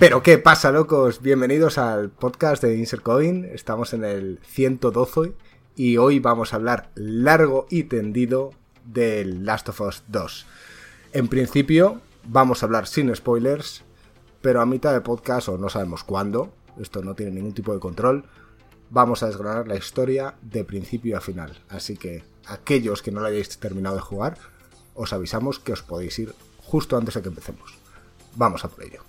Pero qué pasa, locos. Bienvenidos al podcast de Insert Coin. Estamos en el 112 y hoy vamos a hablar largo y tendido del Last of Us 2. En principio, vamos a hablar sin spoilers, pero a mitad de podcast, o no sabemos cuándo, esto no tiene ningún tipo de control, vamos a desgranar la historia de principio a final. Así que aquellos que no lo hayáis terminado de jugar, os avisamos que os podéis ir justo antes de que empecemos. Vamos a por ello.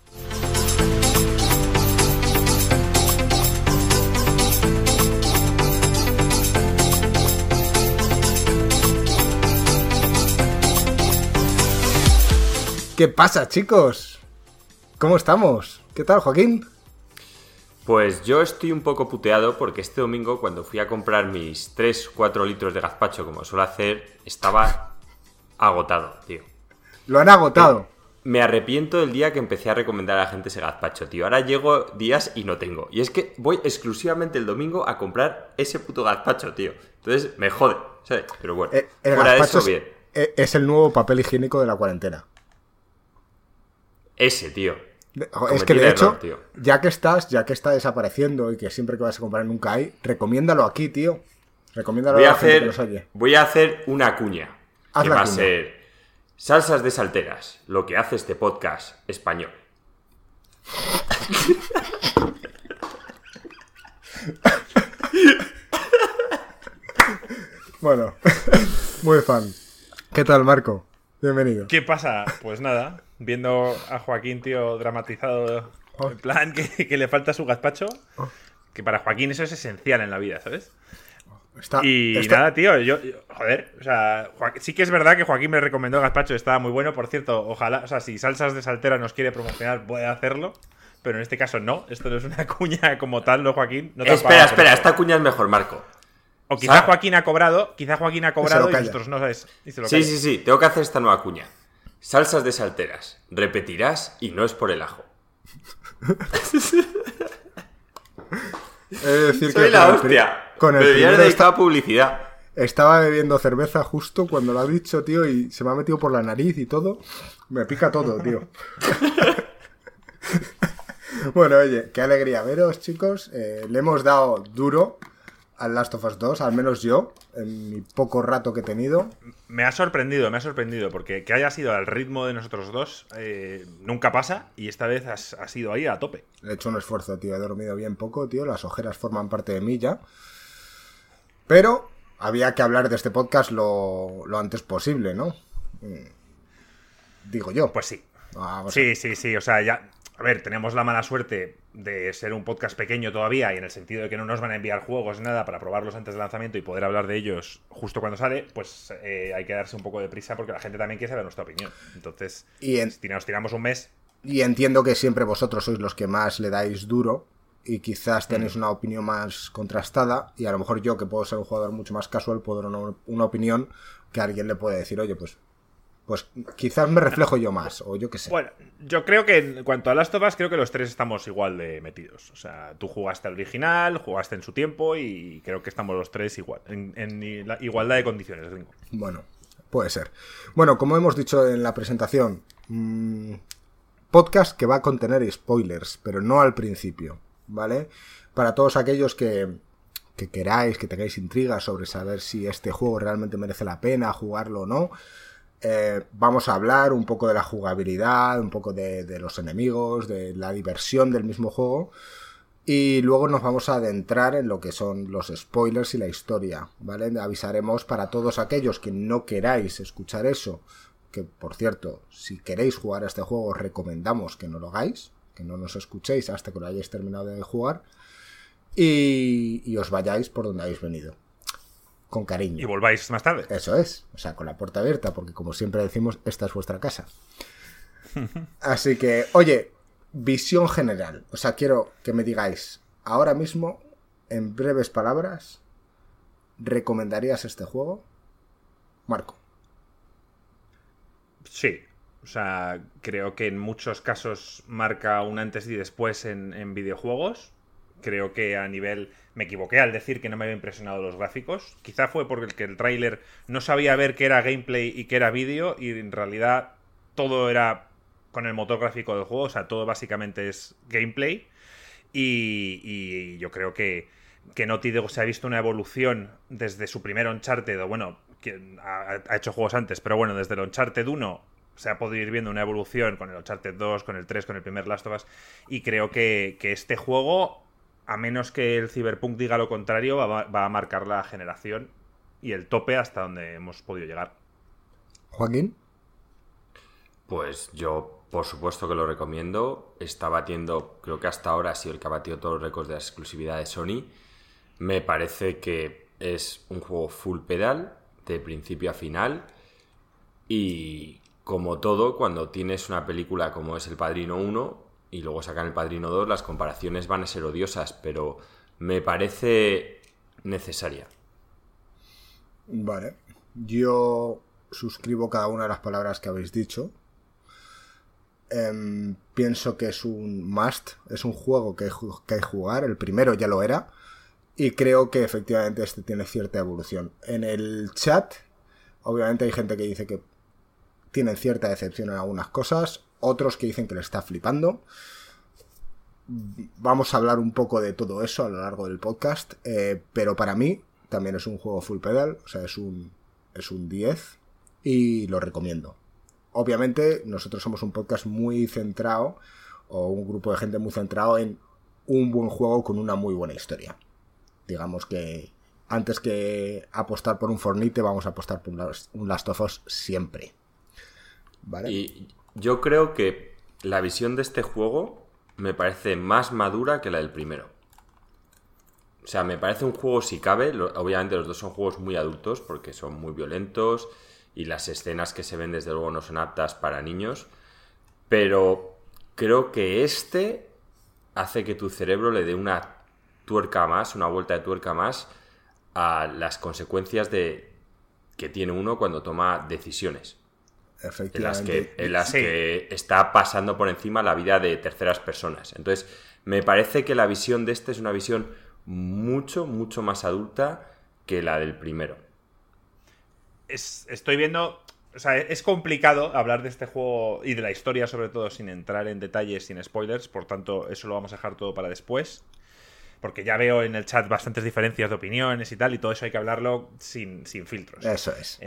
¿Qué pasa, chicos? ¿Cómo estamos? ¿Qué tal, Joaquín? Pues yo estoy un poco puteado porque este domingo cuando fui a comprar mis 3-4 litros de gazpacho como suelo hacer, estaba agotado, tío. Lo han agotado. Me arrepiento del día que empecé a recomendar a la gente ese gazpacho, tío. Ahora llego días y no tengo. Y es que voy exclusivamente el domingo a comprar ese puto gazpacho, tío. Entonces me jode, ¿sabes? Pero bueno, Eh, el fuera de gazpacho eso, es, bien. eh, es el nuevo papel higiénico de la cuarentena. Ese, tío. Es que de hecho, error, tío. ya que estás, ya que está desapareciendo y que siempre que vas a comprar nunca hay, recomiéndalo aquí, tío. Recomiéndalo Voy a a la gente que hacer, nos oye. voy a hacer una cuña. Haz que la va a ser salsas de salteras, lo que hace este podcast español. Bueno, muy fan. ¿Qué tal, Marco? Bienvenido. ¿Qué pasa? Pues nada, viendo a Joaquín, tío, dramatizado, en plan que, que le falta su gazpacho, que para Joaquín eso es esencial en la vida, ¿sabes? Está- Y está- nada, tío, yo, yo- joder, o sea, sí que es verdad que Joaquín me recomendó gazpacho, estaba muy bueno, por cierto, ojalá, o sea, si Salsas de Saltera nos quiere promocionar, puede hacerlo, pero en este caso no, esto no es una cuña como tal, ¿no, Joaquín? No te han espera, espera, esta cuña es mejor, Marco. O quizá ¿sabes? Joaquín ha cobrado, quizá Joaquín ha cobrado y nosotros no, ¿sabes? Sí, calla. sí, sí, tengo que hacer esta nueva cuña. Salsas de salteras. Repetirás y no es por el ajo. He de decir Soy que la hostia. Con el Me debía haber primero dedicado esta- a publicidad. estaba bebiendo cerveza justo cuando lo ha dicho, tío, y se me ha metido por la nariz y todo. Me pica todo, tío. bueno, oye, qué alegría veros, chicos. Eh, le hemos dado duro al Last of Us 2, al menos yo, en mi poco rato que he tenido. Me ha sorprendido, me ha sorprendido, porque que haya sido al ritmo de nosotros dos eh, nunca pasa y esta vez has, has ido ahí a tope. He hecho un esfuerzo, tío. He dormido bien poco, tío. Las ojeras forman parte de mí ya. Pero había que hablar de este podcast lo, lo antes posible, ¿no? Mm. Digo yo. Pues sí. Vamos a- Sí, sí, sí, o sea, ya... A ver, tenemos la mala suerte de ser un podcast pequeño todavía y en el sentido de que no nos van a enviar juegos ni nada para probarlos antes del lanzamiento y poder hablar de ellos justo cuando sale, pues eh, hay que darse un poco de prisa porque la gente también quiere saber nuestra opinión. Entonces, Y en- si nos tiramos un mes, Y entiendo que siempre vosotros sois los que más le dais duro y quizás Mm. tenéis una opinión más contrastada y a lo mejor yo que puedo ser un jugador mucho más casual puedo dar una, una opinión que alguien le puede decir, oye, pues pues quizás me reflejo yo más o yo qué sé. Bueno, yo creo que en cuanto a Last of Us, creo que los tres estamos igual de metidos. O sea, tú jugaste al original, jugaste en su tiempo y creo que estamos los tres igual, en, en la- igualdad de condiciones. digo. Bueno, puede ser. Bueno, como hemos dicho en la presentación, mm, podcast que va a contener spoilers, pero no al principio, ¿vale? Para todos aquellos que, que queráis, que tengáis intrigas sobre saber si este juego realmente merece la pena jugarlo o no, eh, vamos a hablar un poco de la jugabilidad, un poco de, los enemigos, de la diversión del mismo juego. Y luego nos vamos a adentrar en lo que son los spoilers y la historia, ¿vale? Avisaremos para todos aquellos que no queráis escuchar eso, que por cierto, si queréis jugar a este juego os recomendamos que no lo hagáis, que no nos escuchéis hasta que lo hayáis terminado de jugar y, y os vayáis por donde habéis venido, con cariño. Y volváis más tarde. Eso es, o sea, con la puerta abierta, porque como siempre decimos, esta es vuestra casa. Así que, oye, visión general. O sea, quiero que me digáis ahora mismo, en breves palabras, ¿recomendarías este juego? Marco. Sí. O sea, creo que en muchos casos marca un antes y después en, videojuegos. Creo que a nivel. Me equivoqué al decir que no me había impresionado los gráficos. Quizá fue porque el tráiler no sabía ver que era gameplay y que era vídeo. Y en realidad todo era con el motor gráfico del juego, o sea, todo básicamente es gameplay. Y, yo creo que, que Naughty Dog se ha visto una evolución desde su primer Uncharted, o bueno, que ha, hecho juegos antes, pero bueno, desde el Uncharted 1 se ha podido ir viendo una evolución con el Uncharted 2, con el 3, con el primer Last of Us, y creo que, este juego, a menos que el Cyberpunk diga lo contrario, va, va a marcar la generación y el tope hasta donde hemos podido llegar. Joaquín. Pues yo, por supuesto que lo recomiendo. Está batiendo, creo que hasta ahora ha sido el que ha batido todos los récords de la exclusividad de Sony. Me parece que es un juego full pedal, de principio a final. Y como todo, cuando tienes una película como es El Padrino 1 y luego sacan El Padrino 2, las comparaciones van a ser odiosas, pero me parece necesaria. Vale. Yo suscribo cada una de las palabras que habéis dicho. Em, pienso que es un must, es un juego que, que hay que jugar, el primero ya lo era, y creo que efectivamente este tiene cierta evolución. En el chat, obviamente hay gente que dice que tienen cierta decepción en algunas cosas, otros que dicen que le está flipando. Vamos a hablar un poco de todo eso a lo largo del podcast, eh, pero para mí también es un juego full pedal, o sea, es un, es un 10 y lo recomiendo. Obviamente nosotros somos un podcast muy centrado o un grupo de gente muy centrado en un buen juego con una muy buena historia. Digamos que antes que apostar por un Fornite vamos a apostar por un Last of Us siempre. Y yo creo que la visión de este juego me parece más madura que la del primero. O sea, me parece un juego si cabe. obviamente los dos son juegos muy adultos porque son muy violentos y las escenas que se ven desde luego no son aptas para niños. Pero creo que este hace que tu cerebro le dé una tuerca más, una vuelta de tuerca más a las consecuencias de que tiene uno cuando toma decisiones. En las que, en las que está pasando por encima la vida de terceras personas. Entonces, me parece que la visión de este es una visión mucho, mucho más adulta que la del primero estoy viendo. O sea, es complicado hablar de este juego y de la historia, sobre todo, sin entrar en detalles, sin spoilers. Por tanto, eso lo vamos a dejar todo para después. Porque ya veo en el chat bastantes diferencias de opiniones y tal, y todo eso hay que hablarlo sin, filtros. Eso es.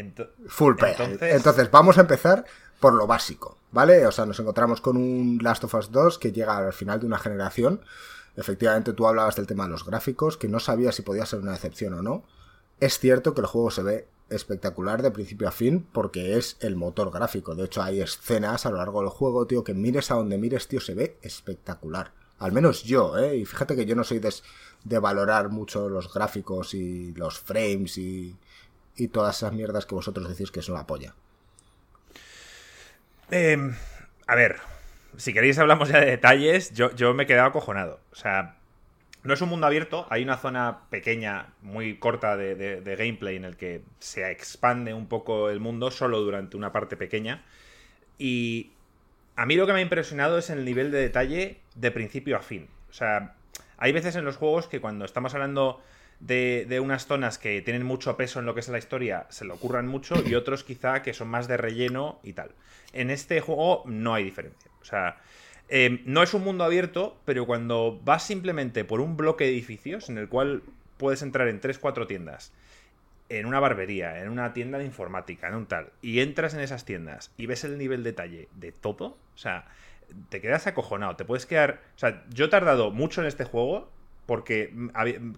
Full Entonces... Entonces, vamos a empezar por lo básico, ¿vale? O sea, nos encontramos con un Last of Us 2 que llega al final de una generación. Efectivamente, tú hablabas del tema de los gráficos, que no sabías si podía ser una decepción o no. Es cierto que el juego se ve espectacular de principio a fin porque es el motor gráfico. De hecho, hay escenas a lo largo del juego, tío, que mires a donde mires, tío, se ve espectacular. Al menos yo, ¿eh? Y fíjate que yo no soy de, valorar mucho los gráficos y los frames y, todas esas mierdas que vosotros decís que son la polla. Em, a ver, si queréis hablamos ya de detalles, yo, yo me he quedado acojonado. O sea, no es un mundo abierto, hay una zona pequeña, muy corta de, gameplay en el que se expande un poco el mundo solo durante una parte pequeña. Y a mí lo que me ha impresionado es el nivel de detalle de principio a fin. O sea, hay veces en los juegos que cuando estamos hablando de, de, unas zonas que tienen mucho peso en lo que es la historia, se lo ocurran mucho, y otros quizá que son más de relleno y tal. En este juego no hay diferencia. O sea, Em, no es un mundo abierto, pero cuando vas simplemente por un bloque de edificios en el cual puedes entrar en 3-4 tiendas, en una barbería, en una tienda de informática, en un tal, y entras en esas tiendas y ves el nivel de detalle de todo, o sea, te quedas acojonado, te puedes quedar... O sea, yo he tardado mucho en este juego porque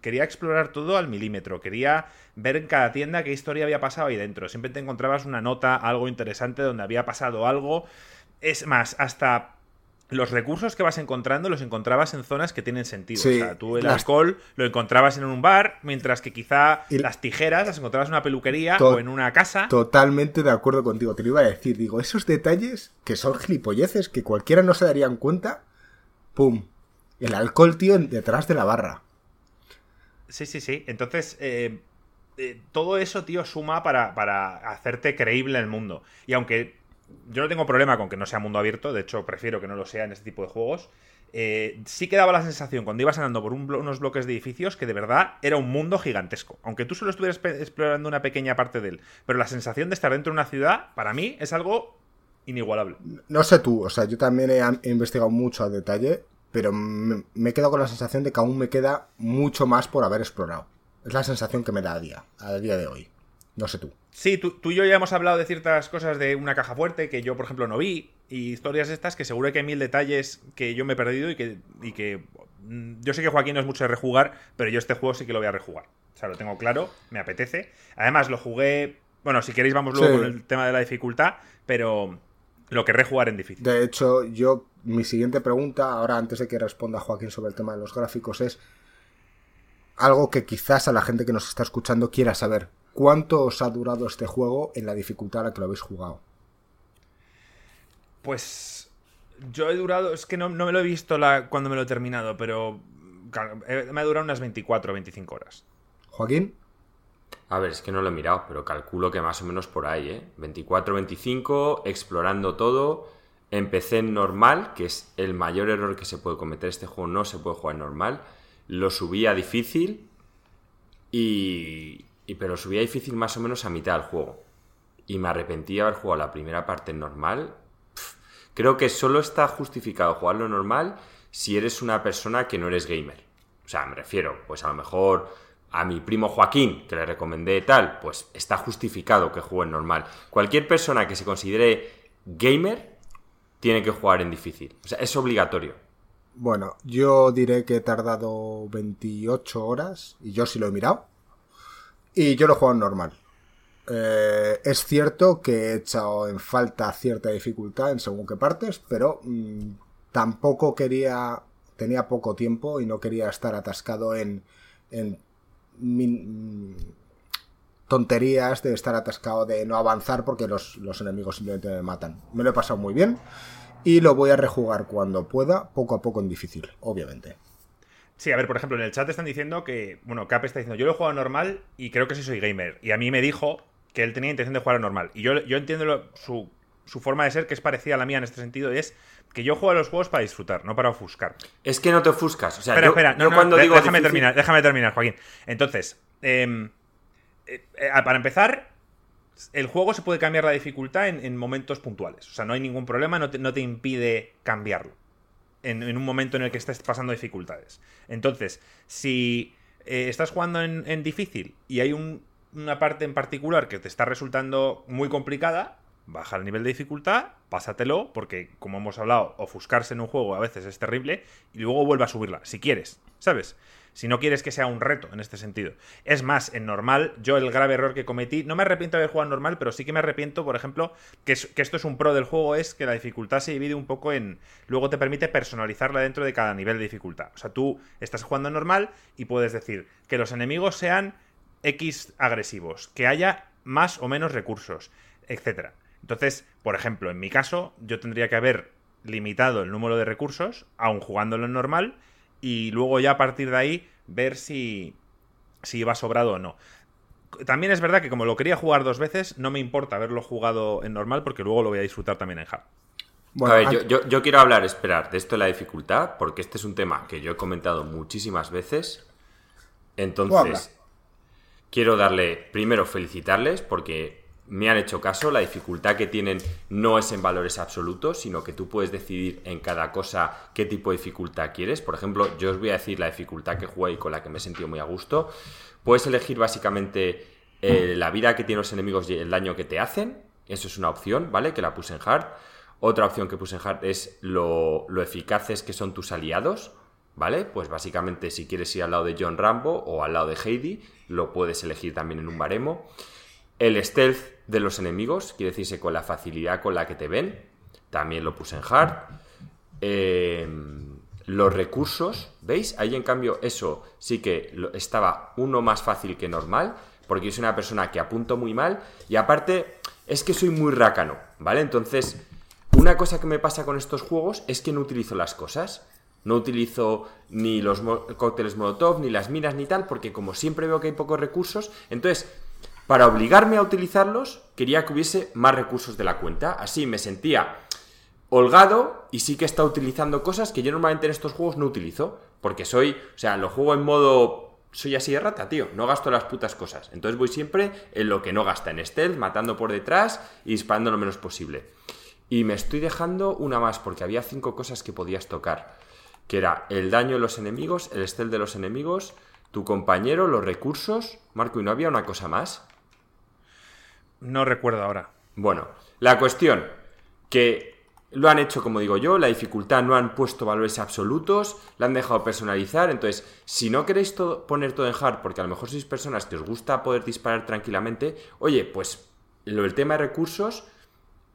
quería explorar todo al milímetro, quería ver en cada tienda qué historia había pasado ahí dentro, siempre te encontrabas una nota, algo interesante donde había pasado algo. Es más, hasta los recursos que vas encontrando los encontrabas en zonas que tienen sentido. o sea, tú el alcohol lo encontrabas en un bar, mientras que quizá las tijeras las encontrabas en una peluquería o en una casa. Totalmente de acuerdo contigo. Te lo iba a decir. Digo, esos detalles que son gilipolleces que cualquiera no se darían cuenta. ¡Pum! El alcohol, tío, detrás de la barra. Sí, sí, sí. Entonces, eh, eh, todo eso, tío, suma para, para hacerte creíble el mundo. Y aunque yo no tengo problema con que no sea mundo abierto, de hecho prefiero que no lo sea en este tipo de juegos. Eh, sí que daba la sensación cuando ibas andando por unos bloques de edificios que de verdad era un mundo gigantesco. Aunque tú solo estuvieras explorando una pequeña parte de él. Pero la sensación de estar dentro de una ciudad, para mí, es algo inigualable. No sé tú, o sea, yo también he, investigado mucho a detalle, pero me, he quedado con la sensación de que aún me queda mucho más por haber explorado. Es la sensación que me da a día, a día de hoy. No sé tú. Sí, tú, tú, y yo ya hemos hablado de ciertas cosas de una caja fuerte que yo, por ejemplo, no vi. Y historias estas que seguro que hay mil detalles que yo me he perdido y que, y que mm, yo sé que Joaquín no es mucho de rejugar, pero yo este juego sí que lo voy a rejugar. O sea, lo tengo claro, me apetece. Además, lo jugué. Bueno, si queréis, vamos luego con el tema de la dificultad, pero lo querré jugar en difícil. De hecho, yo, mi siguiente pregunta, ahora antes de que responda Joaquín sobre el tema de los gráficos, es algo que quizás a la gente que nos está escuchando quiera saber. ¿Cuánto os ha durado este juego en la dificultad a la que lo habéis jugado? Pues yo he durado, es que no, me lo he visto la, cuando me lo he terminado, pero me ha durado unas 24 o 25 horas. Joaquín. A ver, es que no lo he mirado, pero calculo que más o menos por ahí, ¿eh? 24, 25, explorando todo. Empecé en normal, que es el mayor error que se puede cometer. Este juego no se puede jugar en normal. Lo subí a difícil. Y, y pero subí a difícil más o menos a mitad del juego. Y me arrepentí de haber jugado la primera parte normal. creo que solo está justificado jugarlo normal si eres una persona que no eres gamer. O sea, me refiero, pues a lo mejor a mi primo Joaquín, que le recomendé tal, pues está justificado que juegue normal. Cualquier persona que se considere gamer tiene que jugar en difícil. O sea, es obligatorio. Bueno, yo diré que he tardado 28 horas y yo sí lo he mirado. Y yo lo juego en normal. Eh, es cierto que he echado en falta cierta dificultad en según qué partes, pero mm, tampoco quería, tenía poco tiempo y no quería estar atascado en, en tonterías de estar atascado, de no avanzar porque los, enemigos simplemente me matan. Me lo he pasado muy bien y lo voy a rejugar cuando pueda, poco a poco en difícil, obviamente. Sí, a ver, por ejemplo, en el chat están diciendo que, bueno, Cap está diciendo, yo lo he jugado normal y creo que sí soy gamer. Y a mí me dijo que él tenía intención de jugar normal. Y yo, yo entiendo su, su forma de ser, que es parecida a la mía en este sentido, y es que yo juego a los juegos para disfrutar, no para ofuscar. Es que no te ofuscas. O sea, espera, espera, no, cuando digo déjame terminar, déjame terminar, Joaquín. Entonces, em, eh, eh, para empezar, el juego se puede cambiar la dificultad en, momentos puntuales. O sea, no hay ningún problema, no te, impide cambiarlo. En, un momento en el que estés pasando dificultades. Entonces, si eh, estás jugando en, difícil y hay una parte en particular que te está resultando muy complicada, baja el nivel de dificultad, pásatelo, porque como hemos hablado, ofuscarse en un juego a veces es terrible, y luego vuelve a subirla, si quieres, ¿sabes? Si no quieres que sea un reto en este sentido. Es más, en normal, yo el grave error que cometí, no me arrepiento de haber jugado normal, pero sí que me arrepiento, por ejemplo, que, esto es un pro del juego, es que la dificultad se divide un poco en... Luego te permite personalizarla dentro de cada nivel de dificultad. O sea, tú estás jugando normal y puedes decir que los enemigos sean X agresivos, que haya más o menos recursos, etcétera. Entonces, por ejemplo, en mi caso, yo tendría que haber limitado el número de recursos, aun jugándolo en normal, y luego ya a partir de ahí ver si, si iba sobrado o no. También es verdad que como lo quería jugar dos veces, no me importa haberlo jugado en normal porque luego lo voy a disfrutar también en hard. Bueno, a ver, yo, yo, quiero hablar, esperar, de esto de la dificultad, porque este es un tema que yo he comentado muchísimas veces. Entonces, quiero darle, primero felicitarles, porque me han hecho caso, la dificultad que tienen no es en valores absolutos, sino que tú puedes decidir en cada cosa qué tipo de dificultad quieres. Por ejemplo, yo os voy a decir la dificultad que jugué y con la que me he sentido muy a gusto. Puedes elegir básicamente eh, la vida que tienen los enemigos y el daño que te hacen. Eso es una opción, ¿vale? Que la puse en hard. Otra opción que puse en hard es lo, lo eficaces que son tus aliados. ¿Vale? Pues básicamente si quieres ir al lado de John Rambo o al lado de Heidi, lo puedes elegir también en un baremo. El stealth de los enemigos, quiere decirse con la facilidad con la que te ven, también lo puse en hard. Em, los recursos, ¿veis? Ahí en cambio eso sí que estaba uno más fácil que normal, porque yo soy una persona que apunto muy mal y aparte es que soy muy rácano, ¿vale? Entonces, una cosa que me pasa con estos juegos es que no utilizo las cosas. No utilizo ni los cócteles Molotov, ni las minas, ni tal, porque como siempre veo que hay pocos recursos, entonces para obligarme a utilizarlos, quería que hubiese más recursos de la cuenta. Así me sentía holgado y sí que está utilizando cosas que yo normalmente en estos juegos no utilizo. Porque soy, o sea, lo juego en modo. Soy así de rata, tío. No gasto las putas cosas. Entonces voy siempre en lo que no gasta, en stealth, matando por detrás y disparando lo menos posible. Y me estoy dejando una más, porque había cinco cosas que podías tocar. Que era el daño de los enemigos, el estel de los enemigos, tu compañero, los recursos. Marco, ¿y no había una cosa más? No recuerdo ahora. Bueno, la cuestión, que lo han hecho como digo yo, la dificultad no han puesto valores absolutos, la han dejado personalizar, entonces si no queréis poner todo en hard porque a lo mejor sois personas que os gusta poder disparar tranquilamente, oye, pues lo del tema de recursos,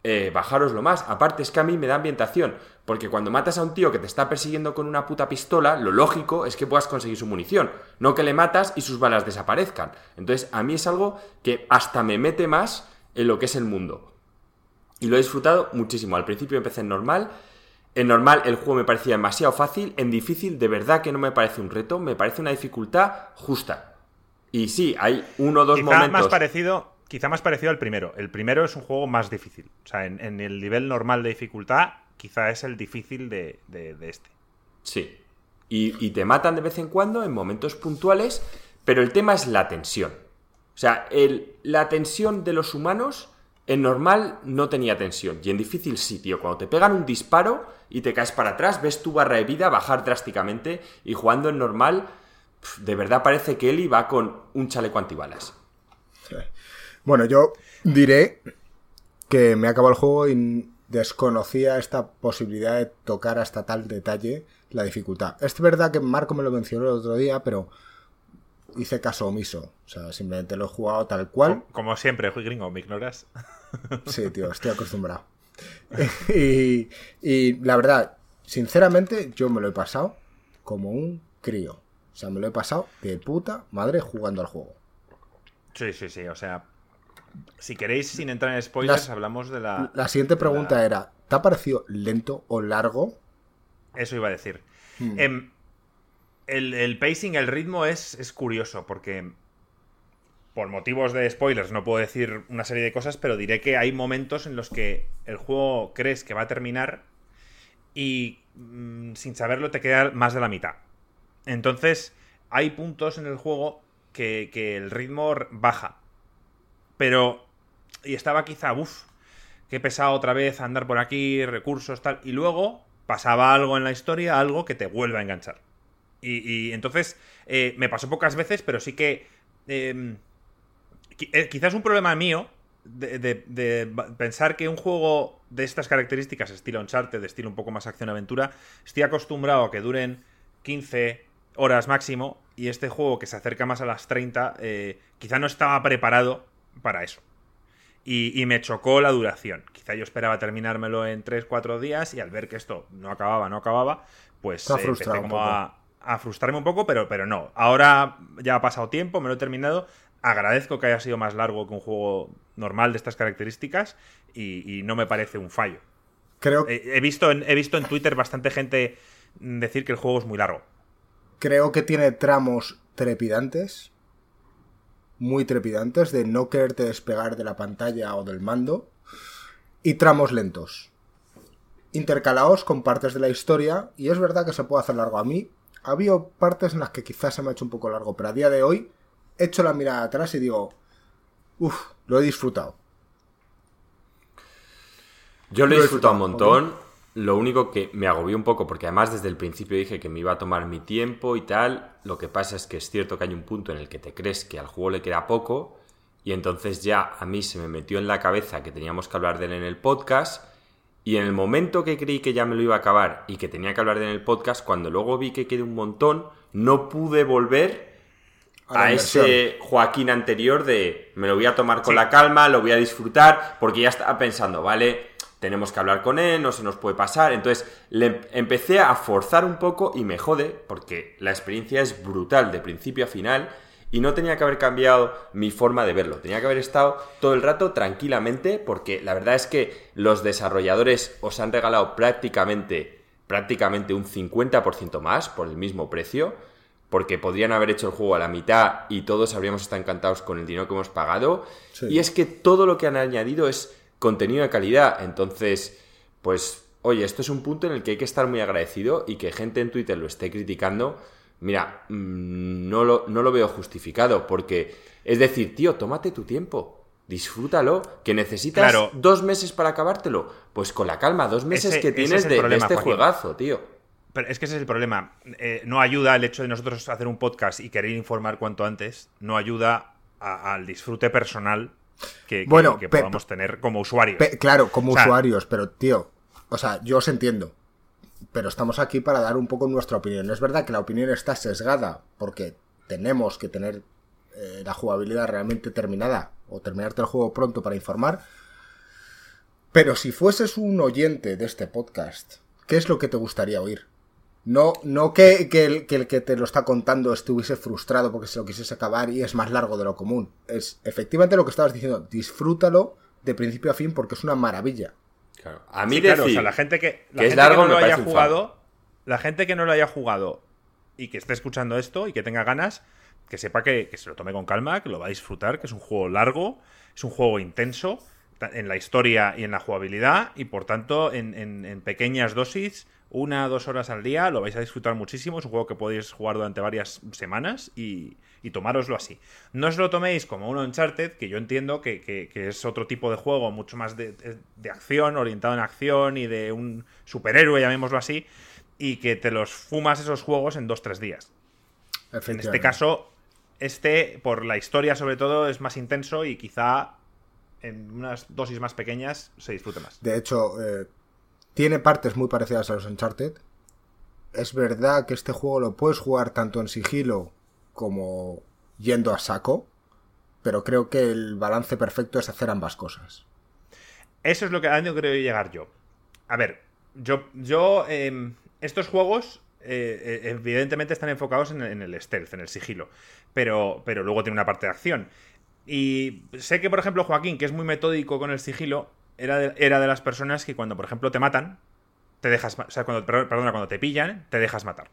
eh, lo más. Aparte es que a mí me da ambientación, porque cuando matas a un tío que te está persiguiendo con una puta pistola, lo lógico es que puedas conseguir su munición, no que le matas y sus balas desaparezcan. Entonces a mí es algo que hasta me mete más en lo que es el mundo. Y lo he disfrutado muchísimo. Al principio empecé en normal. En normal el juego me parecía demasiado fácil. En difícil de verdad que no me parece un reto. Me parece una dificultad justa. Y sí, hay uno o dos momentos... Más parecido, quizá más parecido al primero. El primero es un juego más difícil. O sea, en, el nivel normal de dificultad, quizá es el difícil de, este. Sí. Y, te matan de vez en cuando en momentos puntuales, pero el tema es la tensión. O sea, el, la tensión de los humanos en normal no tenía tensión y en difícil sí, tío. Cuando te pegan un disparo y te caes para atrás, ves tu barra de vida bajar drásticamente y jugando en normal, de verdad parece que Eli va con un chaleco antibalas. Bueno, yo diré que me acabó el juego y desconocía esta posibilidad de tocar hasta tal detalle la dificultad. Es verdad que Marco me lo mencionó el otro día, pero hice caso omiso. O sea, simplemente lo he jugado tal cual. Como siempre, fui gringo, ¿me ignoras? Sí, tío, estoy acostumbrado. y, la verdad, sinceramente, yo me lo he pasado como un crío. O sea, me lo he pasado de puta madre jugando al juego. Sí, sí, sí. O sea, si queréis, sin entrar en spoilers, hablamos de la. La siguiente pregunta era: ¿te ha parecido lento o largo? Eso iba a decir. Hmm. Em, el, pacing, el ritmo es, es curioso, porque por motivos de spoilers no puedo decir una serie de cosas, pero diré que hay momentos en los que el juego crees que va a terminar y mm, sin saberlo te queda más de la mitad. Entonces, hay puntos en el juego que, el ritmo baja. Pero, y estaba quizá, uff, que pesado otra vez andar por aquí, recursos, tal. Y luego pasaba algo en la historia, algo que te vuelve a enganchar. Y, entonces, eh, me pasó pocas veces, pero sí que... Em, eh, quizás un problema mío de, pensar que un juego de estas características, estilo Uncharted, de estilo un poco más acción-aventura, estoy acostumbrado a que duren 15 horas máximo y este juego que se acerca más a las 30 eh, quizá no estaba preparado para eso. Y, me chocó la duración. Quizá yo esperaba terminármelo en 3-4 días y al ver que esto no acababa, no acababa, pues eh, empecé como a, a, frustrarme un poco, pero, pero no. Ahora ya ha pasado tiempo, me lo he terminado agradezco que haya sido más largo que un juego normal de estas características y, no me parece un fallo. Creo... He, visto en, he visto en Twitter bastante gente decir que el juego es muy largo. Creo que tiene tramos trepidantes, muy trepidantes, de no quererte despegar de la pantalla o del mando, y tramos lentos, intercalados con partes de la historia, y es verdad que se puede hacer largo. A mí había partes en las que quizás se me ha hecho un poco largo, pero a día de hoy echo la mirada atrás y digo, uff, lo he disfrutado. Yo lo he disfrutado un montón. Lo único que me agobió un poco, porque además desde el principio dije que me iba a tomar mi tiempo y tal. Lo que pasa es que es cierto que hay un punto en el que te crees que al juego le queda poco. Y entonces ya a mí se me metió en la cabeza que teníamos que hablar de él en el podcast. Y en el momento que creí que ya me lo iba a acabar y que tenía que hablar de él en el podcast, cuando luego vi que quedé un montón, no pude volver a, ese Joaquín anterior de me lo voy a tomar con la calma, lo voy a disfrutar, porque ya estaba pensando, vale, tenemos que hablar con él, no se nos puede pasar. Entonces le empecé a forzar un poco y me jode, porque la experiencia es brutal de principio a final y no tenía que haber cambiado mi forma de verlo. Tenía que haber estado todo el rato tranquilamente, porque la verdad es que los desarrolladores os han regalado prácticamente, prácticamente un 50% más por el mismo precio porque podrían haber hecho el juego a la mitad y todos habríamos estado encantados con el dinero que hemos pagado. Y es que todo lo que han añadido es contenido de calidad. Entonces, pues, oye, esto es un punto en el que hay que estar muy agradecido y que gente en Twitter lo esté criticando. Mira, mm, no lo, no lo veo justificado porque, es decir, tío, tómate tu tiempo. disfrútalo. ¿Que necesitas dos meses para acabártelo? Pues con la calma, dos meses que tienes de, este juegazo, tío. Pero es que ese es el problema. Eh, no ayuda el hecho de nosotros hacer un podcast y querer informar cuanto antes. No ayuda al disfrute personal que, bueno, que, podamos tener como usuarios. claro, como usuarios, pero tío, o sea, yo os entiendo. Pero estamos aquí para dar un poco nuestra opinión. Es verdad que la opinión está sesgada porque tenemos que tener eh, la jugabilidad realmente terminada o terminarte el juego pronto para informar. Pero si fueses un oyente de este podcast, ¿qué es lo que te gustaría oír? No, no que, el, que, el, que te lo está contando estuviese frustrado porque se lo quisiese acabar y es más largo de lo común. Es efectivamente lo que estabas diciendo. Disfrútalo de principio a fin porque es una maravilla. A mí la gente que, es largo, no lo haya jugado, la gente que no lo haya jugado y que esté escuchando esto y que tenga ganas, que sepa que, se lo tome con calma, que lo va a disfrutar, que es un juego largo, es un juego intenso en la historia y en la jugabilidad y por tanto en, en pequeñas dosis una o dos horas al día, lo vais a disfrutar muchísimo. Es un juego que podéis jugar durante varias semanas y, y tomároslo así. No os lo toméis como un Uncharted, que yo entiendo que, es otro tipo de juego, mucho más de, acción, orientado en acción y de un superhéroe, llamémoslo así, y que te los fumas esos juegos en dos tres días. En este caso, este, por la historia sobre todo, es más intenso y quizá en unas dosis más pequeñas se disfrute más. De hecho, eh, tiene partes muy parecidas a los Uncharted. Es verdad que este juego lo puedes jugar tanto en sigilo como yendo a saco, pero creo que el balance perfecto es hacer ambas cosas. Eso es lo que a donde creo llegar yo. A ver, yo, yo em, estos juegos eh, eh, evidentemente están enfocados en, el stealth, en el sigilo, pero, pero luego tiene una parte de acción. Y sé que, por ejemplo, Joaquín, que es muy metódico con el sigilo, era de, las personas que cuando, por ejemplo, te matan, te dejas. O sea, cuando, perdona, cuando te pillan, te dejas matar.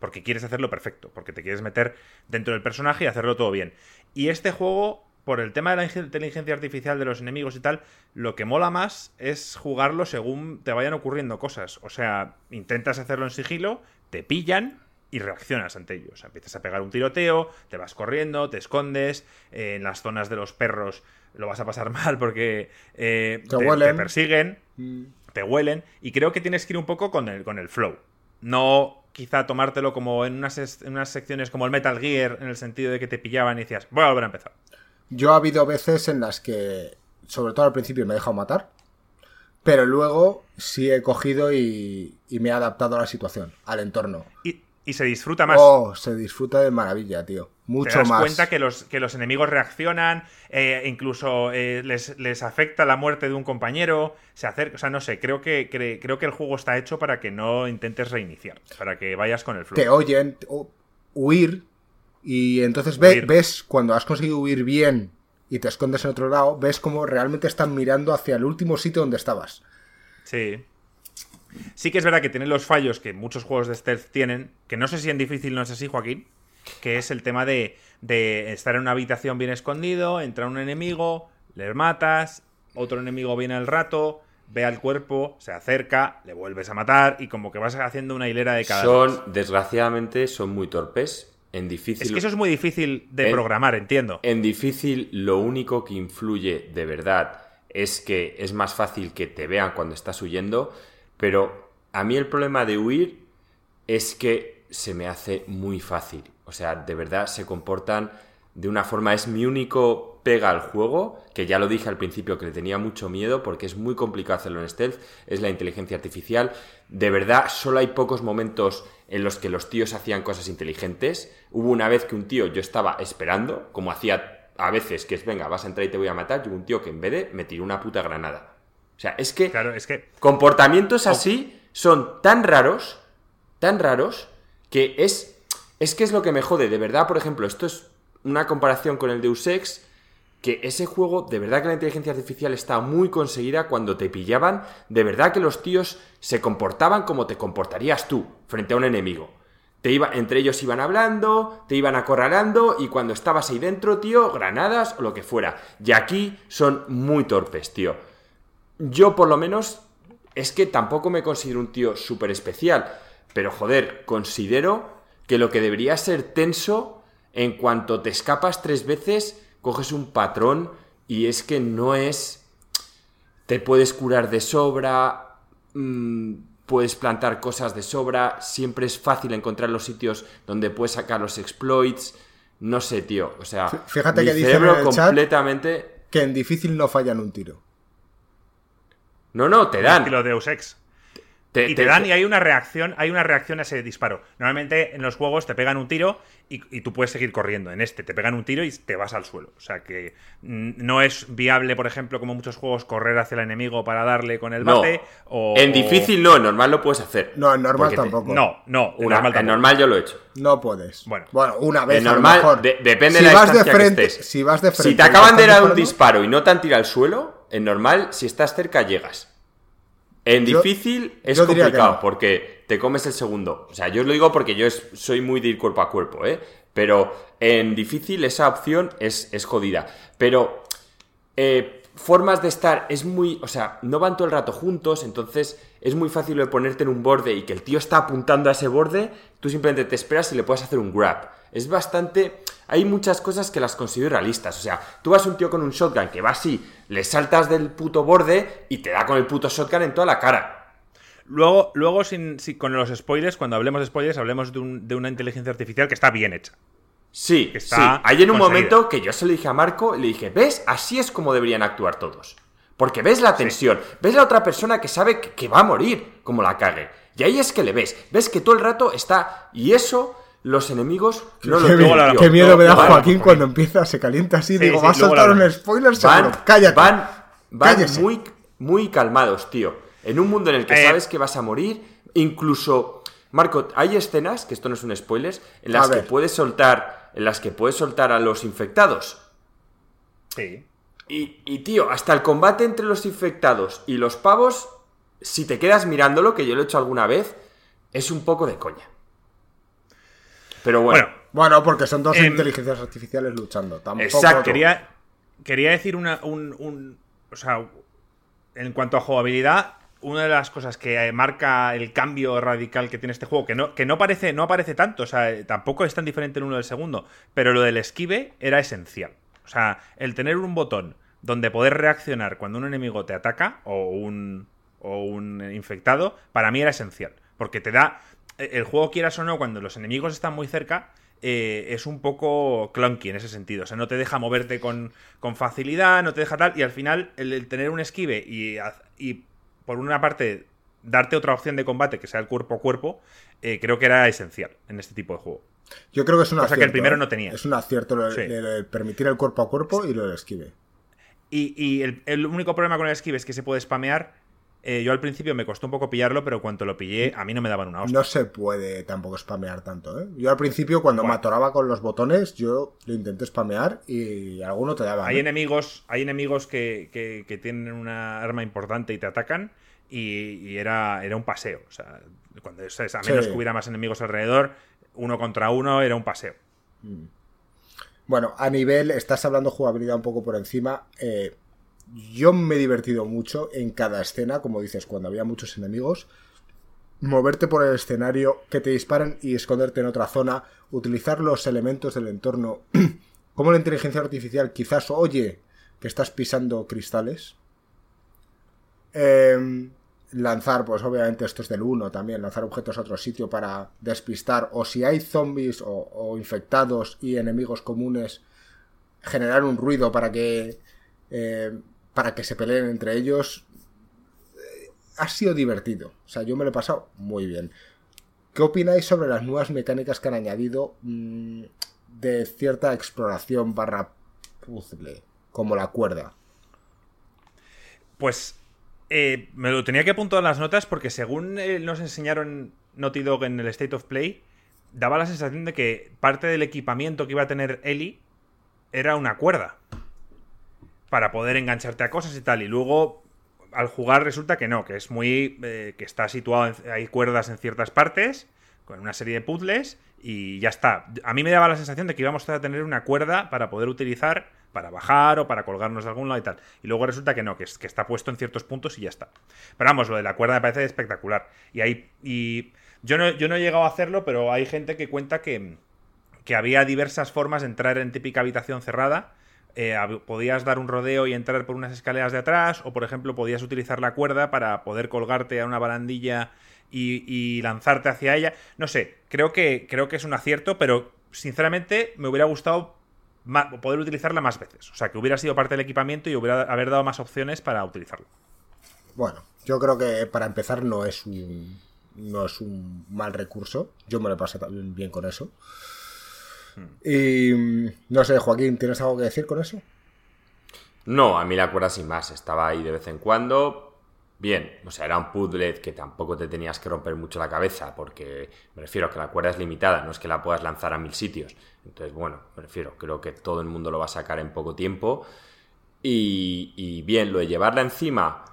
Porque quieres hacerlo perfecto, porque te quieres meter dentro del personaje y hacerlo todo bien. Y este juego, por el tema de la inteligencia artificial de los enemigos y tal, lo que mola más es jugarlo según te vayan ocurriendo cosas. O sea, intentas hacerlo en sigilo, te pillan, y reaccionas ante ellos. empiezas a pegar un tiroteo, te vas corriendo, te escondes, en las zonas de los perros lo vas a pasar mal porque eh, te, persiguen, mm. te huelen, y creo que tienes que ir un poco con el, con el flow. No quizá tomártelo como en unas, en unas secciones como el Metal Gear, en el sentido de que te pillaban y decías, voy a volver a empezar. Yo ha habido veces en las que, sobre todo al principio, me he dejado matar, pero luego sí he cogido y, y me he adaptado a la situación, al entorno. Y, y se disfruta más. Oh, se disfruta de maravilla, tío. Mucho Te das más. cuenta que los, que los enemigos reaccionan, eh, incluso eh, les, afecta la muerte de un compañero, se acerca, o sea, no sé, creo que, creo que el juego está hecho para que no intentes reiniciar, para que vayas con el flow. Te oyen huir y entonces ves cuando has conseguido huir bien y te escondes en otro lado, ves como realmente están mirando hacia el último sitio donde estabas. Sí. Sí que es verdad que tiene los fallos que muchos juegos de stealth tienen, que no sé si en difícil no es así, Joaquín, que es el tema de, estar en una habitación bien escondido, entra un enemigo, le matas, otro enemigo viene al rato, ve al cuerpo, se acerca, le vuelves a matar y como que vas haciendo una hilera de cada Son, desgraciadamente, son muy torpes. En difícil. Es que eso es muy difícil de programar, entiendo. En difícil, lo único que influye de verdad es que es más fácil que te vean cuando estás huyendo pero a mí el problema de huir es que se me hace muy fácil. O sea, de verdad se comportan de una forma, es mi único pega al juego, que ya lo dije al principio que le tenía mucho miedo porque es muy complicado hacerlo en stealth, es la inteligencia artificial. De verdad, solo hay pocos momentos en los que los tíos hacían cosas inteligentes. Hubo una vez que un tío yo estaba esperando, como hacía a veces, que es venga, vas a entrar y te voy a matar, y hubo un tío que en vez de me tiró una puta granada. O sea, es que, claro, es que... comportamientos así son tan raros, tan raros, que es, es que es lo que me jode. De verdad, por ejemplo, esto es una comparación con el Deus Ex, que ese juego, de verdad que la inteligencia artificial está muy conseguida cuando te pillaban, de verdad que los tíos se comportaban como te comportarías tú frente a un enemigo. Te iba, entre ellos iban hablando, te iban acorralando y cuando estabas ahí dentro, tío, granadas o lo que fuera. Y aquí son muy torpes, tío yo por lo menos es que tampoco me considero un tío súper especial, pero joder, considero que lo que debería ser tenso, en cuanto te escapas tres veces, coges un patrón y es que no es... Te puedes curar de sobra, mm, puedes plantar cosas de sobra, siempre es fácil encontrar los sitios donde puedes sacar los exploits. No sé, tío. O sea, fíjate que dice completamente. que en difícil no fallan un tiro. No, no, te dan. Lo de Deus Ex y te, dan y hay una reacción, hay una reacción a ese disparo. Normalmente en los juegos te pegan un tiro y, tú puedes seguir corriendo. En este te pegan un tiro y te vas al suelo. O sea que no es viable, por ejemplo, como muchos juegos, correr hacia el enemigo para darle con el bate. O, en difícil no, en normal lo puedes hacer. No, en normal tampoco. No, no, en, normal en normal yo lo he hecho. No puedes. Bueno, bueno una vez. En normal, depende de la vas de frente, Si vas de frente. Si te acaban de dar un disparo y no te han tirado al suelo, en normal, si estás cerca, llegas. En difícil es complicado porque te comes el segundo. O sea, yo os lo digo porque yo soy muy de ir cuerpo a cuerpo, ¿eh? Pero en difícil esa opción es, es jodida. Pero eh, formas de estar es muy. O sea, no van todo el rato juntos, entonces es muy fácil de ponerte en un borde y que el tío está apuntando a ese borde, tú simplemente te esperas y le puedes hacer un grab. Es bastante hay muchas cosas que las considero realistas. O sea, tú vas un tío con un shotgun que va así, le saltas del puto borde y te da con el puto shotgun en toda la cara. Luego, luego sin, con los spoilers, cuando hablemos de spoilers, hablemos de, una inteligencia artificial que está bien hecha. Sí, que está Hay en un momento que yo se lo dije a Marco y le dije, ¿ves? Así es como deberían actuar todos. Porque ves la tensión, ves la otra persona que sabe que, que va a morir como la cague. Y ahí es que le ves. Ves que todo el rato está... Y eso los enemigos no lo Qué miedo me da Joaquín cuando empieza, se calienta así. digo, va a soltar un spoiler van, Cállate. Van, van muy, muy calmados, tío. En un mundo en el que eh. sabes que vas a morir, incluso. Marco, hay escenas, que esto no es un spoiler, en las que puedes soltar. En las que puedes soltar a los infectados. Sí. Y, y, tío, hasta el combate entre los infectados y los pavos, si te quedas mirándolo, que yo lo he hecho alguna vez, es un poco de coña. Pero bueno. Bueno, porque son dos em, inteligencias artificiales luchando. exacto. Quería, quería decir una, un, O sea, en cuanto a jugabilidad, una de las cosas que marca el cambio radical que tiene este juego, que no, que no, parece, no aparece tanto, o sea, tampoco es tan diferente el uno del segundo, pero lo del esquive era esencial. O sea, el tener un botón donde poder reaccionar cuando un enemigo te ataca o un, o un infectado, para mí era esencial. Porque te da el juego, quieras o no, cuando los enemigos están muy cerca, eh, es un poco clunky en ese sentido. O sea, no te deja moverte con, facilidad, no te deja tal. Y al final, el, tener un esquive y, y, por una parte, darte otra opción de combate que sea el cuerpo a cuerpo, eh, creo que era esencial en este tipo de juego. Yo creo que es un Cosa que el primero ¿eh? no tenía. Es un acierto lo permitir el cuerpo a cuerpo y lo del esquive. Y, el, el, único problema con el esquive es que se puede spamear eh, yo al principio me costó un poco pillarlo, pero cuando lo pillé, a mí no me daban una hostia. No se puede tampoco spamear tanto, ¿eh? Yo al principio, cuando me atoraba con los botones, yo lo intenté spamear y alguno te daba. Hay enemigos, hay enemigos que, tienen una arma importante y te atacan. Y, era, era un paseo. O sea, cuando a menos que hubiera más enemigos alrededor, uno contra uno era un paseo. Mm. Bueno, a nivel, estás hablando jugabilidad un poco por encima. Eh, yo me he divertido mucho en cada escena, como dices, cuando había muchos enemigos. Moverte por el escenario, que te disparen y esconderte en otra zona, utilizar los elementos del entorno, como la inteligencia artificial quizás oye que estás pisando cristales. Em, lanzar, pues obviamente esto es del 1 también, lanzar objetos a otro sitio para despistar, o si hay zombies o infectados y enemigos comunes, generar un ruido para que eh, para que se peleen entre ellos. Eh, ha sido divertido. O sea, yo me lo he pasado muy bien. ¿Qué opináis sobre las nuevas mecánicas que han añadido mm, de cierta exploración barra puzzle, como la cuerda? Pues eh, me lo tenía que apuntar en las notas porque según eh, nos enseñaron Naughty Dog en el State of Play, daba la sensación de que parte del equipamiento que iba a tener Ellie era una cuerda para poder engancharte a cosas y tal. Y luego, al jugar, resulta que no, que es muy. Eh, que está situado, hay cuerdas en ciertas partes, con una serie de puzzles, y ya está. A mí me daba la sensación de que íbamos a tener una cuerda para poder utilizar para bajar o para colgarnos de algún lado y tal. Y luego resulta que no, que, es, que está puesto en ciertos puntos y ya está. Pero vamos, lo de la cuerda me parece espectacular. Y ahí. Y yo no, yo no he llegado a hacerlo, pero hay gente que cuenta que, que había diversas formas de entrar en típica habitación cerrada eh, podías dar un rodeo y entrar por unas escaleras de atrás, o por ejemplo podías utilizar la cuerda para poder colgarte a una barandilla y, lanzarte hacia ella. No sé, creo que, creo que es un acierto, pero sinceramente me hubiera gustado poder utilizarla más veces. O sea, que hubiera sido parte del equipamiento y hubiera haber dado más opciones para utilizarlo. Bueno, yo creo que para empezar no es un, no es un mal recurso. Yo me lo pasé bien con eso. Y no sé, Joaquín, ¿tienes algo que decir con eso? No, a mí la cuerda sin más. Estaba ahí de vez en cuando. Bien, o sea, era un puzzle que tampoco te tenías que romper mucho la cabeza, porque me refiero a que la cuerda es limitada, no es que la puedas lanzar a mil sitios. Entonces, bueno, me refiero, creo que todo el mundo lo va a sacar en poco tiempo. Y, y bien, lo de llevarla encima,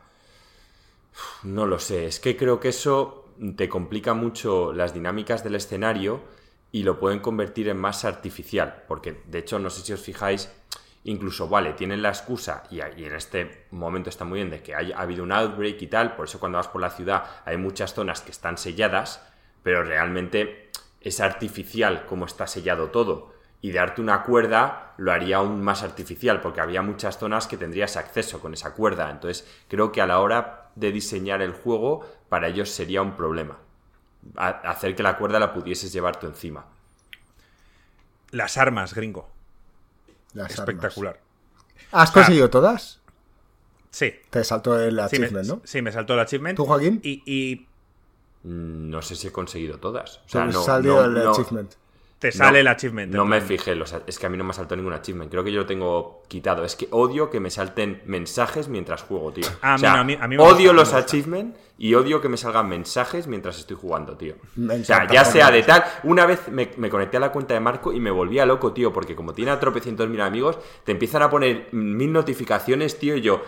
no lo sé, es que creo que eso te complica mucho las dinámicas del escenario y lo pueden convertir en más artificial, porque de hecho, no sé si os fijáis, incluso, vale, tienen la excusa, y, en este momento está muy bien, de que ha habido un outbreak y tal, por eso cuando vas por la ciudad hay muchas zonas que están selladas, pero realmente es artificial como está sellado todo. Y darte una cuerda lo haría aún más artificial, porque había muchas zonas que tendrías acceso con esa cuerda. Entonces, creo que a la hora de diseñar el juego, para ellos sería un problema. Hacer que la cuerda la pudieses llevar tú encima. Las armas, gringo. Espectacular. ¿Has conseguido todas? Sí. Te saltó el achievement, ¿no? Sí, me saltó el achievement. ¿Tú, Joaquín? Y, mm, No sé si he conseguido todas. O sea, no, salió el achievement. Te sale el achievement. No me fijé, es que a mí no me ha saltado ningún achievement. Creo que yo lo tengo quitado. Es que odio que me salten mensajes mientras juego, tío. Ah, a mí, odio los achievements y odio que me salgan mensajes mientras estoy jugando, tío. o sea, ya sea de tal. Una vez me, conecté a la cuenta de Marco y me volvía loco, tío, porque como tiene a tropecientos mil amigos, te empiezan a poner mil notificaciones, tío, y yo.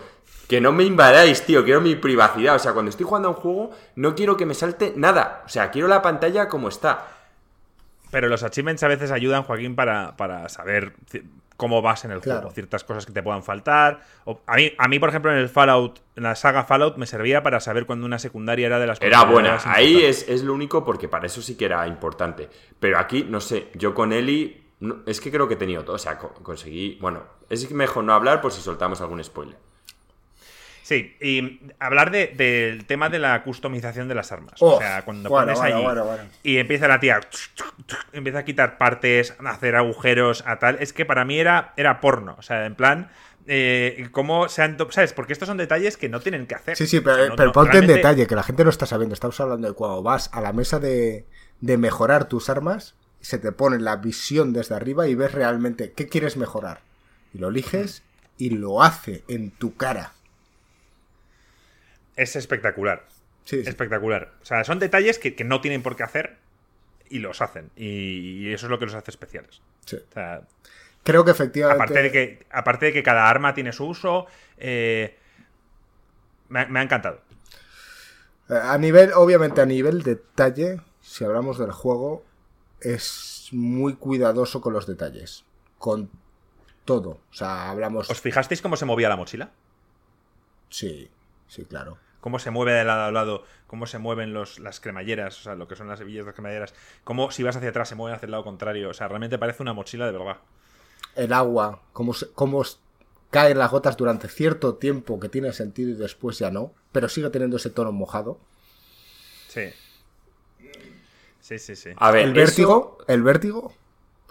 Que no me invadáis, tío, quiero mi privacidad. O sea, cuando estoy jugando a un juego, no quiero que me salte nada. O sea, quiero la pantalla como está. Pero los achievements a veces ayudan, Joaquín, para, para saber cómo vas en el juego, ciertas cosas que te puedan faltar. a, mí, a mí, por ejemplo, en el Fallout, en la saga Fallout, me servía para saber cuando una secundaria era de las Era buena, ahí es, es, lo único porque para eso sí que era importante. Pero aquí, no sé, yo con Eli, es que creo que he tenido todo, o sea, conseguí, bueno, es mejor no hablar por si soltamos algún spoiler. Sí, y hablar del tema de la customización de las armas. o sea, cuando pones allí y empieza la tía, empieza a quitar partes, a hacer agujeros, a tal. Es que para mí era, era porno. O sea, en plan, eh, cómo se han. ¿Sabes? Porque estos son detalles que no tienen que hacer. Sí, sí, pero, ponte en detalle, que la gente no está sabiendo. Estamos hablando de cuando vas a la mesa de, de mejorar tus armas, se te pone la visión desde arriba y ves realmente qué quieres mejorar. Y lo eliges y lo hace en tu cara es espectacular. Sí, Espectacular. O sea, son detalles que, no tienen por qué hacer y los hacen. Y, eso es lo que los hace especiales. Sí. Creo que efectivamente. Aparte de que, aparte de que cada arma tiene su uso, eh, me, ha encantado. Eh, a nivel, obviamente, a nivel detalle, si hablamos del juego, es muy cuidadoso con los detalles. Con todo. O sea, hablamos. ¿Os fijasteis cómo se movía la mochila? Sí, sí, claro cómo se mueve de lado a lado, cómo se mueven los, las cremalleras, o sea, lo que son las hebillas de las cremalleras, cómo si vas hacia atrás se mueve hacia el lado contrario, o sea, realmente parece una mochila de verdad. El agua, cómo, cómo caen las gotas durante cierto tiempo que tiene sentido y después ya no, pero sigue teniendo ese tono mojado. Sí. Sí, sí, sí. A ver, el vértigo, el vértigo.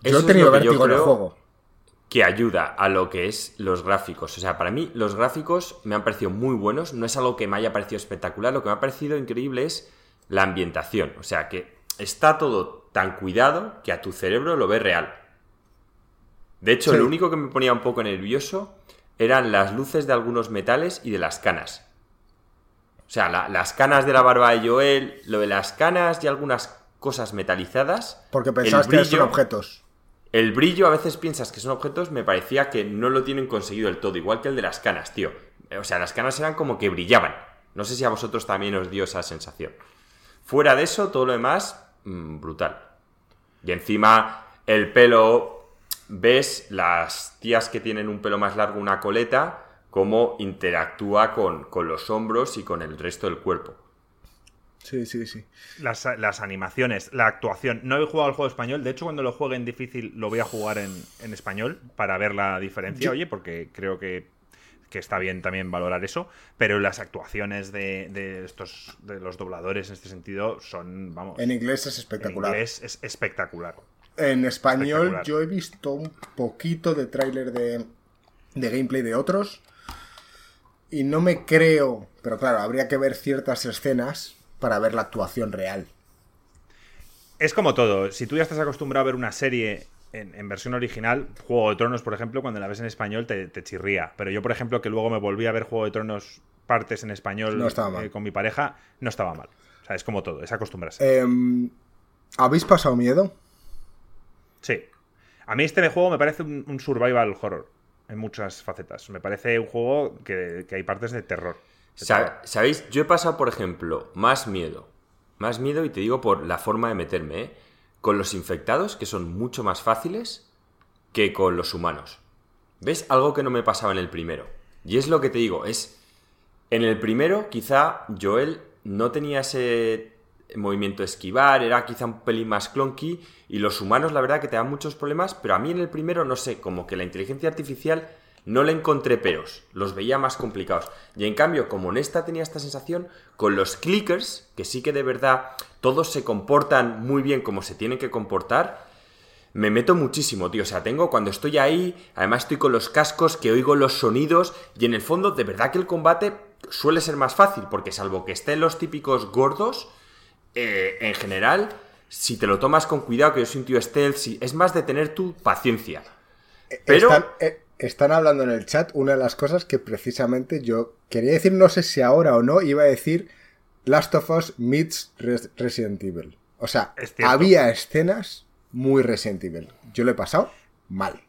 Yo he tenido vértigo en el juego que ayuda a lo que es los gráficos. O sea, para mí los gráficos me han parecido muy buenos, no es algo que me haya parecido espectacular, lo que me ha parecido increíble es la ambientación. O sea, que está todo tan cuidado que a tu cerebro lo ve real. De hecho, lo único que me ponía un poco nervioso eran las luces de algunos metales y de las canas. O sea, las canas de la barba de Joel, lo de las canas y algunas cosas metalizadas. Porque pensabas que son objetos. El brillo a veces piensas que son objetos, me parecía que no lo tienen conseguido del todo, igual que el de las canas, tío. O sea, las canas eran como que brillaban. No sé si a vosotros también os dio esa sensación. Fuera de eso, todo lo demás, mm, brutal. Y encima, el pelo, ves las tías que tienen un pelo más largo, una coleta, cómo interactúa con, con los hombros y con el resto del cuerpo. Sí, sí, sí. Las, animaciones, la actuación. No he jugado al juego español. De hecho, cuando lo juegue en difícil, lo voy a jugar en, español para ver la diferencia. Oye, porque creo que, está bien también valorar eso. Pero las actuaciones de, estos de los dobladores en este sentido son, vamos. En inglés es espectacular. En inglés es espectacular. En español, yo he visto un poquito de tráiler de, de gameplay de otros. Y no me creo. Pero claro, habría que ver ciertas escenas para ver la actuación real. Es como todo. Si tú ya estás acostumbrado a ver una serie en, versión original, Juego de Tronos, por ejemplo, cuando la ves en español te, chirría. Pero yo, por ejemplo, que luego me volví a ver Juego de Tronos partes en español eh, con mi pareja, no estaba mal. O sea, es como todo, es acostumbrarse. Em, ¿Habéis pasado miedo? Sí. A mí este juego me parece un, survival horror en muchas facetas. Me parece un juego que hay partes de terror. ¿Sabéis? Yo he pasado, por ejemplo, más miedo. Más miedo, y te digo por la forma de meterme, ¿eh? Con los infectados, que son mucho más fáciles que con los humanos. ¿Ves? Algo que no me pasaba en el primero. Y es lo que te digo, es... En el primero, quizá Joel no tenía ese movimiento esquivar, era quizá un pelín más clunky, y los humanos, la verdad, que te dan muchos problemas, pero a mí en el primero, no sé, como que la inteligencia artificial no le encontré peros, los veía más complicados. Y en cambio, como en esta tenía esta sensación, con los clickers, que sí que de verdad todos se comportan muy bien como se tienen que comportar, me meto muchísimo, tío. O sea, tengo cuando estoy ahí, además estoy con los cascos, que oigo los sonidos, y en el fondo, de verdad que el combate suele ser más fácil, porque salvo que estén los típicos gordos, eh, en general, si te lo tomas con cuidado, que yo soy un tío stealth, es más de tener tu paciencia. Eh, Pero... Eh, están hablando en el chat una de las cosas que precisamente yo quería decir, no sé si ahora o no, iba a decir Last of Us meets Resident Evil. O sea, había escenas muy Resident Evil. Yo lo he pasado mal.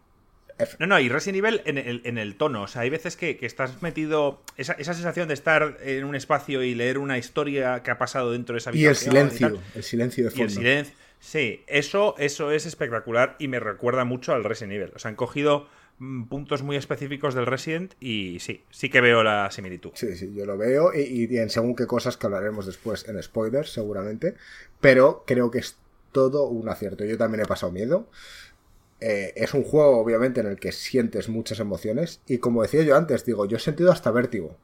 No, no, y Resident Evil en el, en el tono. O sea, hay veces que, estás metido. Esa, sensación de estar en un espacio y leer una historia que ha pasado dentro de esa habitación. Y el silencio, el silencio de fondo. Y el silencio. Sí, eso, eso es espectacular y me recuerda mucho al Resident Evil. O sea, han cogido puntos muy específicos del Resident y sí, sí que veo la similitud. Sí, sí, yo lo veo y, en según qué cosas que hablaremos después en spoilers seguramente, pero creo que es todo un acierto. Yo también he pasado miedo. Eh, es un juego obviamente en el que sientes muchas emociones y como decía yo antes, digo, yo he sentido hasta vértigo.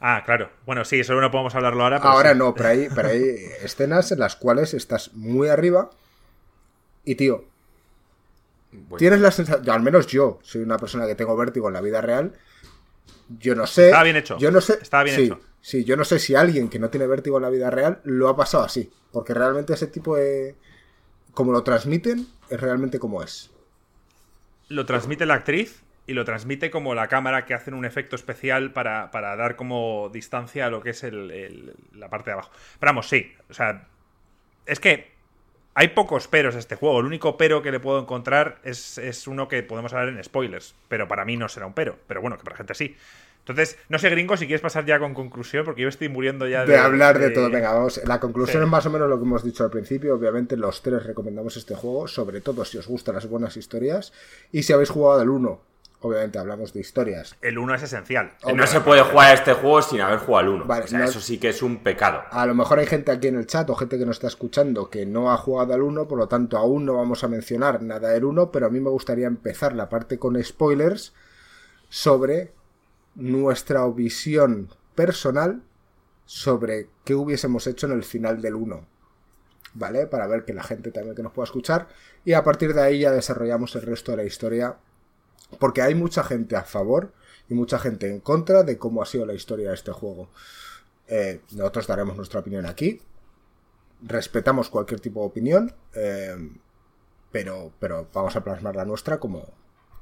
Ah, claro. Bueno, sí, eso no podemos hablarlo ahora. ahora no, pero hay, pero hay escenas en las cuales estás muy arriba y tío, Tienes la sensación, al menos yo soy una persona que tengo vértigo en la vida real. Yo no sé. Está bien hecho. Yo no sé. Está bien hecho. Sí, yo no sé si alguien que no tiene vértigo en la vida real lo ha pasado así. Porque realmente ese tipo de. Como lo transmiten, es realmente como es. Lo transmite la actriz y lo transmite como la cámara que hacen un efecto especial para, dar como distancia a lo que es la parte de abajo. Pero vamos, sí. O sea, es que hay pocos peros a este juego. El único pero que le puedo encontrar es, uno que podemos hablar en spoilers. Pero para mí no será un pero. Pero bueno, que para la gente sí. Entonces, no sé, gringo, si quieres pasar ya con conclusión, porque yo estoy muriendo ya de. De hablar de, todo. Venga, vamos. La conclusión es más o menos lo que hemos dicho al principio. Obviamente, los tres recomendamos este juego, sobre todo si os gustan las buenas historias. Y si habéis jugado al 1 obviamente hablamos de historias. El 1 es esencial. No se puede jugar a este juego sin haber jugado al 1. eso sí que es un pecado. A lo mejor hay gente aquí en el chat o gente que nos está escuchando que no ha jugado al 1, por lo tanto aún no vamos a mencionar nada del 1, pero a mí me gustaría empezar la parte con spoilers sobre nuestra visión personal sobre qué hubiésemos hecho en el final del 1. ¿Vale? Para ver que la gente también que nos pueda escuchar. Y a partir de ahí ya desarrollamos el resto de la historia porque hay mucha gente a favor y mucha gente en contra de cómo ha sido la historia de este juego. Eh, nosotros daremos nuestra opinión aquí. Respetamos cualquier tipo de opinión. Eh, pero, pero vamos a plasmar la nuestra como,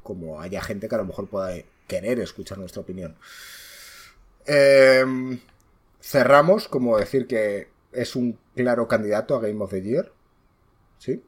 como haya gente que a lo mejor pueda querer escuchar nuestra opinión. Eh, cerramos como decir que es un claro candidato a Game of the Year. ¿Sí?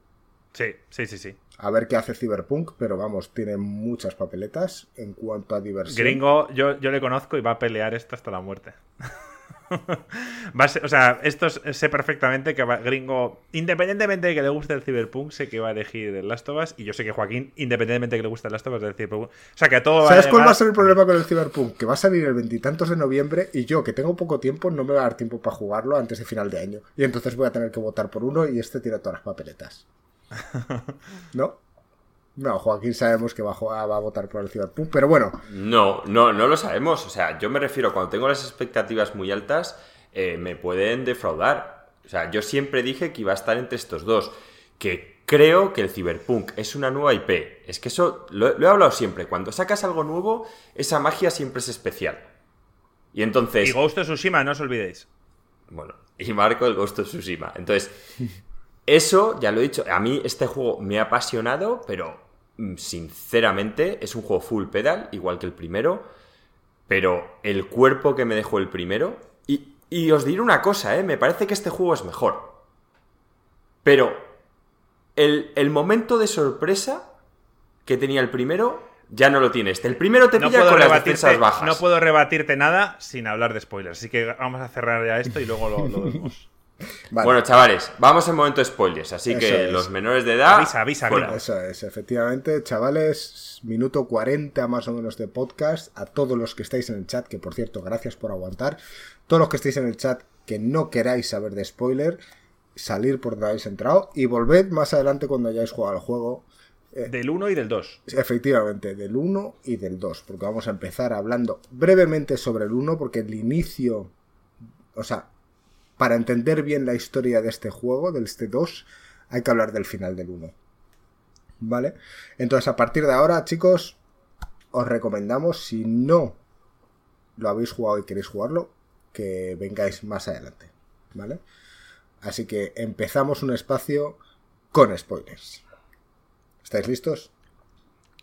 Sí, sí, sí, sí a ver qué hace Cyberpunk, pero vamos, tiene muchas papeletas en cuanto a diversión. Gringo, yo, yo le conozco y va a pelear esto hasta la muerte. o sea, esto sé perfectamente que va, Gringo, independientemente de que le guste el Cyberpunk, sé que va a elegir el Last of Us. Y yo sé que Joaquín, independientemente de que le guste el Last of Us, va a decir O sea, que todo ¿Sabes cuál va a ser el problema con el Cyberpunk? Que va a salir el veintitantos de noviembre y yo, que tengo poco tiempo, no me va a dar tiempo para jugarlo antes de final de año. Y entonces voy a tener que votar por uno y este tira todas las papeletas. ¿No? No, Joaquín sabemos que va a, va a votar por el Cyberpunk, pero bueno. No, no, no lo sabemos. O sea, yo me refiero, cuando tengo las expectativas muy altas, eh, me pueden defraudar. O sea, yo siempre dije que iba a estar entre estos dos. Que creo que el Cyberpunk es una nueva IP. Es que eso lo, he hablado siempre. Cuando sacas algo nuevo, esa magia siempre es especial. Y entonces. Y Ghost of Tsushima, no os olvidéis. Bueno, y Marco el Ghost of Tsushima. Entonces, eso, ya lo he dicho, a mí este juego me ha apasionado, pero mm, sinceramente es un juego full pedal, igual que el primero. Pero el cuerpo que me dejó el primero. Y, y os diré una cosa, ¿eh? Me parece que este juego es mejor. Pero el, el momento de sorpresa que tenía el primero ya no lo tiene este. El primero te pilla con las defensas bajas. No puedo rebatirte nada sin hablar de spoilers. Así que vamos a cerrar ya esto y luego lo, vemos. Bueno, chavales, vamos en momento de spoilers, así que los menores de edad. Avisa, avisa, Eso es, efectivamente, chavales, minuto 40 más o menos de podcast. A todos los que estáis en el chat, que por cierto, gracias por aguantar. Todos los que estáis en el chat que no queráis saber de spoiler, salir por donde habéis entrado y volved más adelante cuando hayáis jugado al juego eh, del 1 y del 2. Efectivamente, del 1 y del 2, porque vamos a empezar hablando brevemente sobre el 1, porque el inicio, o sea, para entender bien la historia de este juego, del este 2, hay que hablar del final del 1. ¿Vale? Entonces, a partir de ahora, chicos, os recomendamos, si no lo habéis jugado y queréis jugarlo, que vengáis más adelante. ¿Vale? Así que empezamos un espacio con spoilers. ¿Estáis listos?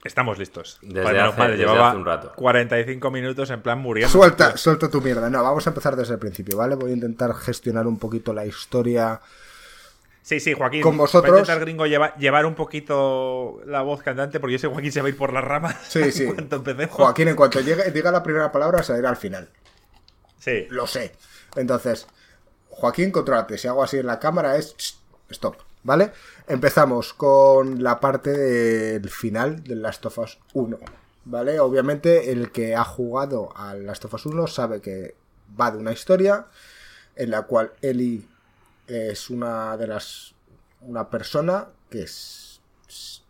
Estamos listos. Desde, hace, un rato. 45 minutos en plan muriendo. Suelta, suelta tu mierda. No, vamos a empezar desde el principio, ¿vale? Voy a intentar gestionar un poquito la historia. Sí, sí, Joaquín. Con vosotros. Voy a intentar, gringo, llevar un poquito la voz cantante porque yo sé que Joaquín se va a ir por las ramas. Sí, sí. En empecemos. Joaquín, en cuanto llegue, diga la primera palabra, se irá al final. Sí. Lo sé. Entonces, Joaquín, controlate. Si hago así en la cámara es. Stop. ¿Vale? Empezamos con la parte del final de Last of Us 1. ¿Vale? Obviamente el que ha jugado a Last of Us 1 sabe que va de una historia en la cual Ellie es una de las una persona que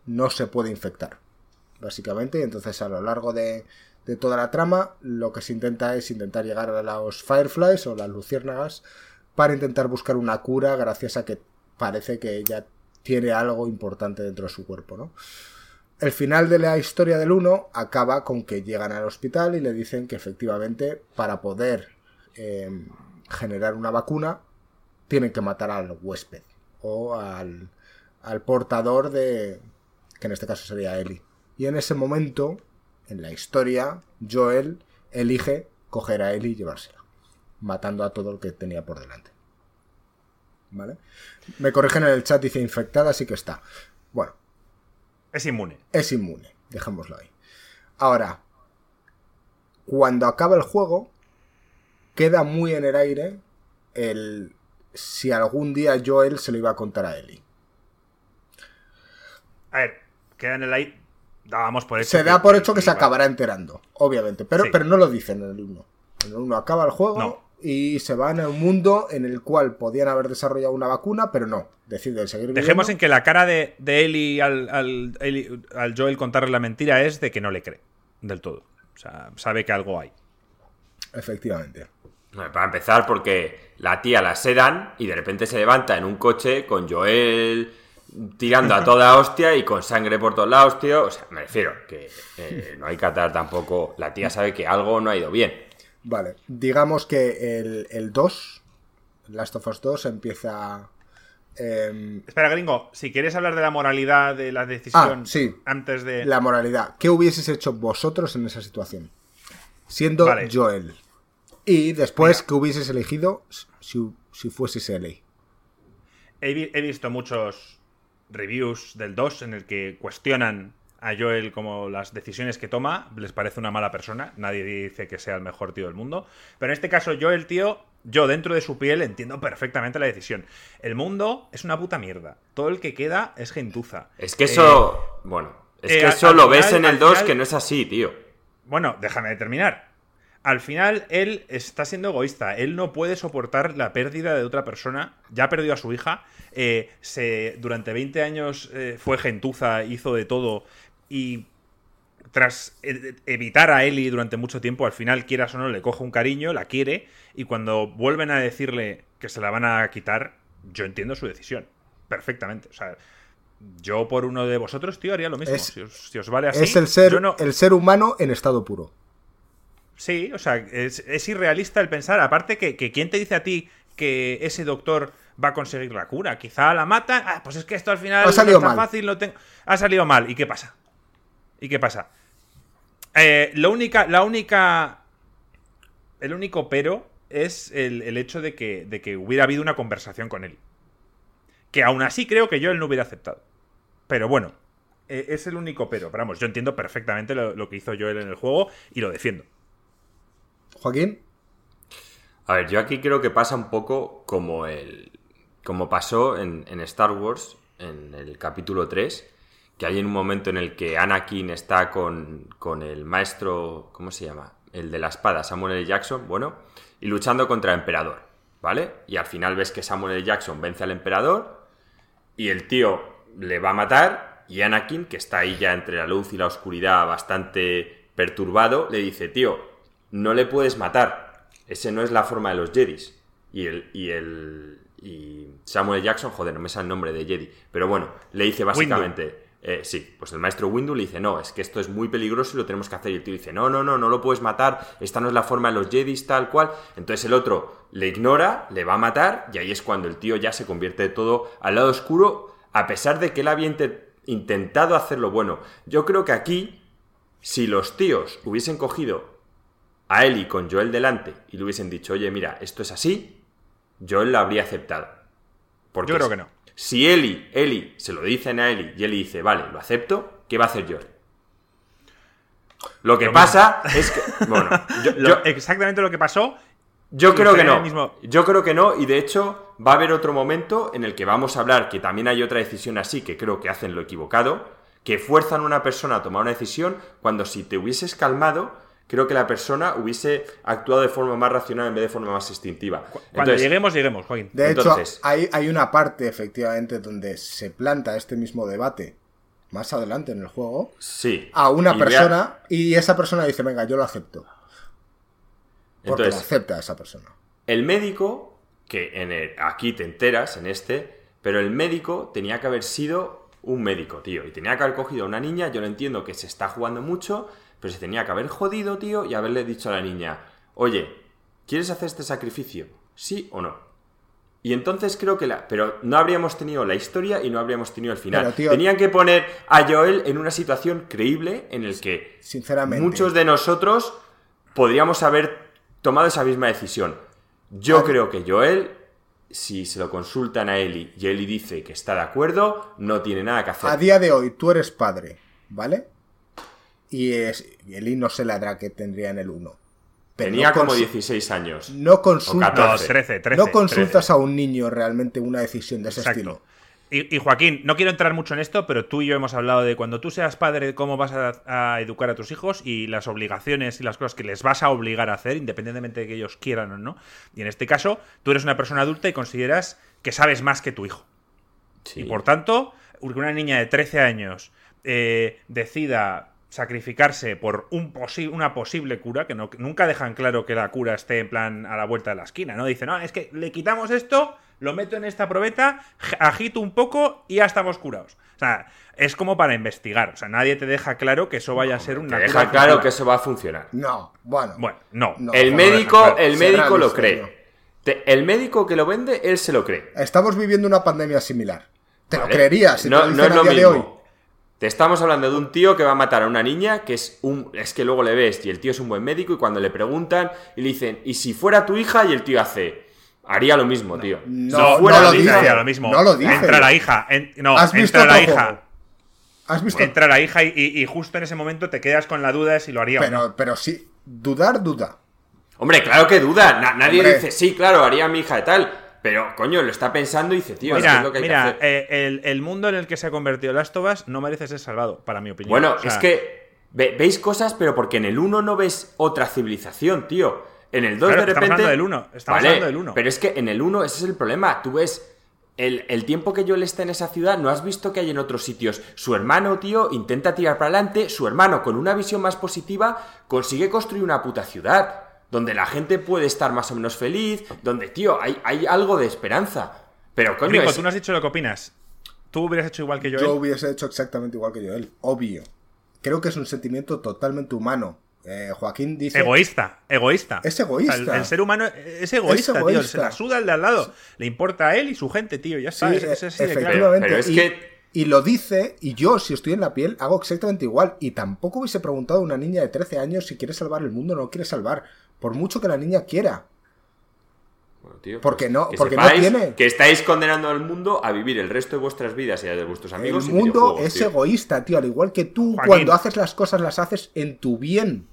no se puede infectar básicamente entonces a lo largo de, de, toda la trama lo que se intenta es intentar llegar a los Fireflies o las luciérnagas para intentar buscar una cura gracias a que parece que ella tiene algo importante dentro de su cuerpo, ¿no? El final de la historia del 1 acaba con que llegan al hospital y le dicen que efectivamente para poder em, generar una vacuna tienen que matar al huésped o al, al portador de... que en este caso sería Ellie. Y en ese momento, en la historia, Joel elige coger a Ellie y llevársela, matando a todo el que tenía por delante. ¿Vale? Me corrigen en el chat, dice infectada, así que está. Bueno. Es inmune. Es inmune, dejémoslo ahí. Ahora, cuando acaba el juego, queda muy en el aire el si algún día Joel se lo iba a contar a Ellie. A ver, queda en el aire. Dábamos por hecho. Se da por hecho que, se acabará enterando, obviamente. Pero, pero no lo dicen en el 1. En el 1 acaba el juego. No y se van a un mundo en el cual podían haber desarrollado una vacuna, pero no, deciden seguir viviendo. Dejemos en que la cara de, de Ellie al, al, Joel contarle la mentira es de que no le cree del todo. O sea, sabe que algo hay. Efectivamente. Para empezar, porque la tía la sedan y de repente se levanta en un coche con Joel tirando a toda hostia y con sangre por todos lados, tío. O sea, me refiero que eh, no hay que atar tampoco. La tía sabe que algo no ha ido bien. Vale, digamos que el, el 2, Last of Us 2, empieza... Em, Espera, gringo, si quieres hablar de la moralidad de la decisión ah, sí, antes de... La moralidad. ¿Qué hubieses hecho vosotros en esa situación? Siendo Joel. Y después, ¿qué hubieses elegido si, si fueses Ellie? He, he visto muchos reviews del 2 en el que cuestionan a Joel como las decisiones que toma, les parece una mala persona. Nadie dice que sea el mejor tío del mundo. Pero en este caso, Joel, tío, yo dentro de su piel entiendo perfectamente la decisión. El mundo es una puta mierda. Todo el que queda es gentuza. Es que eso. Eh, bueno, es que eh, eso lo ves en el 2 que no es así, tío. Bueno, déjame terminar. Al final, él está siendo egoísta. Él no puede soportar la pérdida de otra persona. Ya ha perdido a su hija. Eh, se, durante 20 años fue gentuza, hizo de todo. Y tras e, evitar a Ellie durante mucho tiempo, al final, quieras o no, le coge un cariño, la quiere, y cuando vuelven a decirle que se la van a quitar, yo entiendo su decisión. Perfectamente. O sea, yo por uno de vosotros, tío, haría lo mismo. si, os, vale así. Es el ser, el ser humano en estado puro. Sí, o sea, es, irrealista el pensar. Aparte que, que quién te dice a ti que ese doctor va a conseguir la cura. Quizá la mata. Ah, pues es que esto al final ha salido mal. fácil. Lo tengo... Ha salido mal. ¿Y qué pasa? ¿Y qué pasa? Eh, la única. La única. El único pero es el, hecho de que, de que, hubiera habido una conversación con él. Que aún así creo que yo él no hubiera aceptado. Pero bueno, e, es el único pero. Pero vamos, yo entiendo perfectamente lo, que hizo Joel en el juego y lo defiendo. Joaquín. A ver, yo aquí creo que pasa un poco como el. como pasó en, en Star Wars, en el capítulo 3 que hay en un momento en el que Anakin está con, con el maestro, ¿cómo se llama? El de la espada, Samuel L. Jackson, bueno, y luchando contra el emperador, ¿vale? Y al final ves que Samuel L. Jackson vence al emperador y el tío le va a matar y Anakin, que está ahí ya entre la luz y la oscuridad bastante perturbado, le dice, tío, no le puedes matar, ese no es la forma de los Jedis. Y el, y el y Samuel L. Jackson, joder, no me sale el nombre de Jedi, pero bueno, le dice básicamente... Eh, sí, pues el maestro Windu le dice, no, es que esto es muy peligroso y lo tenemos que hacer. Y el tío dice, no, no, no, no lo puedes matar, esta no es la forma de los Jedis, tal cual. Entonces el otro le ignora, le va a matar, y ahí es cuando el tío ya se convierte de todo al lado oscuro, a pesar de que él había intentado hacerlo bueno. Yo creo que aquí, si los tíos hubiesen cogido a Eli con Joel delante y le hubiesen dicho, oye, mira, esto es así, Joel lo habría aceptado. Porque Yo creo que no. Si Eli, Eli se lo dicen a Eli y Eli dice, vale, lo acepto, ¿qué va a hacer Joel? Lo que pasa es que. Bueno, yo, exactamente lo que pasó. Yo creo que no. Yo creo que no, y de hecho va a haber otro momento en el que vamos a hablar que también hay otra decisión así que creo que hacen lo equivocado, que fuerzan a una persona a tomar una decisión cuando si te hubieses calmado, creo que la persona hubiese actuado de forma más racional en vez de forma más instintiva. Cuando lleguemos, lleguemos, Joaquín. De hecho, hay, hay una parte, efectivamente, donde se planta este mismo debate más adelante en el juego sí. a una persona y esa persona dice, venga, yo lo acepto. Porque lo acepta esa persona. El médico, que en aquí te enteras, en este, pero el médico tenía que haber sido un médico, tío. Y tenía que haber cogido a una niña, yo lo entiendo que se está jugando mucho, pero se tenía que haber jodido, tío, y haberle dicho a la niña, oye, ¿quieres hacer este sacrificio? ¿Sí o no? Y entonces creo que la... Pero no habríamos tenido la historia y no habríamos tenido el final. Tenían que poner a Joel en una situación creíble en el que Sinceramente. muchos de nosotros podríamos haber tomado esa misma decisión. Yo creo que Joel, si se lo consultan a Eli y Eli dice que está de acuerdo, no tiene nada que hacer. A día de hoy, tú eres padre, ¿vale? Y, es, Eli no sé la edad que tendría en el 1. Tenía como 16 años. No consultas, 13, 13, no consultas a un niño realmente una decisión de ese estilo. Y, Joaquín, no quiero entrar mucho en esto, pero tú y yo hemos hablado de cuando tú seas padre, cómo vas a, educar a tus hijos y las obligaciones y las cosas que les vas a obligar a hacer, independientemente de que ellos quieran o no. Y en este caso, tú eres una persona adulta y consideras que sabes más que tu hijo. Y por tanto, que una niña de 13 años eh, decida sacrificarse por un una posible cura, que no, nunca dejan claro que la cura esté en plan a la vuelta de la esquina, ¿no? Dicen, no, es que le quitamos esto, lo meto en esta probeta, agito un poco y ya estamos curados. O sea, es como para investigar. O sea, nadie te deja claro que eso vaya a ser una. Te deja claro que eso va a funcionar. No, bueno. Bueno, no. el médico, el médico lo cree. el médico que lo vende, él se lo cree. Estamos viviendo una pandemia similar. Te lo creerías si no, te lo no es lo mismo. De hoy. Te estamos hablando de un tío que va a matar a una niña, que es un. Es que luego le ves y el tío es un buen médico, y cuando le preguntan y le dicen, ¿y si fuera tu hija? Y el tío hace. Haría lo mismo, tío. No, fuera lo, dice, haría lo mismo. No lo dice. Entra la hija. no, ¿Has visto la hija. ¿Has visto? entra la hija y, justo en ese momento te quedas con la duda de si lo haría pero, o no. Pero sí, dudar, duda. Hombre, claro que duda. nadie dice, sí, claro, haría mi hija y tal. Pero, coño, lo está pensando y dice, tío, mira, es lo que hay mira, que hacer. Eh, el, mundo en el que se ha convertido Last of Us no merece ser salvado, para mi opinión. Bueno, es que veis cosas, pero porque en el 1 no ves otra civilización, tío. En el 2 de repente. Estamos hablando del 1. Estamos hablando del 1. Pero es que en el 1 ese es el problema. Tú ves. El, el, tiempo que Joel está en esa ciudad, no has visto que hay en otros sitios. Su hermano, tío, intenta tirar para adelante. Su hermano, con una visión más positiva, consigue construir una puta ciudad donde la gente puede estar más o menos feliz, donde, tío, hay, hay algo de esperanza. Pero, coño. tú no has dicho lo que opinas. ¿Tú hubieras hecho igual que yo? Yo hubiese hecho exactamente igual que Joel, obvio. Creo que es un sentimiento totalmente humano. Eh, Joaquín dice. Egoísta, egoísta. Es egoísta. el, ser humano es egoísta, tío. Se la suda el de al lado. Le importa a él y su gente, tío. Ya está. efectivamente. Pero, es que. Y lo dice, y yo, si estoy en la piel, hago exactamente igual. Y tampoco hubiese preguntado a una niña de 13 años si quiere salvar el mundo o no quiere salvar. Por mucho que la niña quiera. Bueno, tío, porque pues no, porque no tiene. Que estáis condenando al mundo a vivir el resto de vuestras vidas y de vuestros amigos. El mundo es egoísta, tío. Al igual que tú, cuando haces las cosas, las haces en tu bien.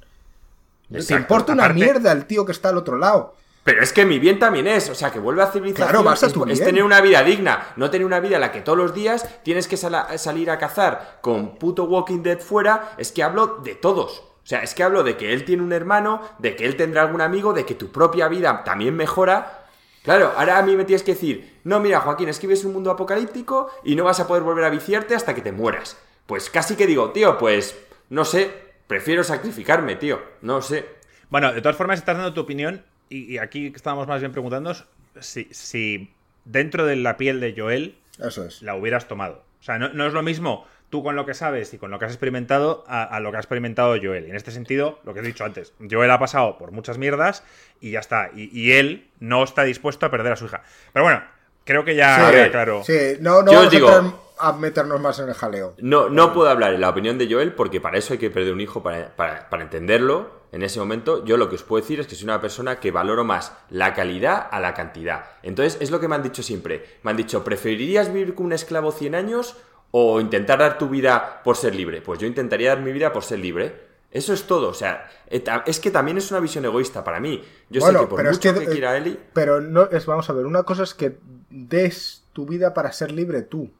Te importa una mierda el tío que está al otro lado. Pero es que mi bien también es, o sea, que vuelve a civilización claro, es, es, tener una vida digna, no tener una vida en la que todos los días tienes que salir a cazar con puto Walking Dead fuera, es que hablo de todos. O sea, es que hablo de que él tiene un hermano, de que él tendrá algún amigo, de que tu propia vida también mejora. Claro, ahora a mí me tienes que decir, no, mira, Joaquín, es que vives un mundo apocalíptico y no vas a poder volver a viciarte hasta que te mueras. Pues casi que digo, tío, pues no sé, prefiero sacrificarme, tío, no sé. Bueno, de todas formas, estás dando tu opinión y, aquí estábamos más bien preguntándonos si, si, dentro de la piel de Joel Eso es. la hubieras tomado. O sea, no, no es lo mismo tú con lo que sabes y con lo que has experimentado a, lo que ha experimentado Joel. Y en este sentido, lo que he dicho antes, Joel ha pasado por muchas mierdas y ya está. Y, él no está dispuesto a perder a su hija. Pero bueno, creo que ya claro. Sí, no, no vamos digo, a, meternos más en el jaleo. No, no puedo hablar en la opinión de Joel porque para eso hay que perder un hijo para, para entenderlo. En ese momento, yo lo que os puedo decir es que soy una persona que valoro más la calidad a la cantidad. Entonces, es lo que me han dicho siempre. Me han dicho, ¿preferirías vivir con un esclavo 100 años o intentar dar tu vida por ser libre. Pues yo intentaría dar mi vida por ser libre. Eso es todo. O sea, es que también es una visión egoísta para mí. Yo sé que por mucho que, quiera Eli. Pero no es, vamos a ver, una cosa es que des tu vida para ser libre tú.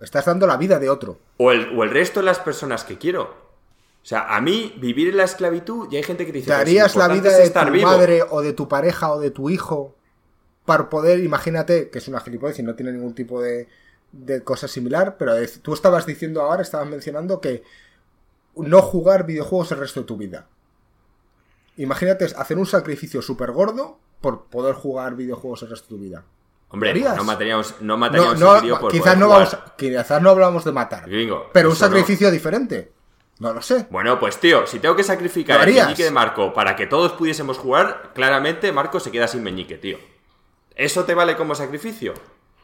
Estás dando la vida de otro. O el, o el resto de las personas que quiero. O sea, a mí vivir en la esclavitud, y hay gente que dice... ¿Te darías la vida de tu madre o de tu pareja o de tu hijo para poder, imagínate, que es una gilipollez y no tiene ningún tipo de, de cosa similar, pero tú estabas diciendo ahora, estabas mencionando que no jugar videojuegos el resto de tu vida. Imagínate hacer un sacrificio súper gordo por poder jugar videojuegos el resto de tu vida. Hombre, no mataríamos, no por quizás no vamos, quizás no hablamos de matar. pero un sacrificio diferente. No lo sé. Bueno, pues tío, si tengo que sacrificar el meñique de Marco para que todos pudiésemos jugar, claramente Marco se queda sin meñique, tío. ¿Eso te vale como sacrificio?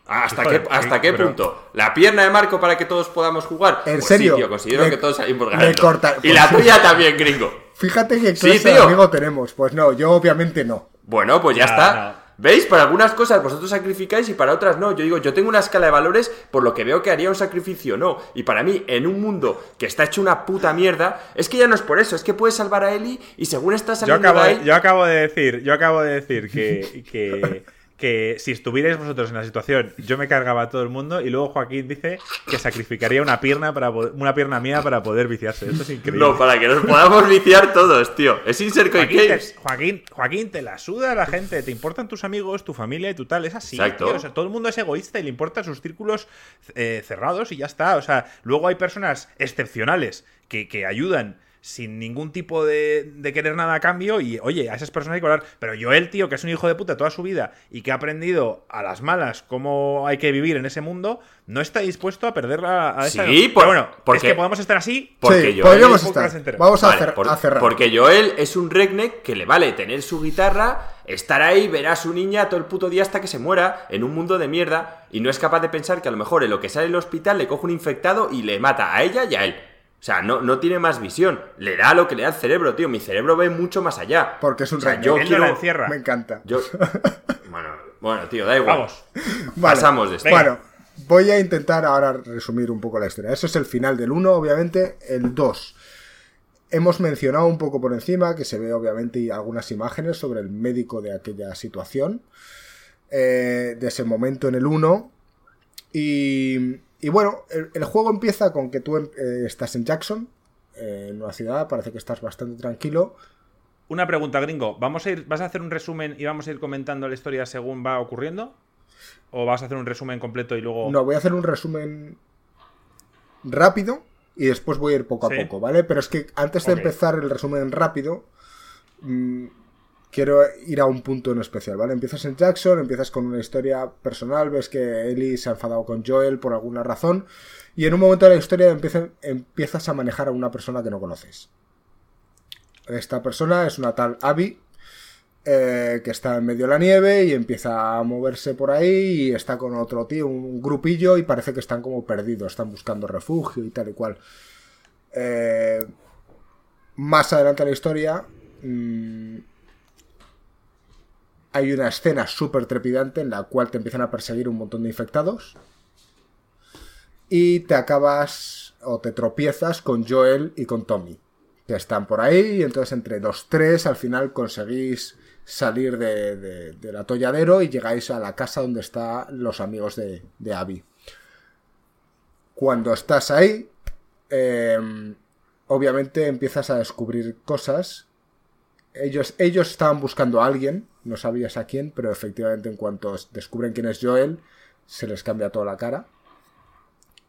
¿Hasta qué, hasta qué punto? ¿La pierna de Marco para que todos podamos jugar? ¿En pues serio? tío, considero que todos salimos ganando. Y la tuya también, gringo. Fíjate qué clase de amigo tenemos. Pues no, yo obviamente no. Bueno, pues ya, está. ¿Veis? Para algunas cosas vosotros sacrificáis y para otras no. Yo digo, yo tengo una escala de valores por lo que veo que haría un sacrificio no. Y para mí, en un mundo que está hecho una puta mierda, es que ya no es por eso, es que puedes salvar a Eli y según estás saliendo yo acabo, de ahí... Yo acabo de decir, yo acabo de decir que, que que si estuvierais vosotros en la situación, yo me cargaba a todo el mundo y luego Joaquín dice que sacrificaría una pierna para una pierna mía para poder viciarse. Esto es increíble. No, para que nos podamos viciar todos, tío. Es Insercoy Joaquín, Joaquín, Joaquín, te la suda la gente. Te importan tus amigos, tu familia y tu tal. Es así. Exacto. O sea, todo el mundo es egoísta y le importan sus círculos eh, cerrados y ya está. O sea, luego hay personas excepcionales que, que ayudan sin ningún tipo de, querer nada a cambio y, oye, a esas personas hay que hablar. Pero yo, el tío, que es un hijo de puta toda su vida y que ha aprendido a las malas cómo hay que vivir en ese mundo, no está dispuesto a perderla a esa... Sí, Pero bueno, porque, es que podemos estar así. Porque sí, podríamos estar. Vamos a, cerrar. Porque Joel es un redneck que le vale tener su guitarra, estar ahí, ver a su niña todo el puto día hasta que se muera en un mundo de mierda y no es capaz de pensar que a lo mejor en lo que sale del hospital le coge un infectado y le mata a ella y a él. O sea, no, no tiene más visión. Le da lo que le da el cerebro, tío. Mi cerebro ve mucho más allá. Porque es un o yo quiero... la encierra. Me encanta. Yo... bueno, bueno, tío, da igual. Vamos. Pasamos de esto. Bueno, voy a intentar ahora resumir un poco la historia. Eso es el final del 1, obviamente. El 2. Hemos mencionado un poco por encima que se ve obviamente algunas imágenes sobre el médico de aquella situación. Eh, de ese momento en el 1. Y, bueno, el, juego empieza con que tú eh, estás en Jackson, en una ciudad, parece que estás bastante tranquilo. Una pregunta, gringo. ¿Vamos a ir, ¿Vas a hacer un resumen y vamos a ir comentando la historia según va ocurriendo? ¿O vas a hacer un resumen completo y luego.? No, voy a hacer un resumen rápido y después voy a ir poco a poco, ¿vale? Pero es que antes de empezar el resumen rápido, mm, quiero ir a un punto en especial, ¿vale? Empiezas en Jackson, empiezas con una historia personal, ves que Ellie se ha enfadado con Joel por alguna razón, y en un momento de la historia empiezas a manejar a una persona que no conoces. Esta persona es una tal Abby, eh, que está en medio de la nieve y empieza a moverse por ahí y está con otro tío, un grupillo, y parece que están como perdidos, están buscando refugio y tal y cual. Eh, más adelante en la historia... Mm, hay una escena súper trepidante en la cual te empiezan a perseguir un montón de infectados. Y te acabas o te tropiezas con Joel y con Tommy. Que están por ahí y entonces entre los tres al final conseguís salir de, del atolladero y llegáis a la casa donde están los amigos de, de Abby. Cuando estás ahí, em, obviamente empiezas a descubrir cosas. Ellos, ellos estaban buscando a alguien no sabías a quién, pero efectivamente en cuanto descubren quién es Joel, se les cambia toda la cara.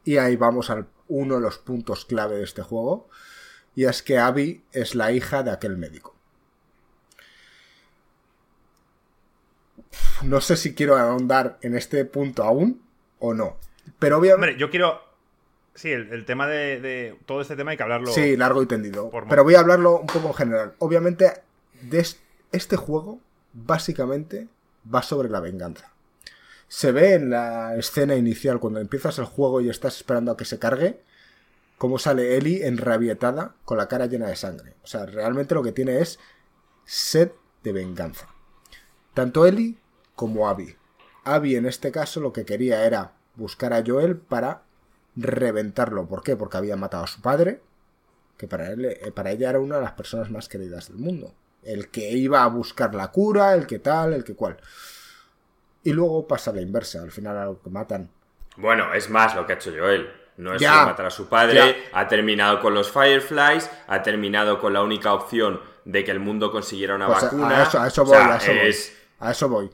Y ahí vamos a uno de los puntos clave de este juego, y es que Abby es la hija de aquel médico. No sé si quiero ahondar en este punto aún o no. Pero obviamente. Hombre, yo quiero. Sí, el, tema de, Todo este tema hay que hablarlo. Sí, largo y tendido. Pero voy a hablarlo un poco en general. Obviamente, de este juego básicamente va sobre la venganza. Se ve en la escena inicial, cuando empiezas el juego y estás esperando a que se cargue, cómo sale Ellie enrabietada con la cara llena de sangre. O sea, realmente lo que tiene es sed de venganza. Tanto Ellie como Abby. Abby en este caso lo que quería era buscar a Joel para reventarlo. ¿Por qué? Porque había matado a su padre, que para, él, eh, para ella era una de las personas más queridas del mundo el que iba a buscar la cura, el que tal, el que cual. Y luego pasa la inversa, al final a lo que matan. Bueno, es más lo que ha hecho Joel. No es matar a su padre, ha terminado con los Fireflies, ha terminado con la única opción de que el mundo consiguiera una pues vacuna. A eso, a eso voy, a eso voy. A eso voy.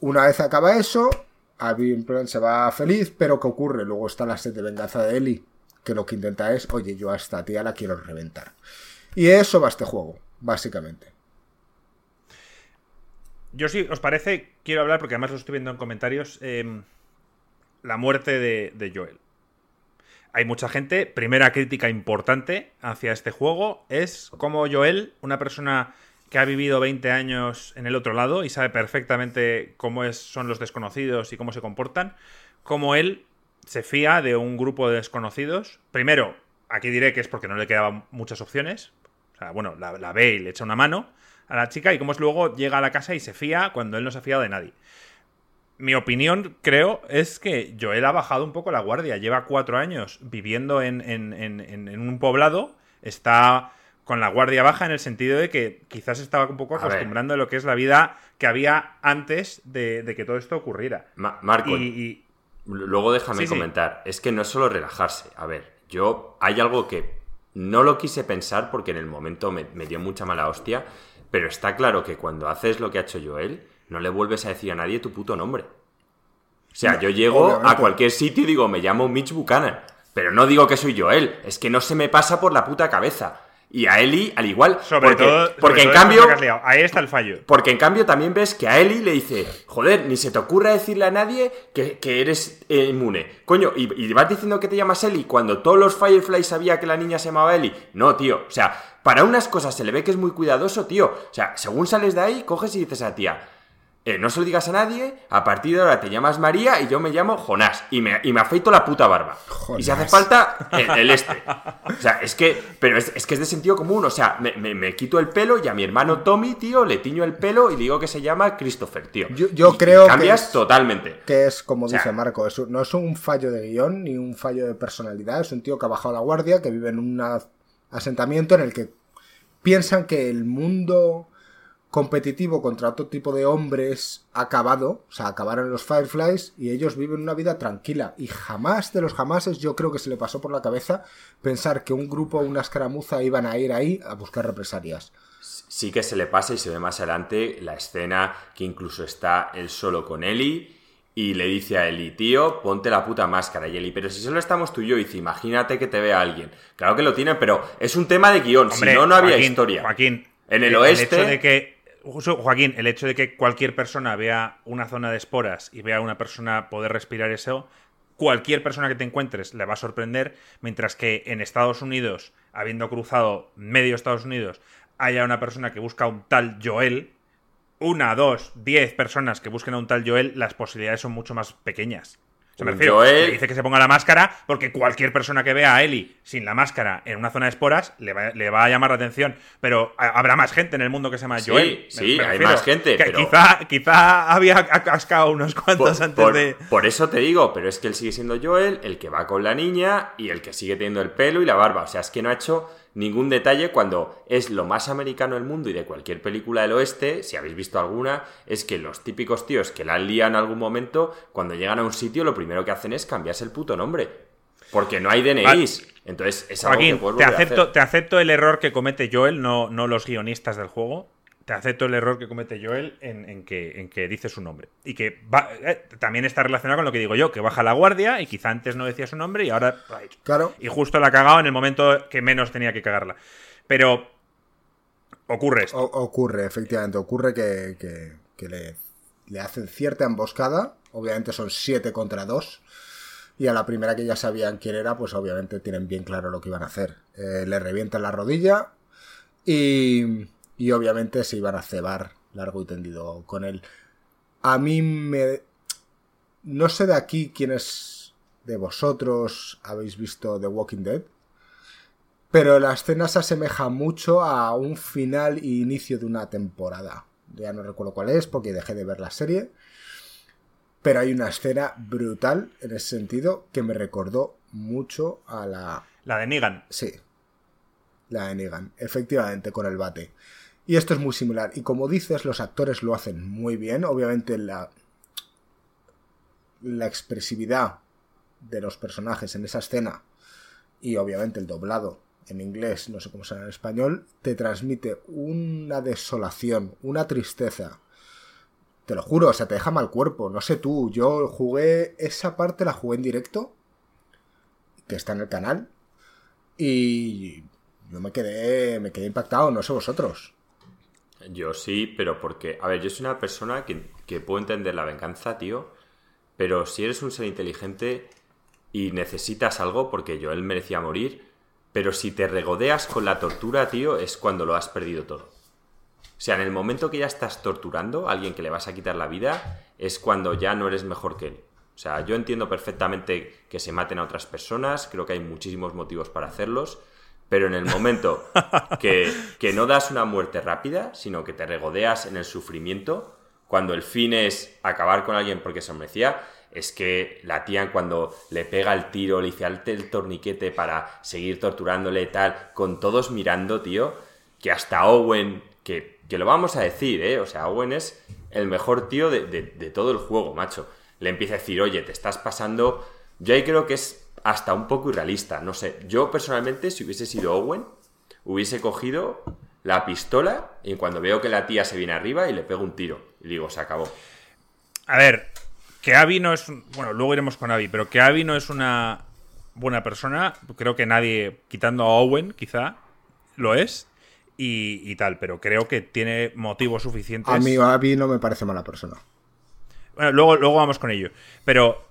Una vez acaba eso, Abby en plan se va feliz, pero ¿qué ocurre? Luego está la sed de venganza de Ellie, que lo que intenta es, oye, yo a esta tía la quiero reventar. Y eso va a este juego básicamente. Yo sí, ¿os parece? Quiero hablar, porque además lo estoy viendo en comentarios, em, la muerte de, Joel. Hay mucha gente, primera crítica importante hacia este juego es cómo Joel, una persona que ha vivido 20 años en el otro lado y sabe perfectamente cómo es, son los desconocidos y cómo se comportan, cómo él se fía de un grupo de desconocidos. Primero, aquí diré que es porque no le quedaban muchas opciones, o sea, bueno, la, ve y le echa una mano a la chica y cómo es luego llega a la casa y se fía cuando él no se ha fiado de nadie. Mi opinión, creo, es que Joel ha bajado un poco la guardia. Lleva cuatro años viviendo en, un poblado, está con la guardia baja en el sentido de que quizás estaba un poco acostumbrando a lo que es la vida que había antes de, que todo esto ocurriera. Marco, y, luego déjame comentar. Es que no es solo relajarse. A ver, yo hay algo que no lo quise pensar porque en el momento me, dio mucha mala hostia, pero está claro que cuando haces lo que ha hecho Joel, no le vuelves a decir a nadie tu puto nombre. O sea, yo llego a cualquier sitio y digo, me llamo Mitch Buchanan, pero no digo que soy Joel, es que no se me pasa por la puta cabeza. Y a Eli, al igual. Sobre porque, todo. Porque en cambio. Ahí está el fallo. Porque en cambio también ves que a Eli le dice: Joder, ni se te ocurra decirle a nadie que, eres eh, inmune. Coño, y, vas diciendo que te llamas Eli cuando todos los Fireflies sabía que la niña se llamaba Eli. No, tío. O sea, para unas cosas se le ve que es muy cuidadoso, tío. O sea, según sales de ahí, coges y dices a tía: eh, no se lo digas a nadie, a partir de ahora te llamas María y yo me llamo Jonás y me, y me afeito la puta barba. Y si hace falta, el, este. O sea, es que, pero es, que es de sentido común, o sea, me, quito el pelo y a mi hermano Tommy, tío, le tiño el pelo y digo que se llama Christopher, tío. Yo, creo cambias totalmente. Que es, como dice Marco, no es un fallo de guion ni un fallo de personalidad, es un tío que ha bajado la guardia, que vive en un asentamiento en el que piensan que el mundo competitivo contra otro tipo de hombres acabado, o sea, acabaron los Fireflies y ellos viven una vida tranquila. Y jamás de los jamases yo creo que se le pasó por la cabeza pensar que un grupo o una escaramuza iban a ir ahí a buscar represalias. Sí que se le pasa y se ve más adelante la escena que incluso está él solo con Eli y le dice a Eli, tío, ponte la puta máscara. Y Eli, pero si solo estamos tú y yo, dice, imagínate que te vea alguien. Claro que lo tiene, pero es un tema de guion, si no, no había historia. Joaquín, en el, oeste... de que Joaquín, el hecho de que cualquier persona vea una zona de esporas y vea a una persona poder respirar eso, cualquier persona que te encuentres le va a sorprender, mientras que en Estados Unidos, habiendo cruzado medio Estados Unidos, haya una persona que busca un tal Joel, una, dos, diez personas que busquen a un tal Joel, las posibilidades son mucho más pequeñas. Se me refiero, dice que se ponga la máscara porque cualquier persona que vea a Eli sin la máscara en una zona de esporas le va, a llamar la atención. Pero habrá más gente en el mundo que se llama Joel. Sí, hay más gente. Pero... Quizá, quizá había cascado unos cuantos antes de. Por eso te digo, pero es que él sigue siendo Joel, el que va con la niña y el que sigue teniendo el pelo y la barba. O sea, es que no ha hecho ningún detalle cuando es lo más americano del mundo y de cualquier película del oeste, si habéis visto alguna, es que los típicos tíos que la lían en algún momento, cuando llegan a un sitio, lo primero que hacen es cambiarse el puto nombre. Porque no hay DNIs. Entonces es algo que te acepto, te acepto el error que comete Joel, no, no los guionistas del juego te acepto el error que comete Joel en, que, en que dice su nombre. Y que eh, también está relacionado con lo que digo yo, que baja la guardia y quizá antes no decía su nombre y ahora... Claro. Y justo la ha cagado en el momento que menos tenía que cagarla. Pero ocurre esto. ocurre, efectivamente. Ocurre que, le, le, hacen cierta emboscada. Obviamente son siete contra dos. Y a la primera que ya sabían quién era, pues obviamente tienen bien claro lo que iban a hacer. Eh, le revientan la rodilla y y obviamente se iban a cebar largo y tendido con él. A mí me... No sé de aquí quiénes de vosotros habéis visto The Walking Dead, pero la escena se asemeja mucho a un final e inicio de una temporada. Ya no recuerdo cuál es porque dejé de ver la serie. Pero hay una escena brutal en ese sentido que me recordó mucho a la... La de Negan. Sí. La de Negan, efectivamente, con el bate. Y esto es muy similar. Y como dices, los actores lo hacen muy bien. Obviamente la, la expresividad de los personajes en esa escena y obviamente el doblado en inglés, no sé cómo será en español, te transmite una desolación, una tristeza. Te lo juro, o sea, te deja mal cuerpo. No sé tú, yo jugué esa parte, la jugué en directo, que está en el canal, y yo me quedé, me quedé impactado, no sé vosotros. Yo sí, pero porque, a ver, yo soy una persona que, que puedo entender la venganza, tío, pero si eres un ser inteligente y necesitas algo, porque yo él merecía morir, pero si te regodeas con la tortura, tío, es cuando lo has perdido todo. O sea, en el momento que ya estás torturando a alguien que le vas a quitar la vida, es cuando ya no eres mejor que él. O sea, yo entiendo perfectamente que se maten a otras personas, creo que hay muchísimos motivos para hacerlos, pero en el momento que, no das una muerte rápida, sino que te regodeas en el sufrimiento, cuando el fin es acabar con alguien porque se merecía, es que la tía cuando le pega el tiro, le dice el torniquete para seguir torturándole y tal, con todos mirando, tío, que hasta Owen, que, que, lo vamos a decir, ¿eh? O sea, Owen es el mejor tío de, de todo el juego, macho. Le empieza a decir, oye, te estás pasando... Yo ahí creo que es hasta un poco irrealista. No sé, yo personalmente, si hubiese sido Owen, hubiese cogido la pistola y cuando veo que la tía se viene arriba y le pego un tiro. Y digo, se acabó. A ver, que Abby no es. Bueno, luego iremos con Abby, pero que Abby no es una buena persona. Creo que nadie, quitando a Owen, quizá, lo es. Y, tal, pero creo que tiene motivos suficientes. A mí Abby no me parece mala persona. Bueno, luego, luego vamos con ello. Pero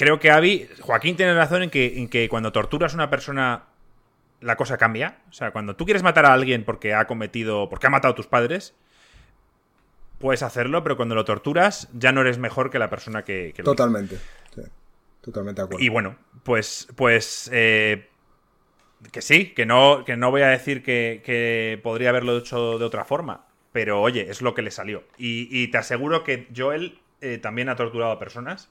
creo que Avi, Joaquín tiene razón en que, en que cuando torturas a una persona la cosa cambia. O sea, cuando tú quieres matar a alguien porque ha cometido, porque ha matado a tus padres, puedes hacerlo, pero cuando lo torturas ya no eres mejor que la persona que, lo Totalmente. Totalmente de acuerdo. Y bueno, pues, pues eh, que sí, que no, que no voy a decir que, podría haberlo hecho de otra forma. Pero oye, es lo que le salió. Y, te aseguro que Joel eh, también ha torturado a personas.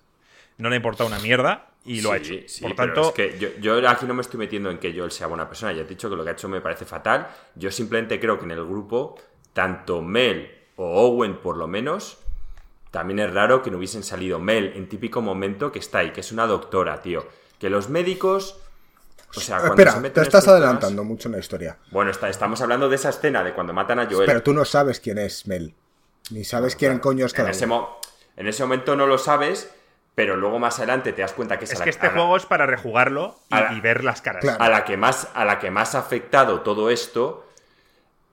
No le ha importado una mierda y lo ha hecho. Por tanto. que yo, aquí no me estoy metiendo en que Joel sea buena persona. Ya he dicho que lo que ha hecho me parece fatal. Yo simplemente creo que en el grupo, tanto Mel o Owen, por lo menos, también es raro que no hubiesen salido Mel en típico momento que está ahí, que es una doctora, tío. Que los médicos o sea, Espera, te estás adelantando mucho en la historia. Bueno, estamos hablando de esa escena de cuando matan a Joel. Pero tú no sabes quién es Mel. Ni sabes quién coño es cada en ese, en ese momento no lo sabes, pero luego más adelante te das cuenta que es, es que este juego es para rejugarlo y, ver las caras. A la que más a la que más ha afectado todo esto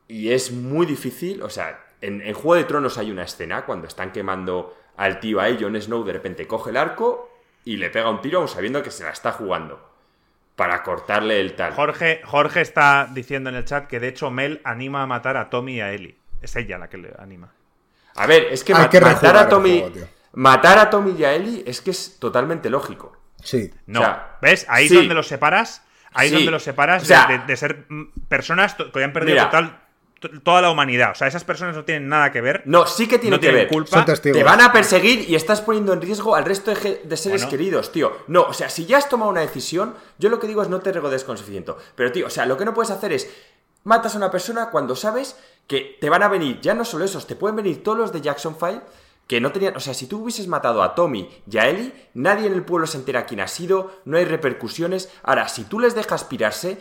y es muy difícil, o sea, en, en Juego de Tronos hay una escena cuando están quemando al tío ahí, Jon Snow de repente coge el arco y le pega un tiro sabiendo que se la está jugando para cortarle el tal. Jorge, Jorge está diciendo en el chat que de hecho Mel anima a matar a Tommy y a Ellie. Es ella la que le anima. A ver, es que, matar a Tommy. Matar a Tommy y a Ellie es que es totalmente lógico. Sí. No. ¿Ves? Ahí es donde los separas. Ahí es donde los separas de, ser personas que han perdido total toda la humanidad. O sea, esas personas no tienen nada que ver. No, sí que tienen que ver. Culpa. Te van a perseguir y estás poniendo en riesgo al resto de, seres queridos, tío. No, o sea, si ya has tomado una decisión, yo lo que digo es no te regodes con suficiente. Pero, tío, o sea, lo que no puedes hacer es matas a una persona cuando sabes que te van a venir, ya no solo esos, te pueden venir todos los de Jackson Five que no tenían, o sea, si tú hubieses matado a Tommy y a Ellie, nadie en el pueblo se entera quién ha sido, no hay repercusiones. Ahora, si tú les dejas pirarse,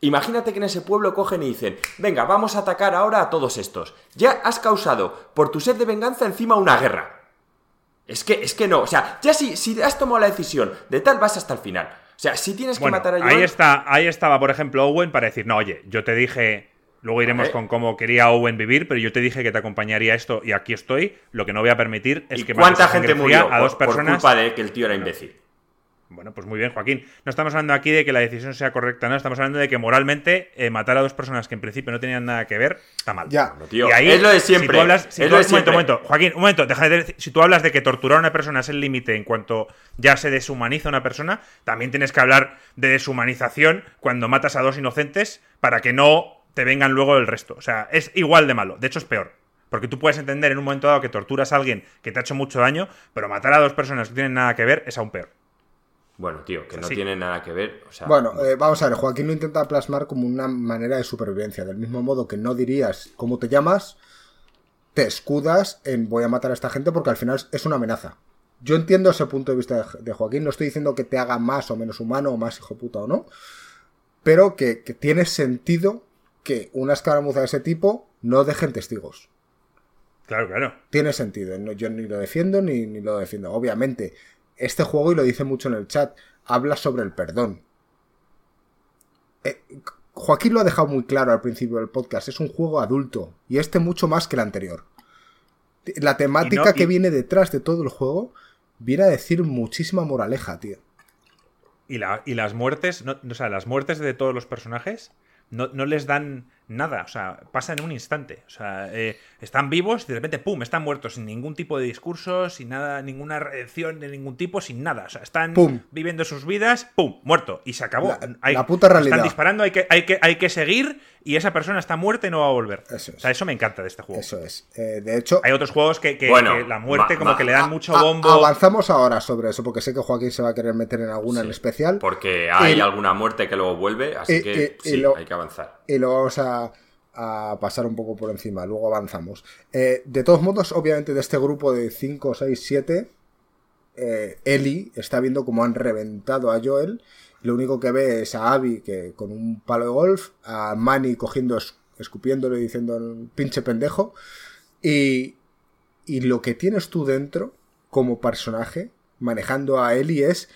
Imagínate que en ese pueblo cogen y dicen, venga, vamos a atacar ahora a todos estos. Ya has causado por tu sed de venganza encima una guerra. Es que, es que no, o sea, ya si, si has tomado la decisión de tal vas hasta el final. O sea, si tienes que matar a Joel... Ahí, está, ahí estaba, por ejemplo, Owen para decir, no, oye, yo te dije, luego iremos con cómo quería Owen vivir, pero yo te dije que te acompañaría esto y aquí estoy. Lo que no voy a permitir es que ¿Cuánta gente murió a dos personas por culpa de que el tío era imbécil? Bueno, pues muy bien, Joaquín. No estamos hablando aquí de que la decisión sea correcta, no. Estamos hablando de que moralmente eh, matar a dos personas que en principio no tenían nada que ver está mal. Ya, tío. Y ahí, es lo de siempre. Si tú hablas, un momento, un momento, Joaquín, un momento. Deja de, si tú hablas de que torturar a una persona es el límite en cuanto ya se deshumaniza una persona, también tienes que hablar de deshumanización cuando matas a dos inocentes para que no te vengan luego el resto. O sea, es igual de malo. De hecho, es peor. Porque tú puedes entender en un momento dado que torturas a alguien que te ha hecho mucho daño, pero matar a dos personas que tienen nada que ver es aún peor. Bueno, tío, que no tiene nada que ver. bueno, eh, vamos a ver, Joaquín lo intenta plasmar como una manera de supervivencia. Del mismo modo que no dirías cómo te llamas, te escudas en voy a matar a esta gente porque al final es una amenaza. Yo entiendo ese punto de vista de, Joaquín, no estoy diciendo que te haga más o menos humano o más hijo puta o no, pero que, tiene sentido que una escaramuza de ese tipo no dejen testigos. Claro, claro. Tiene sentido. yo ni lo defiendo ni, ni, lo defiendo. Obviamente, este juego, y lo dice mucho en el chat, habla sobre el perdón. Eh, Joaquín lo ha dejado muy claro al principio del podcast, es un juego adulto, y este mucho más que el anterior. La temática que viene detrás de todo el juego viene a decir muchísima moraleja, tío. Y, la, y las muertes, o sea, las muertes de todos los personajes no, no les dan nada, o sea, pasa en un instante. O sea, eh, están vivos y de repente, ¡pum!, están muertos sin ningún tipo de discurso, sin nada, ninguna reacción de ningún tipo, sin nada. O sea, están viviendo sus vidas, ¡pum!, muerto. Y se acabó. La, puta realidad. Están disparando, hay que, hay, que, hay que seguir y esa persona está muerta y no va a volver. Eso O sea, eso me encanta de este juego. Eso es. Eh, de hecho... Hay otros juegos que, la muerte como que le dan mucho bombo. avanzamos ahora sobre eso, porque sé que Joaquín se va a querer meter en alguna en especial. Porque hay alguna muerte que luego vuelve, así que sí, hay que avanzar. Y lo vamos a a pasar un poco por encima, luego avanzamos. Eh, de todos modos, obviamente de este grupo de 5, 6, 7, eh, Ellie está viendo cómo han reventado a Joel. Lo único que ve es a Abby que, con un palo de golf, a Manny cogiendo, escupiéndole y diciendo pinche pendejo. Y, y lo que tienes tú dentro, como personaje, manejando a Ellie, es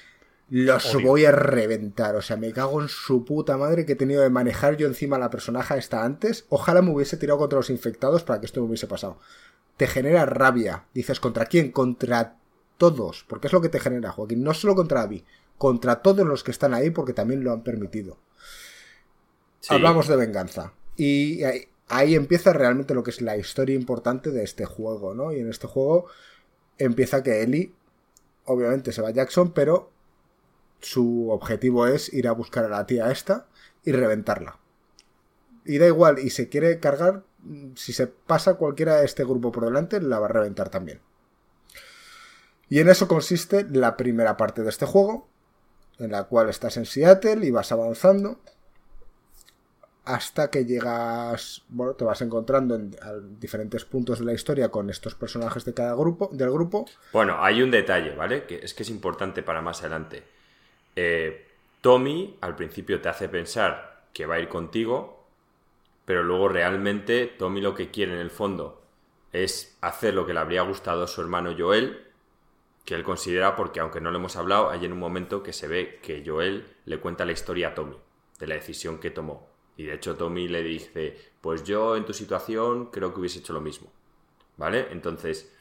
los voy a reventar. O sea, me cago en su puta madre que he tenido de manejar yo encima a la personaje esta antes. Ojalá me hubiese tirado contra los infectados para que esto me hubiese pasado. Te genera rabia. Dices, ¿contra quién? Contra todos. Porque es lo que te genera, Joaquín. No solo contra Abby. Contra todos los que están ahí porque también lo han permitido. Hablamos de venganza. Y ahí empieza realmente lo que es la historia importante de este juego, ¿no? Y en este juego empieza que Ellie, obviamente se va a Jackson, pero su objetivo es ir a buscar a la tía esta y reventarla. Y da igual, y se quiere cargar, si se pasa cualquiera de este grupo por delante, la va a reventar también. Y en eso consiste la primera parte de este juego, en la cual estás en Seattle y vas avanzando hasta que llegas, bueno, te vas encontrando en, diferentes puntos de la historia con estos personajes de cada grupo, del grupo. Bueno, hay un detalle, ¿vale? Que es que es importante para más adelante. Eh, Tommy al principio te hace pensar que va a ir contigo, pero luego realmente Tommy lo que quiere en el fondo es hacer lo que le habría gustado a su hermano Joel, que él considera, porque aunque no lo hemos hablado, hay en un momento que se ve que Joel le cuenta la historia a Tommy de la decisión que tomó. Y de hecho Tommy le dice, pues yo en tu situación creo que hubiese hecho lo mismo. ¿Vale? Entonces,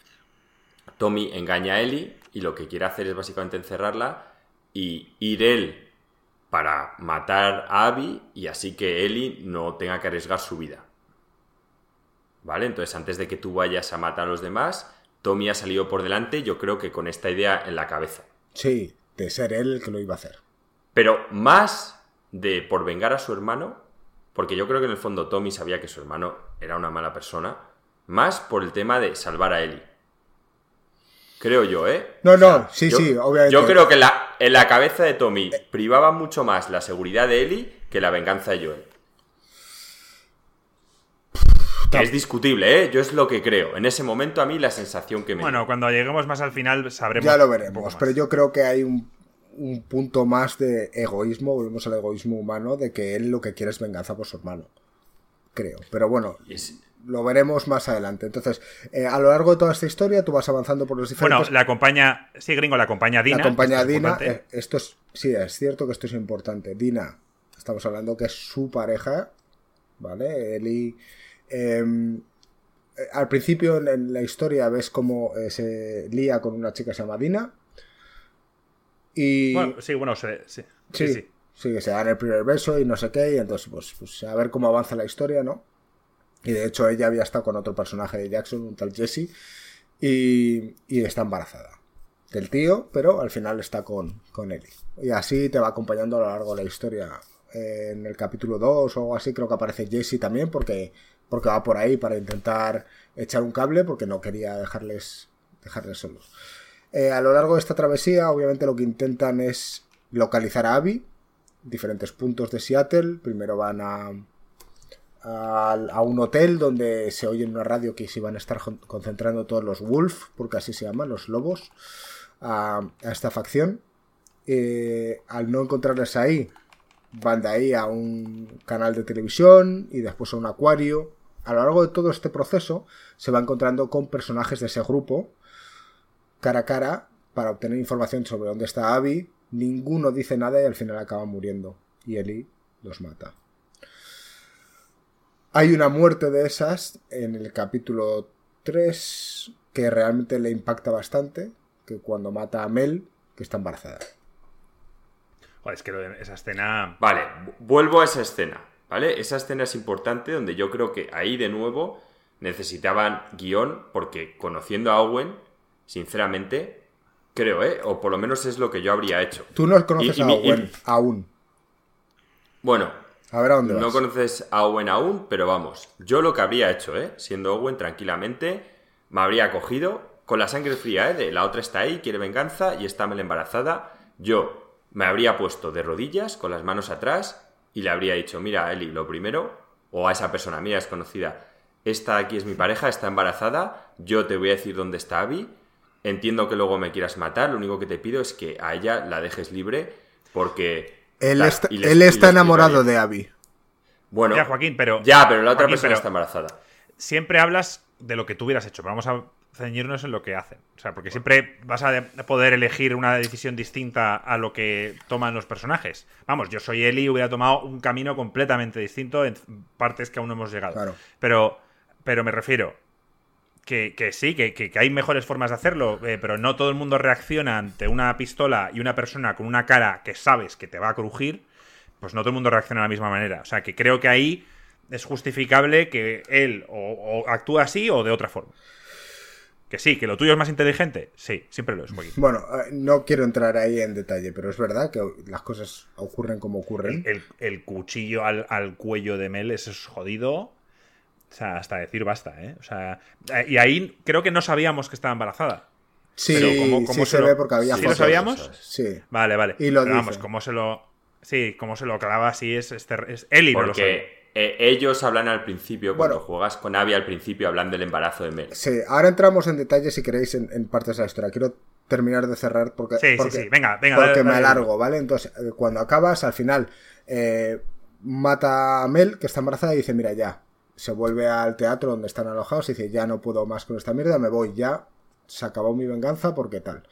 Tommy engaña a Ellie y lo que quiere hacer es básicamente encerrarla y ir él para matar a Abby y así que Ellie no tenga que arriesgar su vida. ¿Vale? Entonces, antes de que tú vayas a matar a los demás, Tommy ha salido por delante, yo creo que con esta idea en la cabeza. Sí, de ser él el que lo iba a hacer. Pero más de por vengar a su hermano, porque yo creo que en el fondo Tommy sabía que su hermano era una mala persona, más por el tema de salvar a Ellie. Creo yo, ¿eh? No, no, sí, sí, obviamente. Yo creo que la, en la cabeza de Tommy privaba mucho más la seguridad de Ellie que la venganza de Joel. Que es discutible, ¿eh? Yo es lo que creo. En ese momento a mí la sensación que me... Bueno, cuando lleguemos más al final sabremos... Ya lo veremos, pero yo creo que hay un, punto más de egoísmo, volvemos al egoísmo humano, de que él lo que quiere es venganza por su hermano. Creo. Pero bueno, lo veremos más adelante. Entonces, eh, a lo largo de toda esta historia tú vas avanzando por los diferentes... Bueno, la acompaña... Sí, gringo, la acompaña Dina. La acompaña Dina. Eh, esto es... Sí, es cierto que esto es importante. Dina, estamos hablando que es su pareja, ¿vale? Eli Em, al principio en, la historia ves cómo eh, se lía con una chica llamada Dina. Y. sí, bueno, sí, sí, sí, sí. que se dan el primer beso y no sé qué. Y entonces, pues, pues, a ver cómo avanza la historia, ¿no? Y de hecho, ella había estado con otro personaje de Jackson, un tal Jesse. Y, y está embarazada del tío, pero al final está con, con Ellie. Y así te va acompañando a lo largo de la historia. En el capítulo 2 o algo así, creo que aparece Jesse también, porque porque va por ahí para intentar echar un cable porque no quería dejarles, dejarles solos. Eh, a lo largo de esta travesía, obviamente lo que intentan es localizar a Abby, diferentes puntos de Seattle. Primero van a, a, un hotel donde se oye en una radio que se van a estar concentrando todos los Wolf, porque así se llaman, los lobos, a, esta facción. Eh, al no encontrarles ahí, van de ahí a un canal de televisión y después a un acuario a lo largo de todo este proceso se va encontrando con personajes de ese grupo cara a cara para obtener información sobre dónde está Abby. Ninguno dice nada y al final acaba muriendo. Y Eli los mata. Hay una muerte de esas en el capítulo 3 que realmente le impacta bastante, que cuando mata a Mel, que está embarazada. es que esa escena... Vale, vuelvo a esa escena. ¿Vale? Esa escena es importante donde yo creo que ahí de nuevo necesitaban guion porque conociendo a Owen, sinceramente, creo, ¿eh? O por lo menos es lo que yo habría hecho. Tú no conoces a Owen aún. Bueno, a ver a dónde no conoces a Owen aún, pero vamos, yo lo que habría hecho, ¿eh? Siendo Owen tranquilamente, me habría cogido con la sangre fría, ¿eh? De la otra está ahí, quiere venganza y está mal embarazada. Yo me habría puesto de rodillas, con las manos atrás, y le habría dicho, mira, Eli, lo primero, o a esa persona, mira, conocida esta aquí es mi pareja, está embarazada, yo te voy a decir dónde está Abby, entiendo que luego me quieras matar, lo único que te pido es que a ella la dejes libre porque... Él, está, él está enamorado de Abby. Bueno, ya, Joaquín, pero... Ya, pero la otra persona está embarazada. Siempre hablas de lo que tú hubieras hecho, pero vamos a ceñirnos en lo que hacen. O sea, porque siempre vas a poder elegir una decisión distinta a lo que toman los personajes. Vamos, yo soy Eli y hubiera tomado un camino completamente distinto en partes que aún no hemos llegado. Pero, pero me refiero que, sí, que, hay mejores formas de hacerlo, eh, pero no todo el mundo reacciona ante una pistola y una persona con una cara que sabes que te va a crujir, pues no todo el mundo reacciona de la misma manera. O sea, que creo que ahí es justificable que él o, actúe así o de otra forma. Que sí, que lo tuyo es más inteligente. Sí, siempre lo es. Bueno, eh, no quiero entrar ahí en detalle, pero es verdad que las cosas ocurren como ocurren. El, cuchillo al, cuello de Mel es jodido. O sea, hasta decir basta, ¿eh? O sea, eh, y ahí creo que no sabíamos que estaba embarazada. Sí, sí se, ve porque había ¿Sí lo sabíamos? Sí. Vale, vale. Y lo vamos, como se lo... Sí, como se lo clava así es, es, es Eli Porque eh, ellos hablan al principio, cuando juegas con Abby al principio, hablan del embarazo de Mel. Sí, ahora entramos en detalle si queréis en, partes de la historia. Quiero terminar de cerrar porque, sí, porque, sí, Venga, venga, porque me alargo, ¿vale? Entonces, eh, cuando acabas, al final, eh, mata a Mel, que está embarazada, y dice, mira, ya. Se vuelve al teatro donde están alojados y dice, ya no puedo más con esta mierda, me voy ya. Se acabó mi venganza porque tal.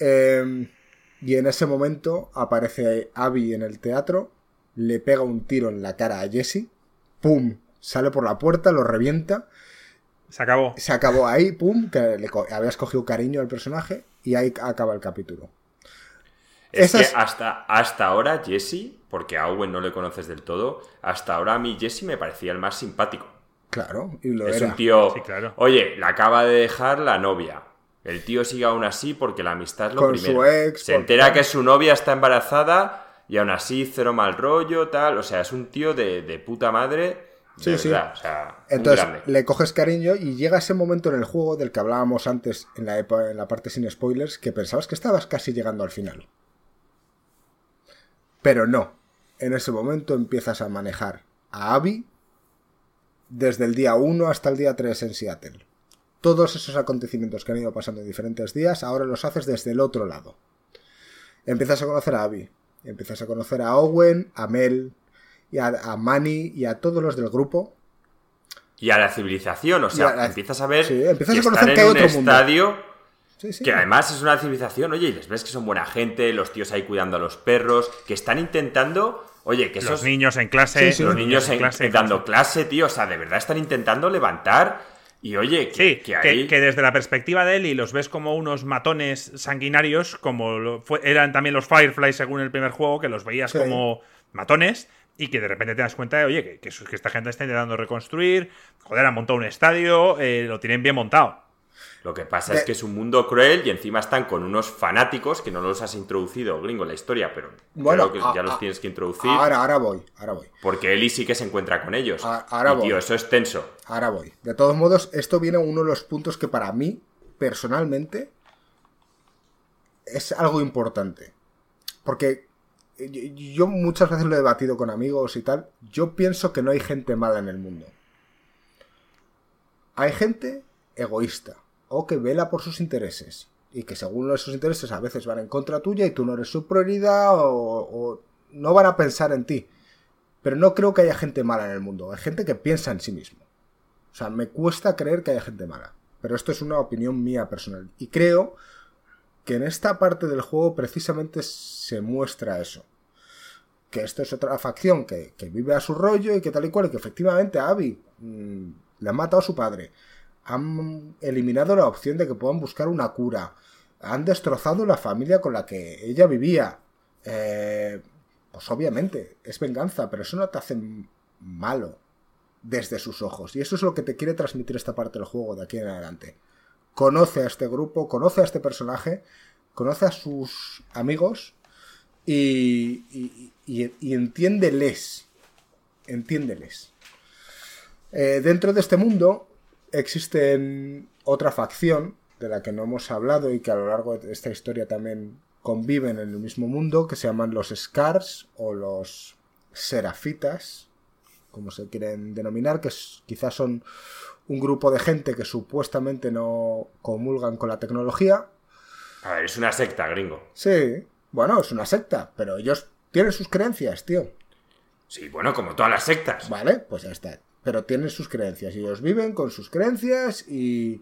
y en ese momento aparece Abby en el teatro le pega un tiro en la cara a Jesse, ¡pum! Sale por la puerta, lo revienta. Se acabó. Se acabó ahí, ¡pum! Que le habías cogido cariño al personaje y ahí acaba el capítulo. Es que hasta, hasta ahora Jesse, porque a Owen no le conoces del todo, hasta ahora a mí Jesse me parecía el más simpático. Claro, y lo es un tío. Oye, la acaba de dejar la novia. El tío sigue aún así porque la amistad es lo Con Su ex, Se entera que su novia está embarazada y aún así cero mal rollo, tal. O sea, es un tío de, puta madre. sí, sí. O sea, Entonces le coges cariño y llega ese momento en el juego del que hablábamos antes en la, en la parte sin spoilers que pensabas que estabas casi llegando al final. Pero no. En ese momento empiezas a manejar a Abby desde el día 1 hasta el día 3 en Seattle. Todos esos acontecimientos que han ido pasando en diferentes días, ahora los haces desde el otro lado. Empiezas a conocer a Abby, Empiezas a conocer a Owen, a Mel, y a, Manny y a todos los del grupo. Y a la civilización, o sea, empiezas a ver empiezas a conocer que hay otro estadio que además es una civilización, oye, y les ves que son buena gente, los tíos ahí cuidando a los perros, que están intentando, oye, que esos los niños en clase, los, niños, en, clase, dando clase, tío, o sea, de verdad están intentando levantar y oye, que, que, desde la perspectiva de él y los ves como unos matones sanguinarios, como eran también los Fireflies según el primer juego, que los veías como matones y que de repente te das cuenta de, oye, que, esta gente está intentando reconstruir, joder, han montado un estadio, eh, lo tienen bien montado. Lo que pasa es que es un mundo cruel y encima están con unos fanáticos que no los has introducido, gringo, en la historia, pero bueno, creo que ya los tienes que introducir. Ahora, ahora voy, ahora voy. Porque Eli sí que se encuentra con ellos. Ahora Tío, eso es tenso. Ahora voy. De todos modos, esto viene uno de los puntos que para mí, personalmente, es algo importante. Porque yo muchas veces lo he debatido con amigos y tal. Yo pienso que no hay gente mala en el mundo. Hay gente egoísta o que vela por sus intereses y que según esos intereses a veces van en contra tuya y tú no eres su prioridad o, no van a pensar en ti. Pero no creo que haya gente mala en el mundo, hay gente que piensa en sí mismo. O sea, me cuesta creer que haya gente mala. Pero esto es una opinión mía personal. Y creo que en esta parte del juego precisamente se muestra eso. Que esto es otra facción que, vive a su rollo y que tal y cual, y que efectivamente a Abby mm, le ha matado a su padre han eliminado la opción de que puedan buscar una cura, han destrozado la familia con la que ella vivía. Eh, pues obviamente, es venganza, pero eso no te hace malo desde sus ojos. Y eso es lo que te quiere transmitir esta parte del juego de aquí en adelante. Conoce a este grupo, conoce a este personaje, conoce a sus amigos y, y, y, entiéndeles. Entiéndeles. Eh, dentro de este mundo existe otra facción de la que no hemos hablado y que a lo largo de esta historia también conviven en el mismo mundo, que se llaman los Scars o los Serafitas, como se quieren denominar, que quizás son un grupo de gente que supuestamente no comulgan con la tecnología. A ver, es una secta, gringo. Sí, bueno, es una secta, pero ellos tienen sus creencias, tío. Sí, bueno, como todas las sectas. Vale, pues ya está pero tienen sus creencias y ellos viven con sus creencias y,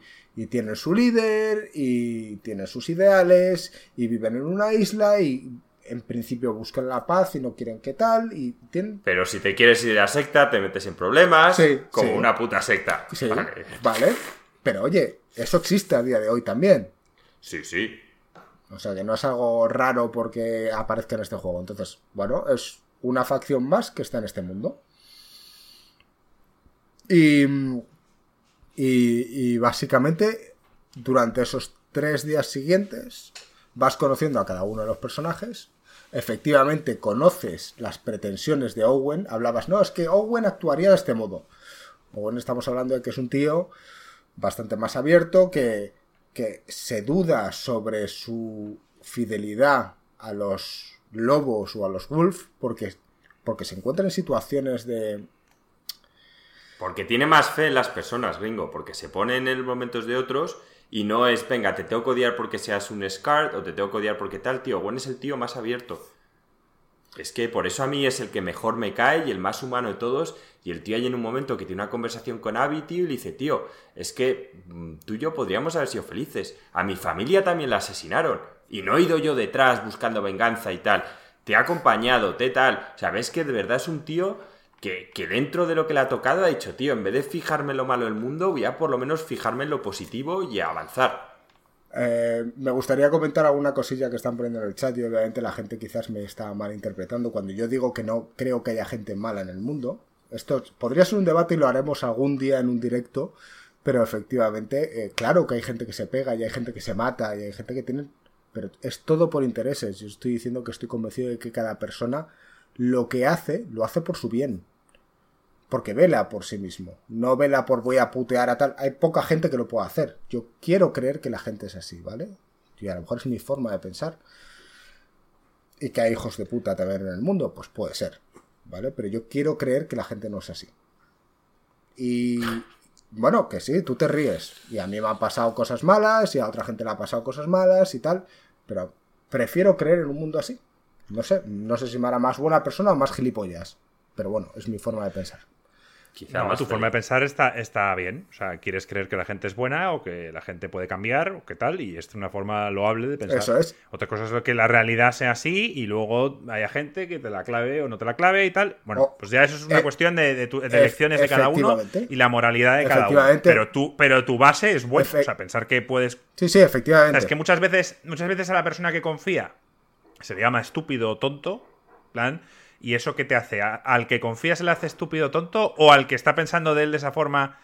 tienen su líder y tienen sus ideales y viven en una isla y en principio buscan la paz y no quieren qué tal y tienen... Pero si te quieres ir a la secta te metes en problemas como una puta secta. vale. vale. Pero oye, eso existe a día de hoy también. Sí, sí. O sea que no es algo raro porque aparezca en este juego. Entonces, bueno, es una facción más que está en este mundo. Y, y, básicamente, durante esos tres días siguientes, vas conociendo a cada uno de los personajes. Efectivamente, conoces las pretensiones de Owen. Hablabas, no, es que Owen actuaría de este modo. Owen estamos hablando de que es un tío bastante más abierto, que, que se duda sobre su fidelidad a los lobos o a los wolf, porque, porque se encuentra en situaciones de, porque tiene más fe en las personas, gringo, porque se pone en momentos de otros y no es, venga, te tengo que odiar porque seas un Scar o te tengo que odiar porque tal, tío. Bueno, es el tío más abierto. Es que por eso a mí es el que mejor me cae y el más humano de todos. Y el tío hay en un momento que tiene una conversación con Abby, tío, y le dice, tío, es que mm, tú y yo podríamos haber sido felices. A mi familia también la asesinaron. Y no he ido yo detrás buscando venganza y tal. Te ha acompañado, te tal. O sea, ves que de verdad es un tío que, dentro de lo que le ha tocado ha dicho, tío, en vez de fijarme en lo malo del mundo, voy a por lo menos fijarme en lo positivo y avanzar. Eh, me gustaría comentar alguna cosilla que están poniendo en el chat y obviamente la gente quizás me está malinterpretando cuando yo digo que no creo que haya gente mala en el mundo. Esto podría ser un debate y lo haremos algún día en un directo, pero efectivamente, eh, claro que hay gente que se pega y hay gente que se mata y hay gente que tiene... Pero es todo por intereses. Yo estoy diciendo que estoy convencido de que cada persona lo que hace, lo hace por su bien porque vela por sí mismo. No vela por voy a putear a tal. Hay poca gente que lo pueda hacer. Yo quiero creer que la gente es así, ¿vale? Y a lo mejor es mi forma de pensar. Y que hay hijos de puta también en el mundo, pues puede ser, ¿vale? Pero yo quiero creer que la gente no es así. Y bueno, que sí, tú te ríes. Y a mí me han pasado cosas malas y a otra gente le ha pasado cosas malas y tal. Pero prefiero creer en un mundo así. No sé, no sé si me hará más buena persona o más gilipollas. Pero bueno, es mi forma de pensar. Quizá tu forma de pensar está, está bien. O sea, quieres creer que la gente es buena o que la gente puede cambiar o qué tal, y es una forma loable de pensar. Eso es. Otra cosa es que la realidad sea así y luego haya gente que te la clave o no te la clave y tal. Bueno, pues ya eso es una eh, cuestión de, de, elecciones de cada uno y la moralidad de cada uno. Pero, tú, pero tu base es buena. O sea, pensar que puedes. Sí, sí, efectivamente. es que muchas veces, muchas veces a la persona que confía se le llama estúpido o tonto. plan ¿Y eso qué te hace? ¿Al que confías se le hace estúpido tonto? ¿O al que está pensando de él de esa forma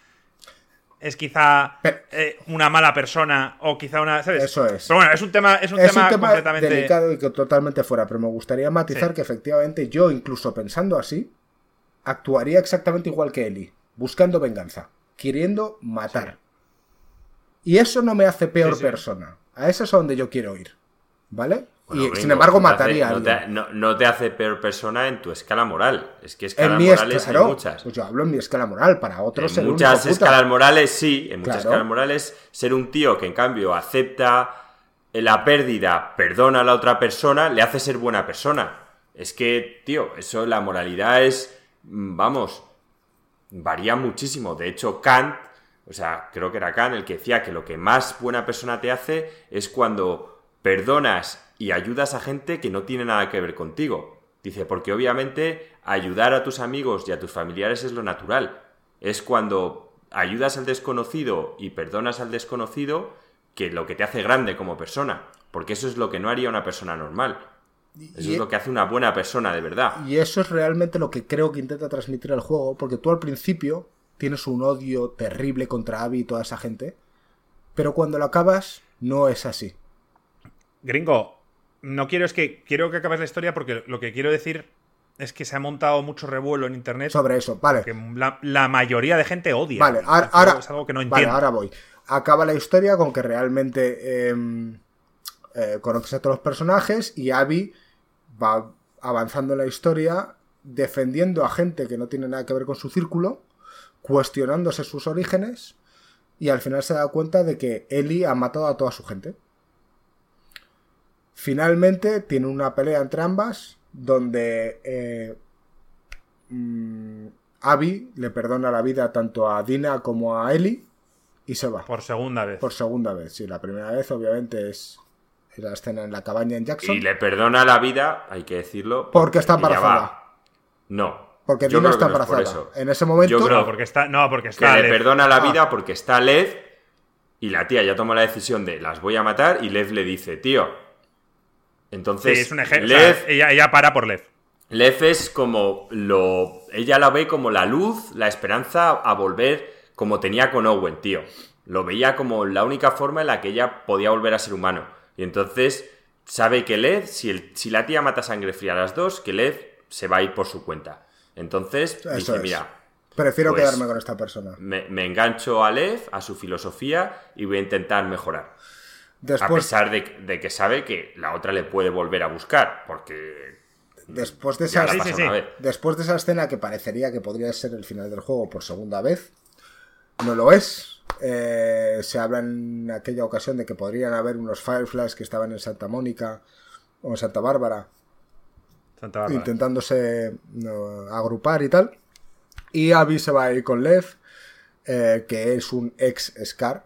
es quizá eh, una mala persona o quizá una. ¿sabes? Eso es. Pero bueno, es un tema, es un tema, completamente. delicado y que totalmente fuera. Pero me gustaría matizar que efectivamente yo, incluso pensando así, actuaría exactamente igual que Eli, buscando venganza, queriendo matar. Y eso no me hace peor persona. A eso es a donde yo quiero ir. ¿Vale? Y sin embargo mataría no, te, no, te, hace peor persona en tu escala moral. Es que escalas morales hay muchas. Pues yo hablo en mi escala moral, para otros En muchas escalas morales sí, en muchas escalas morales ser un tío que en cambio acepta la pérdida, perdona a la otra persona, le hace ser buena persona. Es que, tío, eso la moralidad es, mm, vamos, varía muchísimo. De hecho, Kant, o sea, creo que era Kant el que decía que lo que más buena persona te hace es cuando perdonas y ayudas a gente que no tiene nada que ver contigo. Dice, porque obviamente ayudar a tus amigos y a tus familiares es lo natural. Es cuando ayudas al desconocido y perdonas al desconocido que lo que te hace grande como persona. Porque eso es lo que no haría una persona normal. Eso es lo que hace una buena persona de verdad. Y eso es realmente lo que creo que intenta transmitir el juego, porque tú al principio tienes un odio terrible contra Abby y toda esa gente, pero cuando lo acabas no es así. Gringo, no quiero es que quiero que acabes la historia porque lo que quiero decir es que se ha montado mucho revuelo en internet sobre eso, vale. Que la, mayoría de gente odia. Vale, ahora, es algo que no vale, ahora voy. Acaba la historia con que realmente em, eh, conoces a todos los personajes y Abby va avanzando en la historia defendiendo a gente que no tiene nada que ver con su círculo, cuestionándose sus orígenes y al final se da cuenta de que Ellie ha matado a toda su gente. Finalmente tiene una pelea entre ambas donde eh, mm, Abby le perdona la vida tanto a Dina como a Ellie y se va. Por segunda vez. Por segunda vez, sí. La primera vez obviamente es la escena en la cabaña en Jackson. Y le perdona la vida, hay que decirlo. Porque, está embarazada. No. Porque Dina está embarazada. en ese momento. Yo creo porque está. No, porque está. Que le perdona la ah. vida porque está Lev y la tía ya toma la decisión de las voy a matar y Lev le dice, tío, entonces, es un ejemplo. ella, para por Lev. Lev es como lo. Ella la ve como la luz, la esperanza a volver como tenía con Owen, tío. Lo veía como la única forma en la que ella podía volver a ser humano. Y entonces sabe que Lev, si, si la tía mata sangre fría a las dos, que Lev se va a ir por su cuenta. Entonces dice, mira. Prefiero pues quedarme con esta persona. Me, engancho a Lev, a su filosofía, y voy a intentar mejorar. A pesar de, de que sabe que la otra le puede volver a buscar, porque Después de, esa, después de esa escena que parecería que podría ser el final del juego por segunda vez, no lo es. Eh, se habla en aquella ocasión de que podrían haber unos Fireflies que estaban en Santa Mónica o en Santa Bárbara, intentándose agrupar y tal. Y Abby se va a ir con Lev, eh, que es un ex Scar,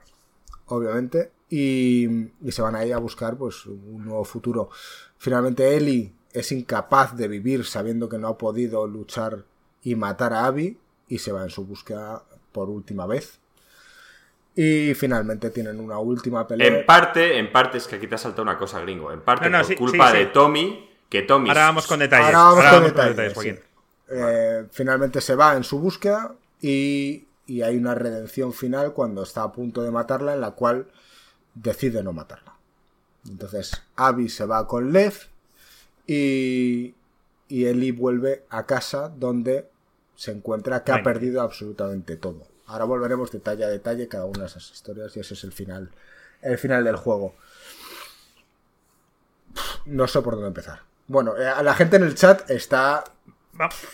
obviamente, y, y, se van a ir a buscar pues un nuevo futuro. Finalmente Ellie es incapaz de vivir sabiendo que no ha podido luchar y matar a Abby y se va en su búsqueda por última vez. Y finalmente tienen una última pelea. En parte, en parte es que aquí te ha saltado una cosa, gringo. En parte por culpa de Tommy, que Tommy. Ahora vamos con detalles. Ahora vamos, con detalles. Eh, finalmente se va en su búsqueda y, y hay una redención final cuando está a punto de matarla, en la cual decide no matarla. Entonces, Abby se va con Lev y, y Ellie vuelve a casa donde se encuentra que ha perdido absolutamente todo. Ahora volveremos detalle a detalle cada una de esas historias y ese es el final, el final del juego. No sé por dónde empezar. Bueno, eh, la gente en el chat está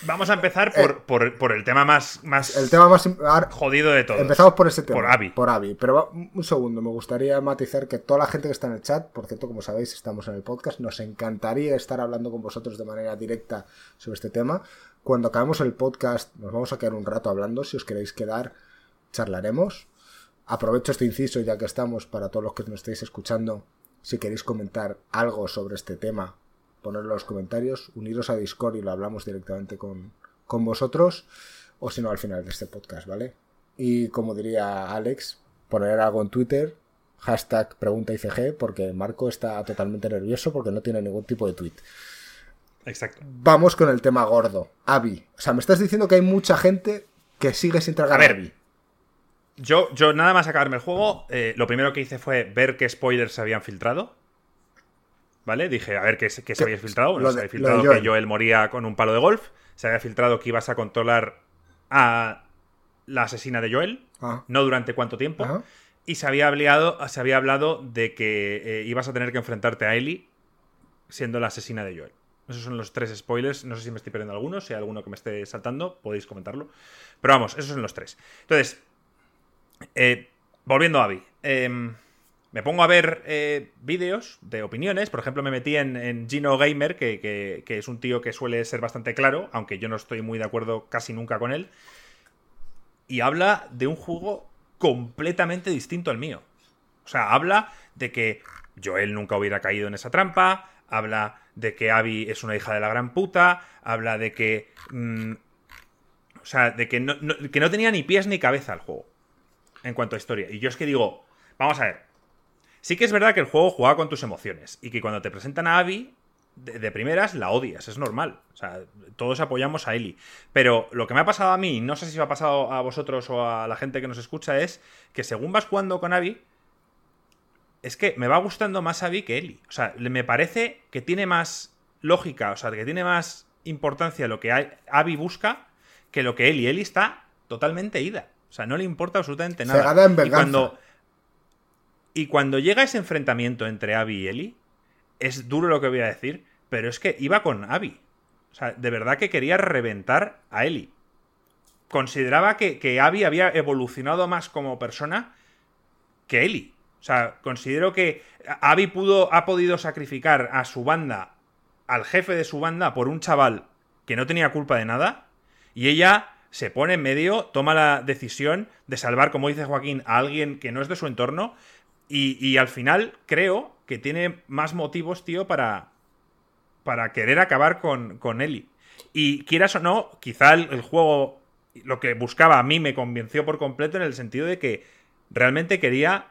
Vamos a empezar eh, por, por, el tema más, más. El tema más jodido de todo. Empezamos por ese tema. Por Abby. Por Abby. Pero un segundo, me gustaría matizar que toda la gente que está en el chat, por cierto, como sabéis, estamos en el podcast, nos encantaría estar hablando con vosotros de manera directa sobre este tema. Cuando acabemos el podcast, nos vamos a quedar un rato hablando. Si os queréis quedar, charlaremos. Aprovecho este inciso ya que estamos para todos los que nos estéis escuchando. Si queréis comentar algo sobre este tema, ponerlo en los comentarios, uniros a Discord y lo hablamos directamente con, vosotros, o si no al final de este podcast, ¿vale? Y como diría Alex, poner algo en Twitter, hashtag pregunta ICG, porque Marco está totalmente nervioso porque no tiene ningún tipo de tweet. Exacto. Vamos con el tema gordo. Avi. O sea, me estás diciendo que hay mucha gente que sigue sin tragar a ver, Yo, yo nada más acabarme el juego, eh, lo primero que hice fue ver qué spoilers se habían filtrado. ¿Vale? Dije, a ver qué, se había filtrado. se había filtrado que Joel moría con un palo de golf. Se había filtrado que ibas a controlar a la asesina de Joel. Ah. No durante cuánto tiempo. Y se había, hablado, se había hablado de que eh, ibas a tener que enfrentarte a Ellie siendo la asesina de Joel. Esos son los tres spoilers. No sé si me estoy perdiendo alguno. Si hay alguno que me esté saltando, podéis comentarlo. Pero vamos, esos son los tres. Entonces, eh, volviendo a Abby. Em, me pongo a ver eh, vídeos de opiniones. Por ejemplo, me metí en, Gino Gamer, que, es un tío que suele ser bastante claro, aunque yo no estoy muy de acuerdo casi nunca con él. Y habla de un juego completamente distinto al mío. O sea, habla de que Joel nunca hubiera caído en esa trampa. Habla de que Abby es una hija de la gran puta. Habla de que. Mm, o sea, de que que no tenía ni pies ni cabeza el juego. En cuanto a historia. Y yo es que digo. Vamos a ver Sí que es verdad que el juego juega con tus emociones y que cuando te presentan a Abby, de, primeras la odias, es normal. O sea, todos apoyamos a Ellie. Pero lo que me ha pasado a mí, no sé si me ha pasado a vosotros o a la gente que nos escucha, es que según vas jugando con Abby, es que me va gustando más Abby que Ellie. O sea, me parece que tiene más lógica, o sea, que tiene más importancia lo que Abby busca que lo que Ellie. Ellie está totalmente ida. O sea, no le importa absolutamente nada. en y cuando y cuando llega ese enfrentamiento entre Abby y Ellie, es duro lo que voy a decir, pero es que iba con Abby. O sea, de verdad que quería reventar a Ellie. Consideraba que, que Abby había evolucionado más como persona que Ellie. O sea, considero que Abby pudo, ha podido sacrificar a su banda, al jefe de su banda, por un chaval que no tenía culpa de nada. Y ella se pone en medio, toma la decisión de salvar, como dice Joaquín, a alguien que no es de su entorno. Y, al final creo que tiene más motivos, tío, para, para querer acabar con, con. Y quieras o no, quizá el, juego, lo que buscaba a mí me convenció por completo en el sentido de que realmente quería,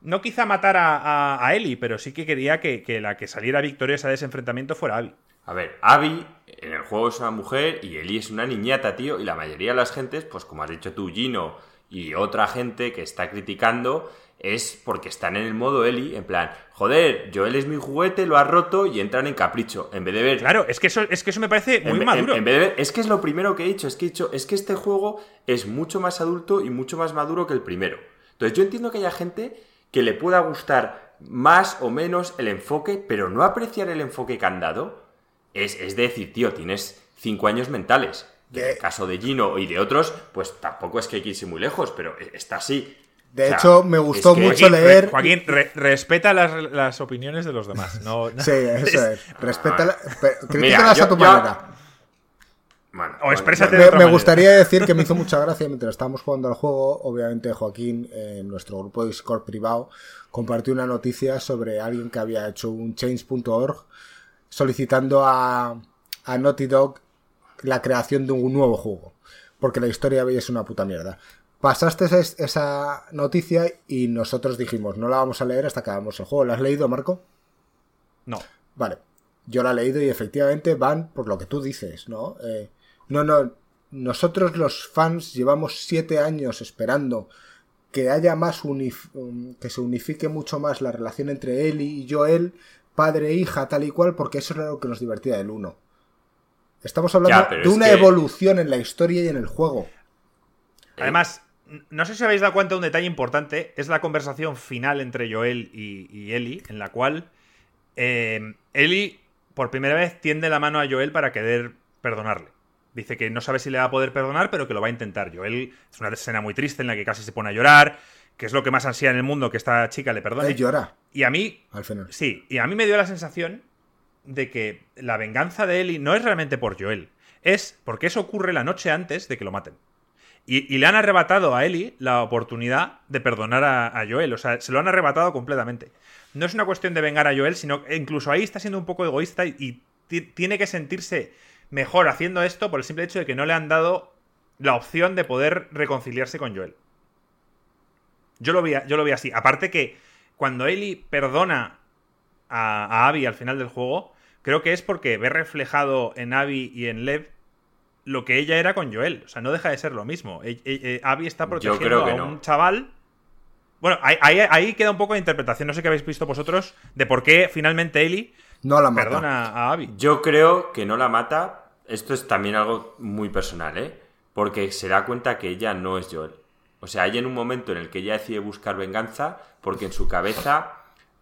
no quizá matar a, a, pero sí que quería que, la que saliera victoriosa de ese enfrentamiento fuera Abby. A ver, Abby en el juego es una mujer y Ellie es una niñata, tío, y la mayoría de las gentes, pues como has dicho tú, Gino y otra gente que está criticando, es porque están en el modo Eli, en plan, joder, Joel es mi juguete, lo ha roto y entran en capricho, en vez de ver... Claro, es que eso, es que eso me parece muy maduro. En, vez de ver, es que es lo primero que he dicho, es que he dicho, es que este juego es mucho más adulto y mucho más maduro que el primero. Entonces yo entiendo que haya gente que le pueda gustar más o menos el enfoque, pero no apreciar el enfoque que han dado, es, es decir, tío, tienes cinco años mentales. En el caso de Gino y de otros, pues tampoco es que hay que irse muy lejos, pero está así. De hecho, me gustó mucho leer. Joaquín, respeta las, opiniones de los demás. No, Sí, eso es. Respeta. La, críticalas a tu manera. Bueno, o exprésate me, me gustaría decir que me hizo mucha gracia mientras estábamos jugando al juego. Obviamente, Joaquín, en nuestro grupo de Discord privado, compartió una noticia sobre alguien que había hecho un change.org solicitando a, a Naughty Dog la creación de un nuevo juego. Porque la historia es una puta mierda. Pasaste esa noticia y nosotros dijimos, no la vamos a leer hasta que hagamos el juego. ¿La has leído, Marco? No. Vale. Yo la he leído y efectivamente van por lo que tú dices, ¿no? Eh, no, no. Nosotros los fans llevamos siete años esperando que haya más que se unifique mucho más la relación entre él y Joel, padre e hija, tal y cual, porque eso es lo que nos divertía del uno. Estamos hablando de una evolución en la historia y en el juego. Además, no sé si habéis dado cuenta de un detalle importante, es la conversación final entre Joel y, Ellie, en la cual eh, Ellie por primera vez tiende la mano a Joel para querer perdonarle. Dice que no sabe si le va a poder perdonar, pero que lo va a intentar. Joel es una escena muy triste en la que casi se pone a llorar, que es lo que más ansía en el mundo que esta chica le perdone. Y llora. Y a mí. Al final. Sí, y a mí me dio la sensación de que la venganza de Ellie no es realmente por Joel, es porque eso ocurre la noche antes de que lo maten. Y, le han arrebatado a Ellie la oportunidad de perdonar a, Joel. O sea, se lo han arrebatado completamente. No es una cuestión de vengar a Joel, sino que incluso ahí está siendo un poco egoísta y, tiene que sentirse mejor haciendo esto por el simple hecho de que no le han dado la opción de poder reconciliarse con Joel. Yo lo vi, yo lo así. Aparte que cuando Ellie perdona a, a Abby al final del juego, creo que es porque ve reflejado en Abby y en Lev lo que ella era con Joel. O sea, no deja de ser lo mismo. E, e, e, Abby está protegiendo a un chaval. Bueno, ahí, queda un poco de interpretación. No sé qué habéis visto vosotros de por qué finalmente Ellie no la mata. perdona a Abby. Yo creo que no la mata. Esto es también algo muy personal, ¿eh? Porque se da cuenta que ella no es Joel. O sea, hay en un momento en el que ella decide buscar venganza porque en su cabeza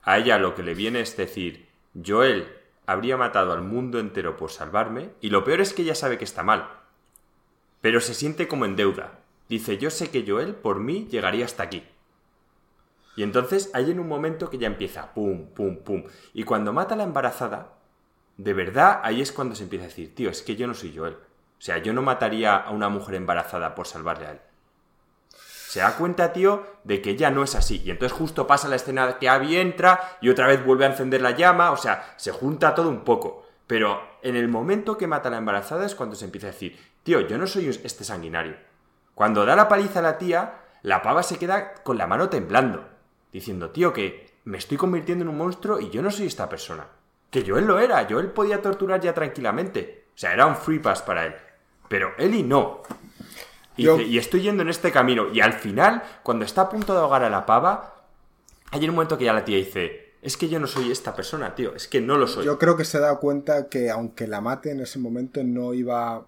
a ella lo que le viene es decir, Joel habría matado al mundo entero por salvarme, y lo peor es que ella sabe que está mal. Pero se siente como en deuda. Dice, yo sé que Joel por mí llegaría hasta aquí. Y entonces hay en un momento que ya empieza, pum, pum, pum. Y cuando mata a la embarazada, de verdad ahí es cuando se empieza a decir, tío, es que yo no soy Joel. O sea, yo no mataría a una mujer embarazada por salvarle a él se da cuenta, tío, de que ya no es así. Y entonces justo pasa la escena que Abby entra y otra vez vuelve a encender la llama, o sea, se junta todo un poco. Pero en el momento que mata a la embarazada es cuando se empieza a decir, tío, yo no soy este sanguinario. Cuando da la paliza a la tía, la pava se queda con la mano temblando, diciendo, tío, que me estoy convirtiendo en un monstruo y yo no soy esta persona. Que yo él lo era, yo él podía torturar ya tranquilamente. O sea, era un free pass para él. Pero Eli no. Y, estoy yendo en este camino. Y al final, cuando está a punto de ahogar a la pava, hay un momento que ya la tía dice, es que yo no soy esta persona, tío, es que no lo soy. Yo creo que se da cuenta que aunque la mate en ese momento no iba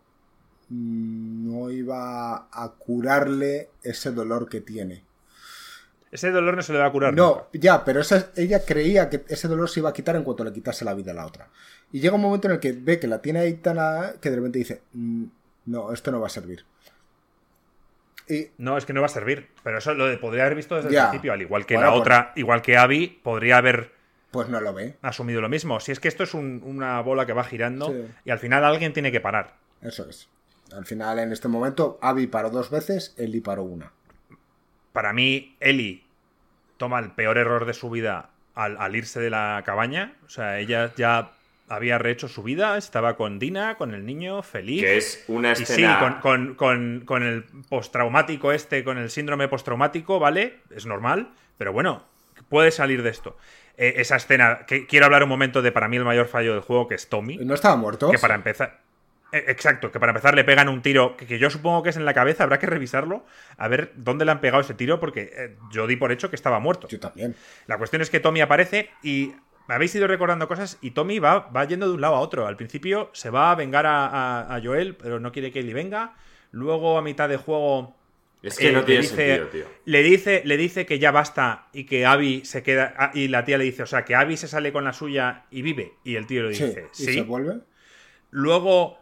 mm, no iba a curarle ese dolor que tiene. Ese dolor no se le va a curar. No, ya, pero ella creía que ese dolor se iba a quitar en cuanto le quitase la vida a la otra. Y llega un momento en el que ve que la tiene ahí tan a, que de repente dice, mm, no, esto no va a servir. No, es que no va a servir. Pero eso lo podría haber visto desde el principio. Al igual que la pues otra, igual que Abby, podría haber. Pues no lo ve. Asumido lo mismo. Si es que esto es una bola que va girando y al final alguien tiene que parar. Eso es. Al final, en este momento, Abby paró dos veces, Eli paró una. Para mí, Eli toma el peor error de su vida al irse de la cabaña. O sea, ella ya había rehecho su vida, estaba con Dina, con el niño, feliz. Que es una escena... sí, con, el postraumático este, con el síndrome postraumático, ¿vale? Es normal, pero bueno, puede salir de esto. eh, esa escena. Que quiero hablar un momento de para mí el mayor fallo del juego, que es Tommy. ¿No estaba muerto? Que para empezar. Eh, exacto, que para empezar le pegan un tiro que, yo supongo que es en la cabeza, habrá que revisarlo, a ver dónde le han pegado ese tiro, porque eh, yo di por hecho que estaba muerto. Yo también. La cuestión es que Tommy aparece y me habéis ido recordando cosas y Tommy va, va yendo de un lado a otro. Al principio se va a vengar a, Joel, pero no quiere que Ellie venga. Luego, a mitad de juego. Es que no tiene sentido, tío. Le dice, le dice que ya basta y que Abby se queda. Ah, y la tía le dice, o sea, que Abby se sale con la suya y vive. Y el tío le dice, ¿Y se vuelve? Luego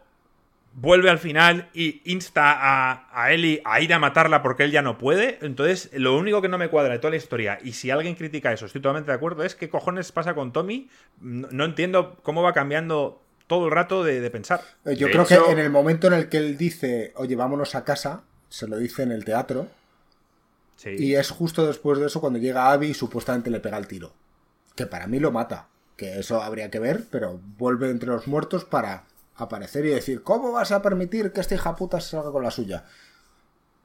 vuelve al final y insta a, a Ellie a ir a matarla porque él ya no puede. Entonces, lo único que no me cuadra de toda la historia, y si alguien critica eso, estoy totalmente de acuerdo, es qué cojones pasa con Tommy. No, entiendo cómo va cambiando todo el rato de, pensar. Eh, yo creo que en el momento en el que él dice, oye, vámonos a casa, se lo dice en el teatro. Y es justo después de eso cuando llega Abby y supuestamente le pega el tiro. Que para mí lo mata. Que eso habría que ver, pero vuelve entre los muertos para aparecer y decir, ¿cómo vas a permitir que este hija puta se salga con la suya?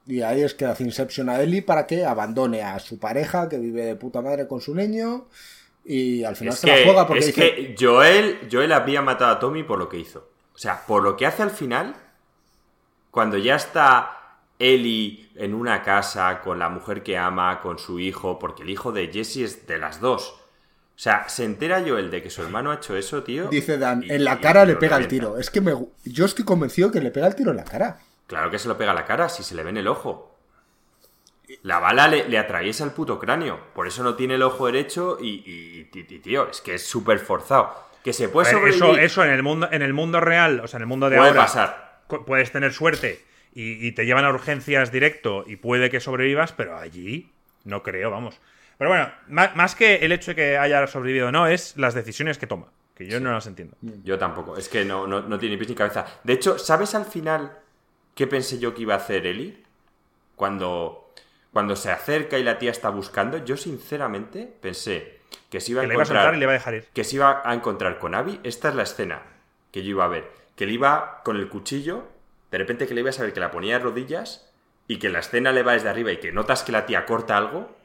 Y ahí es que hace Inception a Ellie para que abandone a su pareja que vive de puta madre con su niño y al final se la juega porque es que Joel, Joel había matado a Tommy por lo que hizo. O sea, por lo que hace al final, cuando ya está Ellie en una casa con la mujer que ama, con su hijo, porque el hijo de Jesse es de las dos. O sea, se entera Joel de que su hermano ha hecho eso, tío. Dice Dan, en la cara le pega el tiro. Es que me, yo estoy convencido que le pega el tiro en la cara. Claro que se lo pega a la cara, si se le ve en el ojo. La bala le, atraviesa el puto cráneo. Por eso no tiene el ojo derecho y, tío, es que es súper forzado. Que se puede sobrevivir. Eso, eso en el mundo, en el mundo real, o sea, en el mundo de puede ahora. pasar. Puedes tener suerte y, y te llevan a urgencias directo y puede que sobrevivas, pero allí no creo, vamos. Pero bueno, más, que el hecho de que haya sobrevivido o no, es las decisiones que toma. Que yo no las entiendo. Yo tampoco. Es que no, no, tiene ni pies ni cabeza. De hecho, ¿sabes al final qué pensé yo que iba a hacer Eli? Cuando, cuando se acerca y la tía está buscando, yo sinceramente pensé que se iba a encontrar. y le iba a dejar ir. Que se iba a encontrar con Abby. Esta es la escena que yo iba a ver. Que le iba con el cuchillo, de repente que le iba a saber que la ponía de rodillas y que la escena le va desde arriba y que notas que la tía corta algo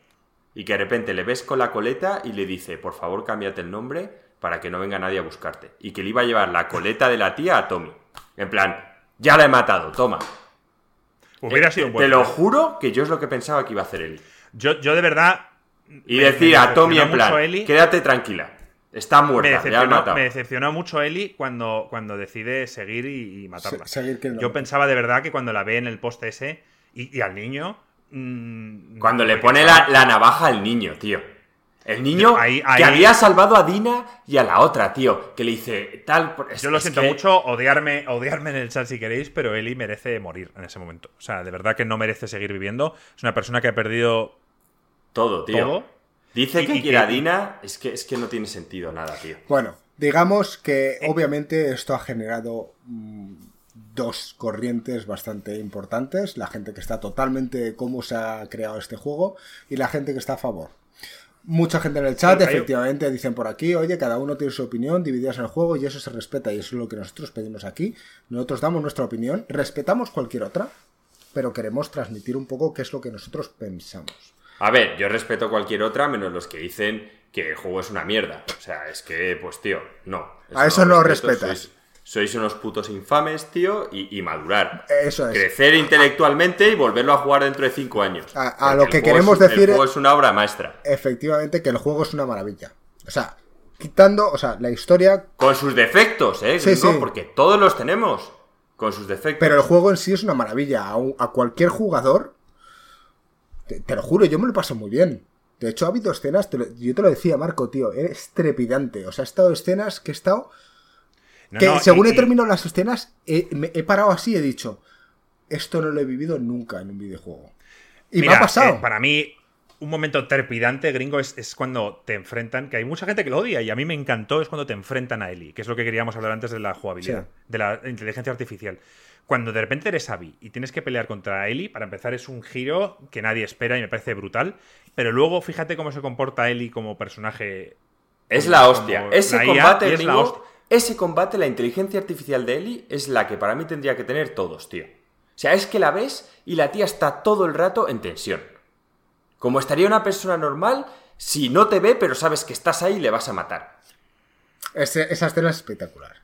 y que de repente le ves con la coleta y le dice, por favor cámbiate el nombre para que no venga nadie a buscarte. Y que le iba a llevar la coleta de la tía a Tommy. En plan, ya la he matado, toma. Hubiera eh, sido un Te lo juro que yo es lo que pensaba que iba a hacer él. Yo, yo de verdad... Y decir a Tommy en plan, quédate tranquila. Está muerta, me ya matado. Me decepcionó mucho Eli cuando, cuando decide seguir y, matarla. Yo pensaba de verdad que cuando la ve en el poste ese y al niño, Mm, Cuando le pone la, navaja al niño, tío. El niño que había salvado a Dina y a la otra, tío. Que le dice tal. Yo lo siento mucho, odiarme, odiarme en el chat si queréis, pero Eli merece morir en ese momento. O sea, de verdad que no merece seguir viviendo. Es una persona que ha perdido. Todo, tío. Dice que quiere a Dina. Es que, es que no tiene sentido nada, tío. Bueno, digamos que eh. obviamente esto ha generado. Mm, dos corrientes bastante importantes, la gente que está totalmente cómo se ha creado este juego y la gente que está a favor. Mucha gente en el chat, efectivamente, dicen por aquí, oye, cada uno tiene su opinión, divididas en el juego y eso se respeta y eso es lo que nosotros pedimos aquí. Nosotros damos nuestra opinión, respetamos cualquier otra, pero queremos transmitir un poco qué es lo que nosotros pensamos. A ver, yo respeto cualquier otra, menos los que dicen que el juego es una mierda. O sea, es que, pues tío, no. a eso no, respetas sois unos putos infames, tío, y, madurar. Eso es. Crecer intelectualmente y volverlo a jugar dentro de cinco años. A, lo que queremos decir. El juego es una obra maestra. Efectivamente, que el juego es una maravilla. O sea, quitando, o sea, la historia. Con sus defectos, ¿eh? Sí, sí. Porque todos los tenemos. Con sus defectos. Pero el juego en sí es una maravilla. A, cualquier jugador. Te, lo juro, yo me lo paso muy bien. De hecho, ha habido escenas, yo te lo decía, Marco, tío, es trepidante. O sea, ha estado escenas que he estado que según he terminado las escenas, he, he parado así y he dicho, esto no lo he vivido nunca en un videojuego. Y me ha pasado. Eh, para mí, un momento trepidante, gringo, es, cuando te enfrentan, que hay mucha gente que lo odia y a mí me encantó, es cuando te enfrentan a Eli, que es lo que queríamos hablar antes de la jugabilidad, de la inteligencia artificial. Cuando de repente eres Abby y tienes que pelear contra Eli, para empezar es un giro que nadie espera y me parece brutal, pero luego fíjate cómo se comporta Eli como personaje. Es la hostia. Ese combate, es la hostia ese combate, la inteligencia artificial de Ellie, es la que para mí tendría que tener todos, tío. O sea, es que la ves y la tía está todo el rato en tensión. Como estaría una persona normal, si no te ve, pero sabes que estás ahí, le vas a matar. esa escena es espectacular.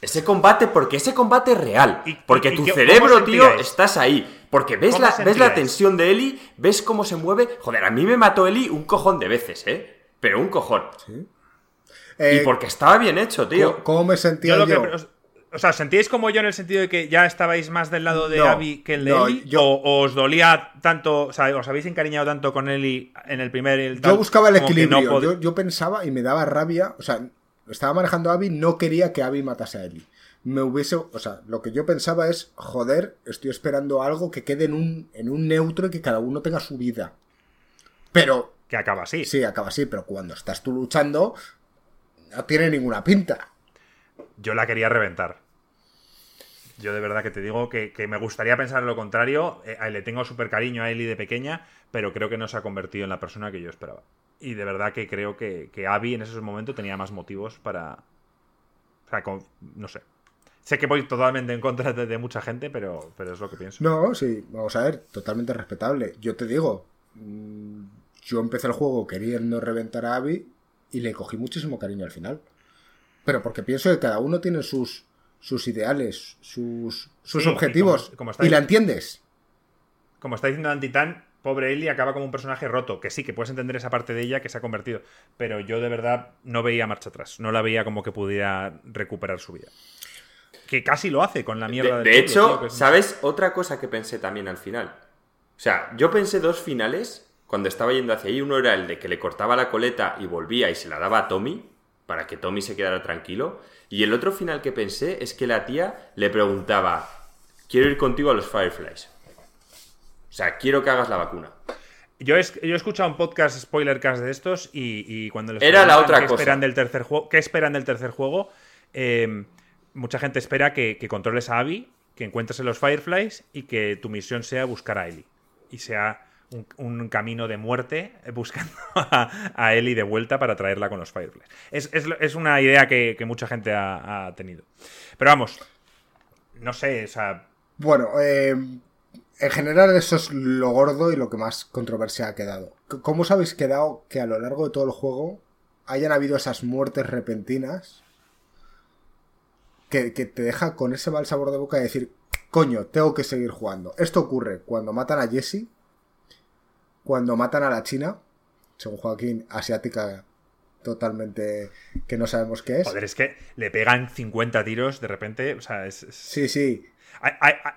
Ese combate, porque ese combate es real. porque tu cerebro, tío, estás ahí. Porque ves la, ves la tensión de Eli, ves cómo se mueve. Joder, a mí me mató Eli un cojón de veces, ¿eh? Pero un cojón. ¿Sí? Y eh, porque estaba bien hecho, tío. ¿Cómo, me sentía yo? o sea, ¿sentíais como yo en el sentido de que ya estabais más del lado de Abby que el de Eli? O, os dolía tanto, o sea, os habéis encariñado tanto con Eli en el primer y el Yo buscaba el equilibrio. yo, yo, pensaba y me daba rabia, o sea, estaba manejando a Abby, no quería que Abby matase a Eli. Me hubiese, o sea, lo que yo pensaba es, joder, estoy esperando algo que quede en un, en un neutro y que cada uno tenga su vida. Pero... Que acaba así. Sí, acaba así, pero cuando estás tú luchando, no tiene ninguna pinta. Yo la quería reventar. Yo de verdad que te digo que, me gustaría pensar lo contrario. Eh, le tengo súper cariño a Eli de pequeña, pero creo que no se ha convertido en la persona que yo esperaba. Y de verdad que creo que, que Abby en ese momento tenía más motivos para... O sea, no sé. Sé que voy totalmente en contra de, mucha gente, pero, pero es lo que pienso. No, sí, vamos a ver, totalmente respetable. Yo te digo, mm, yo empecé el juego queriendo reventar a Abby y le cogí muchísimo cariño al final. Pero porque pienso que cada uno tiene sus, sus ideales, sus, sus objetivos. Y, la entiendes. Como está diciendo Antitán, pobre Ellie acaba como un personaje roto. Que sí, que puedes entender esa parte de ella que se ha convertido. Pero yo de verdad no veía marcha atrás. No la veía como que pudiera recuperar su vida. Que casi lo hace con la mierda de De hecho, ¿sabes? Otra cosa que pensé también al final. O sea, yo pensé dos finales cuando estaba yendo hacia ahí, uno era el de que le cortaba la coleta y volvía y se la daba a Tommy, para que Tommy se quedara tranquilo. Y el otro final que pensé es que la tía le preguntaba, quiero ir contigo a los Fireflies. O sea, quiero que hagas la vacuna. Yo he, yo he escuchado un podcast spoilercast de estos y, cuando les Era la otra qué cosa. Esperan del tercer juego, ¿Qué esperan del tercer juego? Eh, mucha gente espera que, que, controles a Abby, que encuentres en los Fireflies y que tu misión sea buscar a Ellie. Y sea un, camino de muerte buscando a, Ellie de vuelta para traerla con los Fireflies. Es, una idea que, mucha gente ha, tenido. Pero vamos, no sé, o sea... Bueno, eh, en general eso es lo gordo y lo que más controversia ha quedado. ¿Cómo os habéis quedado que a lo largo de todo el juego hayan habido esas muertes repentinas que, que te deja con ese mal sabor de boca de decir, coño, tengo que seguir jugando? Esto ocurre cuando matan a Jesse cuando matan a la China, según Joaquín, asiática totalmente que no sabemos qué es. Joder, es que le pegan 50 tiros de repente, o sea, es... Sí, sí.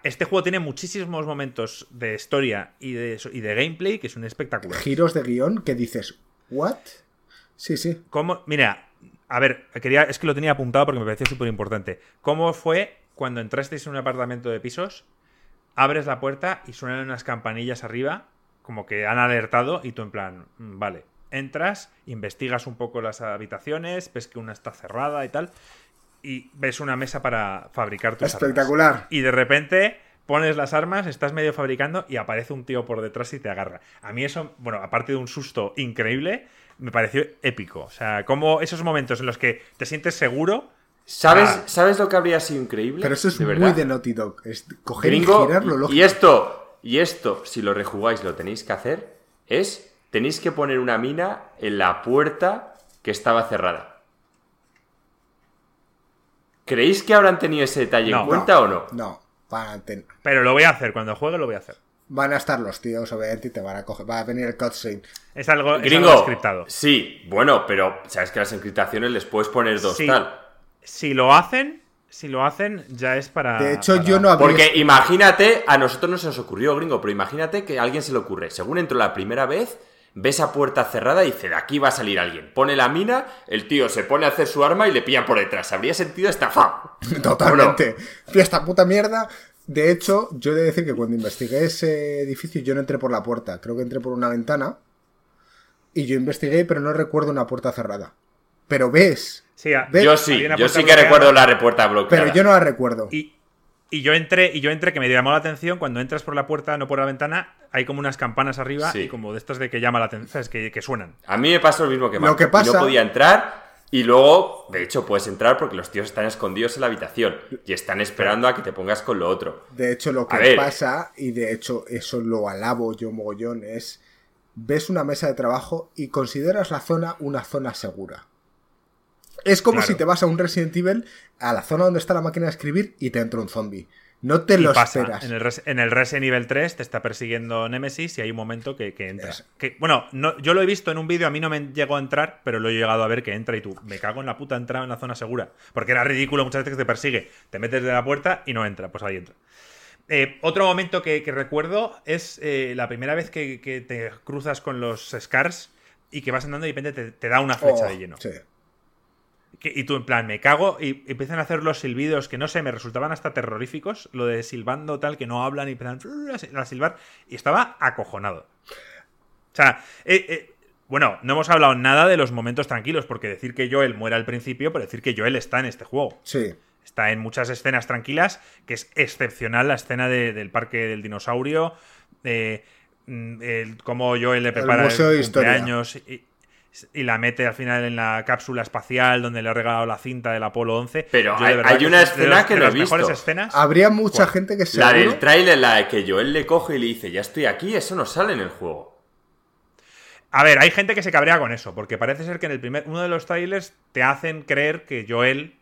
Este juego tiene muchísimos momentos de historia y de, y de gameplay que son espectaculares. Giros de guion que dices, ¿what? Sí, sí. ¿Cómo? Mira, a ver, quería, es que lo tenía apuntado porque me pareció súper importante. ¿Cómo fue cuando entrasteis en un apartamento de pisos, abres la puerta y suenan unas campanillas arriba como que han alertado y tú en plan, mm, vale, entras, investigas un poco las habitaciones, ves que una está cerrada y tal, y ves una mesa para fabricar tus Espectacular. Y de repente pones las armas, estás medio fabricando y aparece un tío por detrás y te agarra. A mí eso, bueno, aparte de un susto increíble, me pareció épico. O sea, como esos momentos en los que te sientes seguro. ¿Sabes, ah. ¿sabes lo que habría sido increíble? Pero eso es muy de Naughty Dog. Es coger y girarlo Y esto, y esto, si lo rejugáis, lo tenéis que hacer, es, tenéis que poner una mina en la puerta que estaba cerrada. ¿Creéis que habrán tenido ese detalle en cuenta o no? No, Pero lo voy a hacer, cuando juegue lo voy a hacer. Van a estar los tíos, obviamente, y te van a coger. Va a venir el cutscene. Es algo, Gringo, encriptado. Sí, bueno, pero sabes que las encriptaciones les puedes poner dos tal. Si lo hacen, si lo hacen, ya es para. De hecho, yo no había. Porque imagínate, a nosotros no se nos ocurrió, gringo, pero imagínate que a alguien se le ocurre. Según entró la primera vez, ve esa puerta cerrada y dice: De aquí va a salir alguien. Pone la mina, el tío se pone a hacer su arma y le pilla por detrás. Habría sentido estafado. Totalmente. Esta puta mierda. De hecho, yo he de decir que cuando investigué ese edificio, yo no entré por la puerta. Creo que entré por una ventana. Y yo investigué, pero no recuerdo una puerta cerrada. Pero ves yo sí, yo sí que recuerdo la repuerta bloqueada. Pero yo no la recuerdo. Y, yo entré, y yo entré que me llamó la atención cuando entras por la puerta, no por la ventana, hay como unas campanas arriba y como de estas de que llama la atención, que, que suenan. A mí me pasó lo mismo que Lo que pasa... No podía entrar y luego, de hecho, puedes entrar porque los tíos están escondidos en la habitación y están esperando a que te pongas con lo otro. De hecho, lo que pasa, y de hecho eso lo alabo yo mogollón, es ves una mesa de trabajo y consideras la zona una zona segura. Es como si te vas a un Resident Evil, a la zona donde está la máquina de escribir y te entra un zombie. No te lo esperas. En el, en el Resident Evil 3 te está persiguiendo Nemesis y hay un momento que, entra. Que, bueno, no, yo lo he visto en un vídeo, a mí no me llegó a entrar, pero lo he llegado a ver que entra y tú, me cago en la puta entrada en la zona segura. Porque era ridículo muchas veces que te persigue. Te metes de la puerta y no entra, pues ahí entra. Eh, otro momento que, recuerdo es eh, la primera vez que, te cruzas con los Scars y que vas andando y de repente te, da una flecha de oh, lleno. Sí y tú en plan, me cago y empiezan a hacer los silbidos que no sé, me resultaban hasta terroríficos, lo de silbando tal, que no hablan y empiezan a silbar, y estaba acojonado. O sea, eh, eh, bueno, no hemos hablado nada de los momentos tranquilos, porque decir que Joel muere al principio, pero decir que Joel está en este juego. Sí. Está en muchas escenas tranquilas, que es excepcional la escena del parque del dinosaurio, de mm, cómo Joel le prepara el, cumpleaños y, y la mete al final en la cápsula espacial donde le ha regalado la cinta del Apolo 11. Pero hay, una escena que no he visto. Escenas, Habría mucha gente que se. La del trailer, la de que Joel le coge y le dice, ya estoy aquí, eso no sale en el juego. A ver, hay gente que se cabrea con eso, porque parece ser que en el primer uno de los trailers te hacen creer que Joel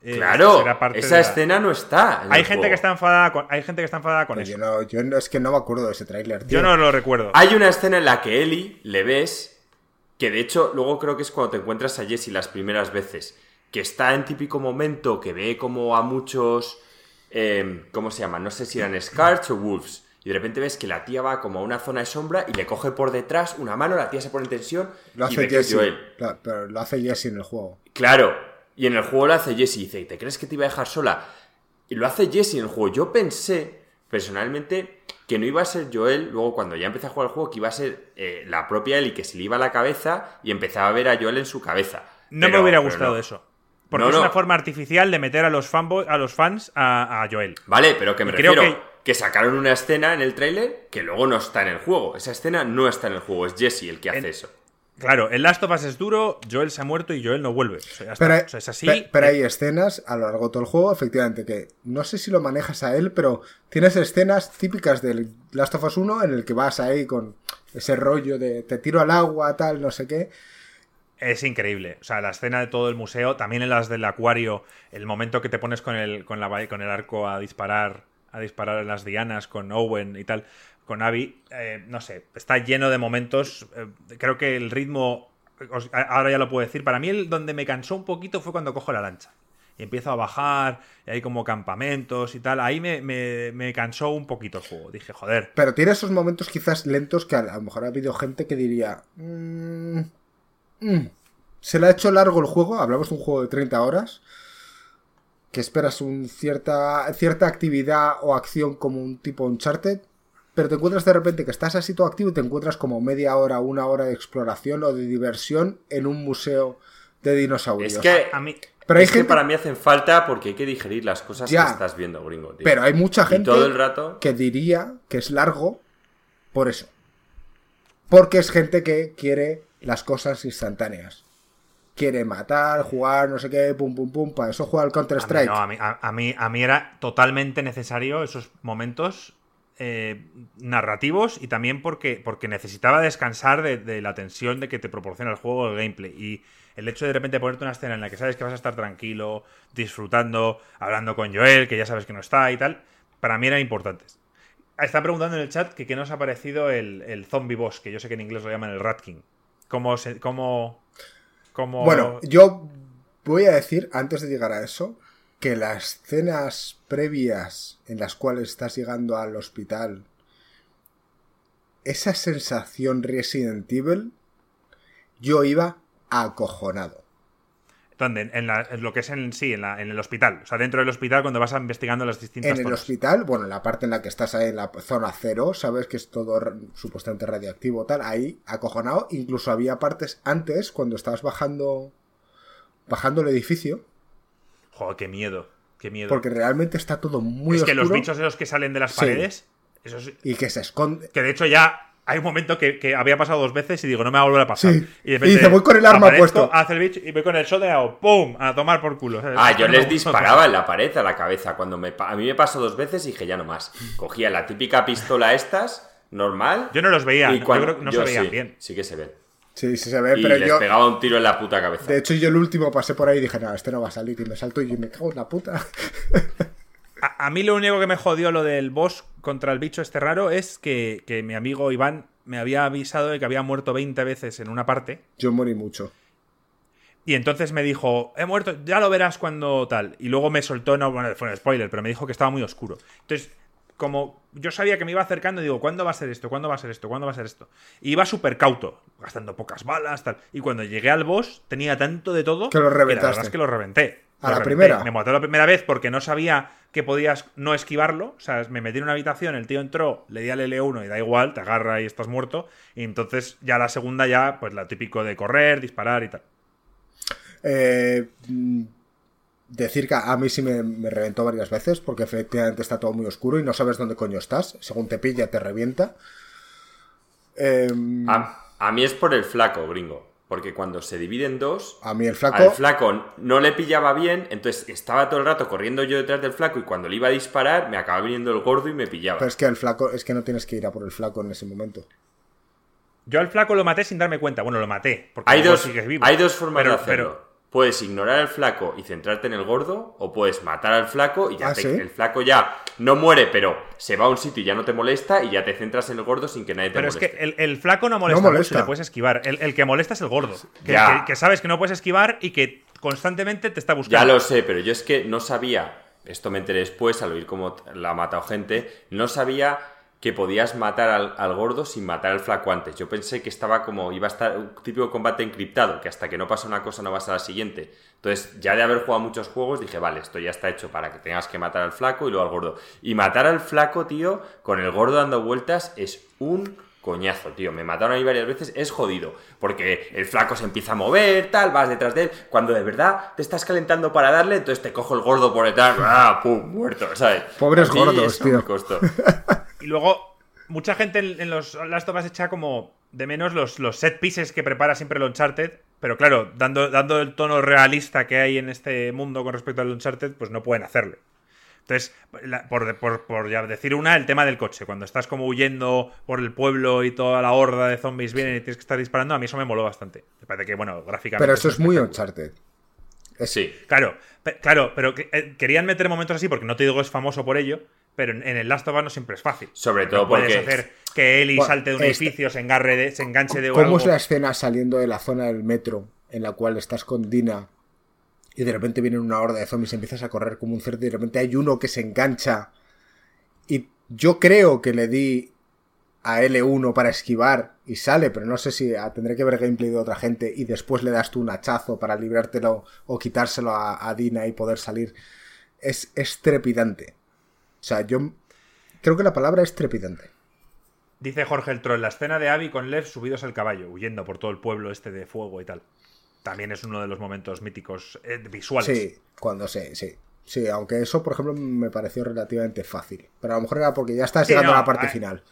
eh, claro, esa escena no está. hay gente que está enfadada con, hay gente que está enfadada con eso. Yo, no, es que no me acuerdo de ese tráiler. Yo no lo recuerdo. Hay una escena en la que Ellie le ves que de hecho, luego creo que es cuando te encuentras a Jesse las primeras veces. Que está en típico momento que ve como a muchos. Eh, ¿Cómo se llama? No sé si eran Scarch o Wolves. Y de repente ves que la tía va como a una zona de sombra y le coge por detrás una mano, la tía se pone en tensión. Lo hace Jesse. pero lo hace Jesse en el juego. Claro. Y en el juego lo hace Jesse y dice: ¿Te crees que te iba a dejar sola? Y lo hace Jesse en el juego. Yo pensé, personalmente, que no iba a ser Joel, luego cuando ya empecé a jugar el juego, que iba a ser eh, la propia Ellie que se le iba a la cabeza y empezaba a ver a Joel en su cabeza. No me hubiera gustado eso. Porque es una forma artificial de meter a los, a los fans a, Joel. Vale, pero que me refiero que... sacaron una escena en el tráiler que luego no está en el juego. Esa escena no está en el juego, es Jesse el que hace eso. Claro, el Last of Us es duro, Joel se ha muerto y Joel no vuelve. pero, es así. Pero, hay escenas a lo largo de todo el juego, efectivamente, que no sé si lo manejas a él, pero tienes escenas típicas del Last of Us 1 en el que vas ahí con ese rollo de te tiro al agua, tal, no sé qué. Es increíble. O sea, la escena de todo el museo, también en las del acuario, el momento que te pones con el, con la, con el arco a disparar, a disparar en las dianas con Owen y tal con Abby, eh, no sé, está lleno de momentos. Eh, creo que el ritmo, ahora ya lo puedo decir, para mí el donde me cansó un poquito fue cuando cojo la lancha. Y empiezo a bajar, y hay como campamentos y tal. Ahí me, cansó un poquito el juego. Dije, joder. Pero tiene esos momentos quizás lentos que a, lo mejor ha habido gente que diría. Mm, mm, se le ha hecho largo el juego. Hablamos de un juego de 30 horas que esperas un cierta, cierta actividad o acción como un tipo Uncharted pero te encuentras de repente que estás así todo activo y te encuentras como media hora, una hora de exploración o de diversión en un museo de dinosaurios. Es que a mí... Pero hay gente... que para mí hacen falta porque hay que digerir las cosas que estás viendo, gringo. Pero hay mucha gente todo el rato... que diría que es largo por eso. Porque es gente que quiere las cosas instantáneas. Quiere matar, jugar, no sé qué, pum, pum, pum. Para eso juega el Counter-Strike. A, a, mí, a mí era totalmente necesario esos momentos eh, narrativos y también porque, porque necesitaba descansar de, la tensión de que te proporciona el juego, el gameplay. Y el hecho de de repente ponerte una escena en la que sabes que vas a estar tranquilo, disfrutando, hablando con Joel, que ya sabes que no está y tal, para mí eran importantes. Están preguntando en el chat que qué nos ha parecido el, el zombie boss, que yo sé que en inglés lo llaman el Rat King. ¿Cómo, se, cómo, cómo... Bueno, yo voy a decir, antes de llegar a eso, que las escenas previas en las cuales estás llegando al hospital, esa sensación Resident Evil, yo iba acojonado. ¿Dónde? En, lo que es en sí, en, el hospital. O sea, dentro del hospital cuando vas investigando las distintas En el hospital, bueno, en la parte en la que estás ahí en la zona cero, sabes que es todo supuestamente radioactivo tal, ahí acojonado. Incluso había partes antes, cuando estabas bajando, bajando el edificio, Joder, qué miedo. Qué miedo. Porque realmente está todo muy Es que los bichos esos que salen de las paredes. Y que se esconde. Que de hecho ya hay un momento que, había pasado dos veces y digo, no me va a volver a pasar. Y, dice, voy con el arma puesto. Hace el bicho y voy con el shot de ¡pum! A tomar por culo. Ah, yo les disparaba en la pared a la cabeza. cuando me A mí me pasó dos veces y dije, ya no más. Cogía la típica pistola estas, normal. Yo no los veía, yo creo que no se veían bien. Sí que se ven. Sí, sí se ve, y pero les yo. pegaba un tiro en la puta cabeza. De hecho, yo el último pasé por ahí y dije, no, este no va a salir. Y me salto y me cago en la puta. a, mí lo único que me jodió lo del boss contra el bicho este raro es que, que mi amigo Iván me había avisado de que había muerto 20 veces en una parte. Yo morí mucho. Y entonces me dijo, he muerto, ya lo verás cuando tal. Y luego me soltó, no, bueno, fue un spoiler, pero me dijo que estaba muy oscuro. Entonces, como yo sabía que me iba acercando, digo, ¿cuándo va a ser esto? ¿Cuándo va a ser esto? ¿Cuándo va a ser esto? Y iba súper cauto, gastando pocas balas, tal. Y cuando llegué al boss, tenía tanto de todo que lo reventaste. la verdad es que lo reventé. ¿A la primera? Me mató la primera vez porque no sabía que podías no esquivarlo. O sea, me metí en una habitación, el tío entró, le di al L1 y da igual, te agarra y estás muerto. Y entonces ya la segunda ya, pues la típico de correr, disparar y tal. Eh, decir que a mí sí me, reventó varias veces porque efectivamente está todo muy oscuro y no sabes dónde coño estás. Según te pilla, te revienta. Em, a, mí es por el flaco, gringo. Porque cuando se divide en dos, a mí el flaco, al flaco no le pillaba bien, entonces estaba todo el rato corriendo yo detrás del flaco y cuando le iba a disparar me acababa viniendo el gordo y me pillaba. Pero es que el flaco, es que no tienes que ir a por el flaco en ese momento. Yo al flaco lo maté sin darme cuenta. Bueno, lo maté. Porque hay, dos, hay dos formas de hacerlo. Puedes ignorar al flaco y centrarte en el gordo, o puedes matar al flaco y ya ¿Ah, el flaco ya no muere, pero se va a un sitio y ya no te molesta y ya te centras en el gordo sin que nadie te moleste. Pero es que el, flaco no molesta, mucho le puedes esquivar. El, que molesta es el gordo. Que, que, sabes que no puedes esquivar y que constantemente te está buscando. Ya lo sé, pero yo es que no sabía, esto me enteré después al oír cómo la ha matado gente, no sabía que podías matar al, gordo sin matar al flaco antes. Yo pensé que estaba como, iba a estar un típico combate encriptado, que hasta que no pasa una cosa no vas a la siguiente. Entonces, ya de haber jugado muchos juegos, dije, vale, esto ya está hecho para que tengas que matar al flaco y luego al gordo. Y matar al flaco, tío, con el gordo dando vueltas, es un coñazo, tío. Me mataron ahí varias veces, es jodido. Porque el flaco se empieza a mover, tal, vas detrás de él. Cuando de verdad te estás calentando para darle, entonces te cojo el gordo por detrás, ¡ah! ¡pum! Muerto, ¿sabes? Pobres gordos, tío. Y luego, mucha gente en, los Last of Us echa como de menos los, los set pieces que prepara siempre el Uncharted. Pero claro, dando, dando el tono realista que hay en este mundo con respecto al Uncharted, pues no pueden hacerlo. Entonces, por, ya decir una, el tema del coche. Cuando estás como huyendo por el pueblo y toda la horda de zombies vienen y tienes que estar disparando, a mí eso me moló bastante. Me parece que, bueno, gráficamente. Pero eso es muy Uncharted. Sí. Claro, claro, pero eh, querían meter momentos así porque no te digo es famoso por ello, pero en el Last of Us no siempre es fácil. Sobre todo porque... Puedes hacer que Ellie salte de un este edificio, se, engarre se enganche de ¿Cómo es la escena saliendo de la zona del metro en la cual estás con Dina y de repente viene una horda de zombies y empiezas a correr como un cerdo y de repente hay uno que se engancha y yo creo que le di a L1 para esquivar y sale, pero no sé si tendré que ver gameplay de otra gente y después le das tú un hachazo para librártelo o quitárselo a, a Dina y poder salir. Es, estrepidante o sea, yo creo que la palabra es trepidante. Dice Jorge el Troll, la escena de Abby con Lev subidos al caballo, huyendo por todo el pueblo este de fuego y tal. También es uno de los momentos míticos eh, visuales. Sí, cuando sí, sí. Sí, aunque eso, por ejemplo, me pareció relativamente fácil. Pero a lo mejor era porque ya estás llegando a la parte final.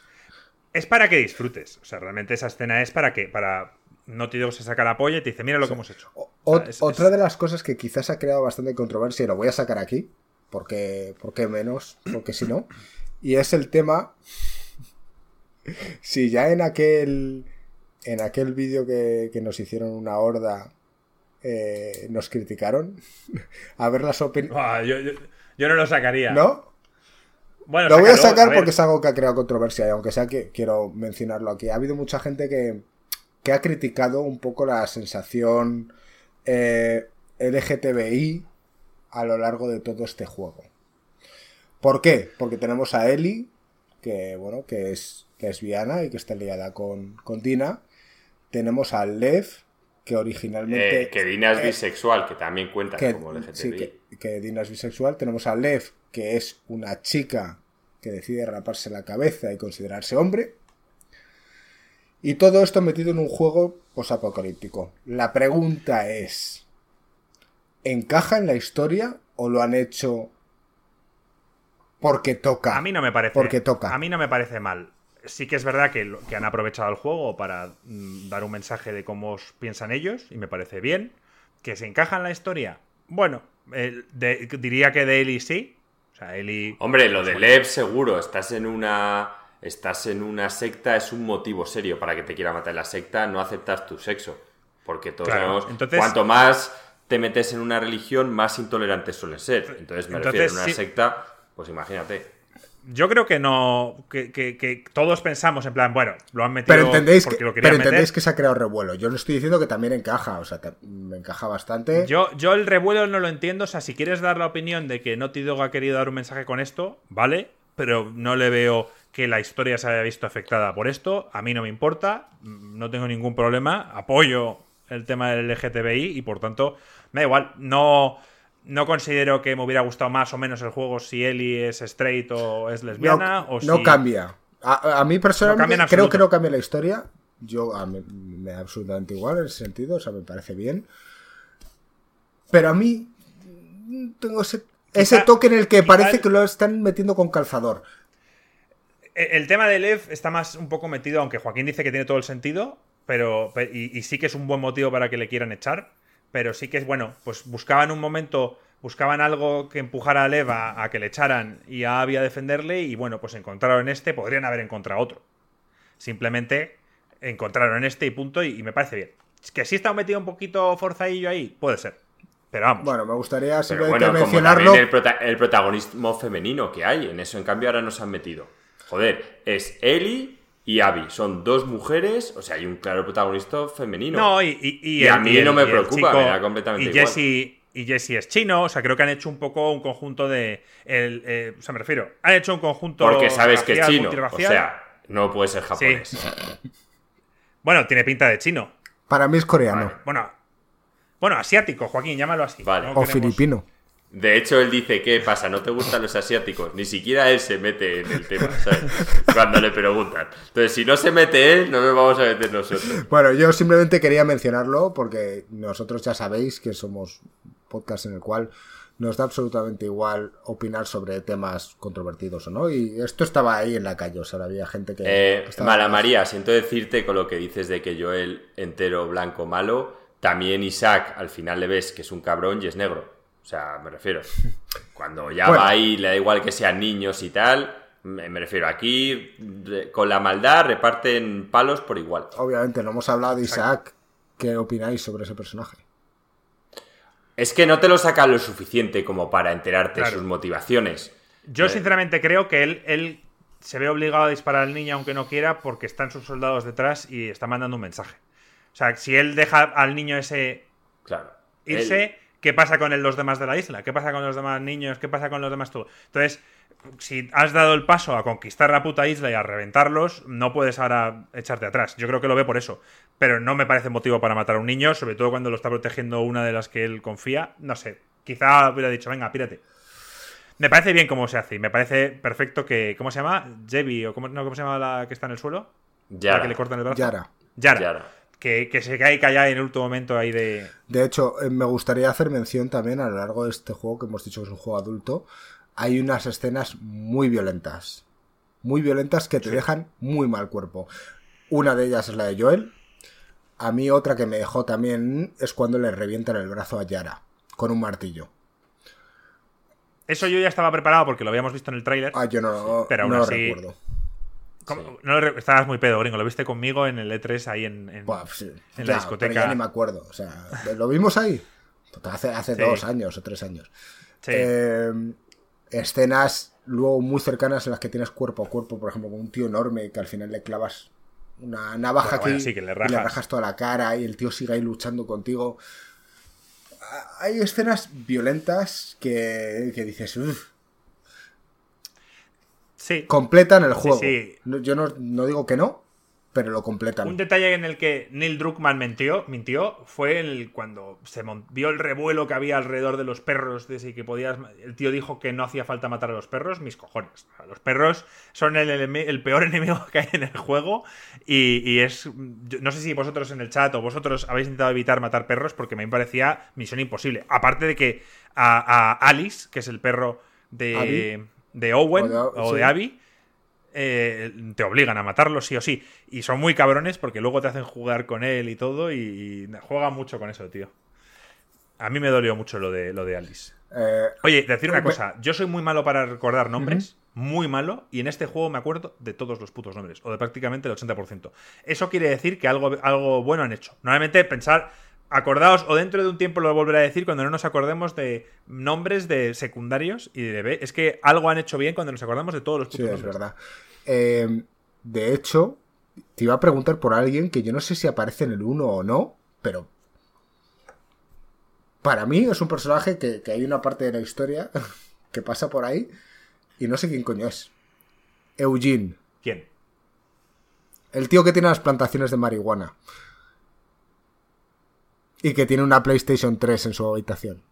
Es para que disfrutes. O sea, realmente esa escena es para que. para no te digo se saca la polla y te dice, mira lo que hemos hecho. otra de las cosas que quizás ha creado bastante controversia, y lo voy a sacar aquí, porque, porque menos, porque si no. Y es el tema, si ya en aquel, en aquel vídeo que, nos hicieron una horda eh, nos criticaron, a ver las opiniones... Ah, yo, no lo sacaría. ¿No? Bueno, lo voy a sacar porque es algo que ha creado controversia y aunque sea que quiero mencionarlo aquí. Ha habido mucha gente que, que ha criticado un poco la sensación eh, LGTBI a lo largo de todo este juego. ¿Por qué? Porque tenemos a Ellie, que bueno, que es, que es Viana y que está liada con, con Dina. Tenemos a Lev, que originalmente. Eh, que Dina es eh, bisexual, que también cuenta como LGTBI. Sí, que, que, Dina es bisexual. Tenemos a Lev, que es una chica que decide raparse la cabeza y considerarse hombre. Y todo esto metido en un juego posapocalíptico. La pregunta es. ¿Encaja en la historia o lo han hecho porque toca? A mí no me parece. Porque toca. A mí no me parece mal. Sí que es verdad que, han aprovechado el juego para mm, dar un mensaje de cómo piensan ellos y me parece bien. ¿Que se encaja en la historia? Bueno, diría que de Eli sí. O sea, Eli... Hombre, lo de Lev seguro. Estás en una estás en una secta es un motivo serio para que te quiera matar la secta, no aceptar tu sexo. Porque todos sabemos, cuanto más te metes en una religión, más intolerantes suelen ser. Entonces me refiero, en una secta, pues imagínate. Yo creo que no. Que, todos pensamos en plan, bueno, lo han metido pero entendéis que, pero entendéis que se ha creado revuelo. Yo no estoy diciendo que también encaja, o sea, me encaja bastante. Yo, yo el revuelo no lo entiendo. O sea, si quieres dar la opinión de que Naughty Dog ha querido dar un mensaje con esto, vale, pero no le veo que la historia se haya visto afectada por esto. A mí no me importa, no tengo ningún problema, apoyo el tema del LGTBI y por tanto, me da igual. No no considero que me hubiera gustado más o menos el juego si Ellie es straight o es lesbiana. No, o no cambia. A, mí personalmente creo que no cambia la historia. Yo a mí, me da absolutamente igual en ese sentido, o sea, me parece bien. Pero a mí tengo ese, ese toque en el que parece que lo están metiendo con calzador. E, el tema de Lev está más un poco metido, aunque Joaquín dice que tiene todo el sentido, pero y sí que es un buen motivo para que le quieran echar pero sí que es bueno, pues buscaban un momento, buscaban algo que empujara a Leva a que le echaran y a Abby a defenderle y bueno, pues encontraron este, podrían haber encontrado otro. Simplemente encontraron este y punto y, me parece bien. Es que sí está metido un poquito forzadillo ahí, puede ser. Pero vamos. Bueno, me gustaría simplemente mencionarlo. el, el protagonismo femenino que hay, en eso en cambio ahora nos han metido. Joder, es Ellie y Abby. Son dos mujeres, o sea, hay un claro protagonista femenino. No, y, a mí no me preocupa, me da completamente y Jesse, Y Jesse es chino, o sea, creo que han hecho un poco un conjunto de. El, eh, o sea, me refiero, han hecho un conjunto. Porque sabes que es chino, o sea, no puede ser japonés. bueno, tiene pinta de chino. Para mí es coreano. Bueno, bueno, asiático, Joaquín, llámalo así. Vale. o filipino. De hecho, él dice, ¿qué pasa? ¿No te gustan los asiáticos? Ni siquiera él se mete en el tema, ¿sabes? Cuando le preguntan. Entonces, si no se mete él, no nos vamos a meter nosotros. Bueno, yo simplemente quería mencionarlo porque nosotros ya sabéis que somos podcast en el cual nos da absolutamente igual opinar sobre temas controvertidos o no. Y esto estaba ahí en la calle, o sea, había gente que... Eh, Mala María, siento decirte con lo que dices de que Joel entero, blanco, malo, también Isaac al final le ves que es un cabrón y es negro. O sea, me refiero. Cuando ya va ahí, le da igual que sean niños y tal. Me, refiero, aquí con la maldad reparten palos por igual. Obviamente, no hemos hablado de Isaac. ¿Qué opináis sobre ese personaje? Es que no te lo sacan lo suficiente como para enterarte de sus motivaciones. Yo, eh, sinceramente, creo que él, él se ve obligado a disparar al niño aunque no quiera porque están sus soldados detrás y está mandando un mensaje. O sea, si él deja al niño ese claro, irse, ¿Qué pasa con los demás de la isla? ¿Qué pasa con los demás niños? ¿Qué pasa con los demás tú? Entonces, si has dado el paso a conquistar la puta isla y a reventarlos, no puedes ahora echarte atrás. Yo creo que lo ve por eso. Pero no me parece motivo para matar a un niño, sobre todo cuando lo está protegiendo una de las que él confía. No sé. Quizá hubiera dicho, venga, pírate. Me parece bien cómo se hace y me parece perfecto que. ¿Cómo se llama? Jebi o cómo, no, ¿cómo se llama la que está en el suelo? Yara. La que le cortan el brazo. Yara. Yara que, se cae calla en el último momento ahí de... De hecho, eh, me gustaría hacer mención también a lo largo de este juego, que hemos dicho que es un juego adulto, hay unas escenas muy violentas. Muy violentas que te dejan muy mal cuerpo. Una de ellas es la de Joel. A mí otra que me dejó también es cuando le revientan el brazo a Yara con un martillo. Eso yo ya estaba preparado porque lo habíamos visto en el tráiler. Ah, yo no, pero no lo recuerdo. No estabas muy pedo, gringo. Lo viste conmigo en el E3 ahí en, en, pues la discoteca. ya ni me acuerdo. O sea, ¿lo vimos ahí? Hace, hace dos años o tres años. Em, escenas luego muy cercanas en las que tienes cuerpo a cuerpo, por ejemplo, con un tío enorme que al final le clavas una navaja aquí y le rajas. toda la cara y el tío sigue ahí luchando contigo. Hay escenas violentas que, que dices, Completan el juego. Yo no, digo que no, pero lo completan. Un detalle en el que Neil Druckmann mintió, mintió fue el, cuando se vio el revuelo que había alrededor de los perros, de que podías. El tío dijo que no hacía falta matar a los perros, mis cojones. Los perros son el, peor enemigo que hay en el juego y, es. No sé si vosotros en el chat o vosotros habéis intentado evitar matar perros porque me parecía misión imposible. Aparte de que a, Alice, que es el perro de de Owen o de, Abby, eh, te obligan a matarlo sí o sí. Y son muy cabrones porque luego te hacen jugar con él y todo y, juega mucho con eso, tío. A mí me dolió mucho lo de, lo de Alice. Eh, Oye, decir una cosa, yo soy muy malo para recordar nombres, muy malo y en este juego me acuerdo de todos los putos nombres, o de prácticamente el 80%. Eso quiere decir que algo, algo bueno han hecho. Normalmente pensar, acordaos, o dentro de un tiempo lo volveré a decir cuando no nos acordemos de nombres de secundarios y de B. Es que algo han hecho bien cuando nos acordamos de todos los sí, es verdad. Eh, de hecho, te iba a preguntar por alguien que yo no sé si aparece en el 1 o no, pero para mí es un personaje que, que hay una parte de la historia que pasa por ahí y no sé quién coño es. Eugene. ¿Quién? El tío que tiene las plantaciones de marihuana. Y que tiene una PlayStation 3 en su habitación.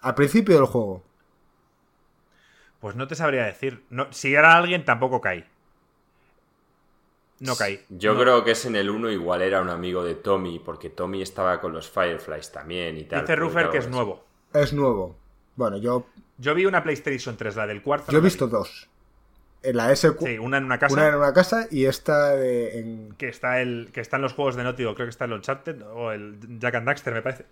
Al principio del juego. Pues no te sabría decir. No, si era alguien, tampoco cae. No cae. Yo creo que es en el 1 igual era un amigo de Tommy, porque Tommy estaba con los Fireflies también y tal. Dice Ruffer que es nuevo. Es nuevo. Bueno, yo yo vi una PlayStation 3, la del cuarto. Yo he visto dos. En la S sí, una en una casa. Una en una casa y esta en. Que está el. Que está en los juegos de Naughty creo que está el Uncharted o el Jack and Daxter, me parece.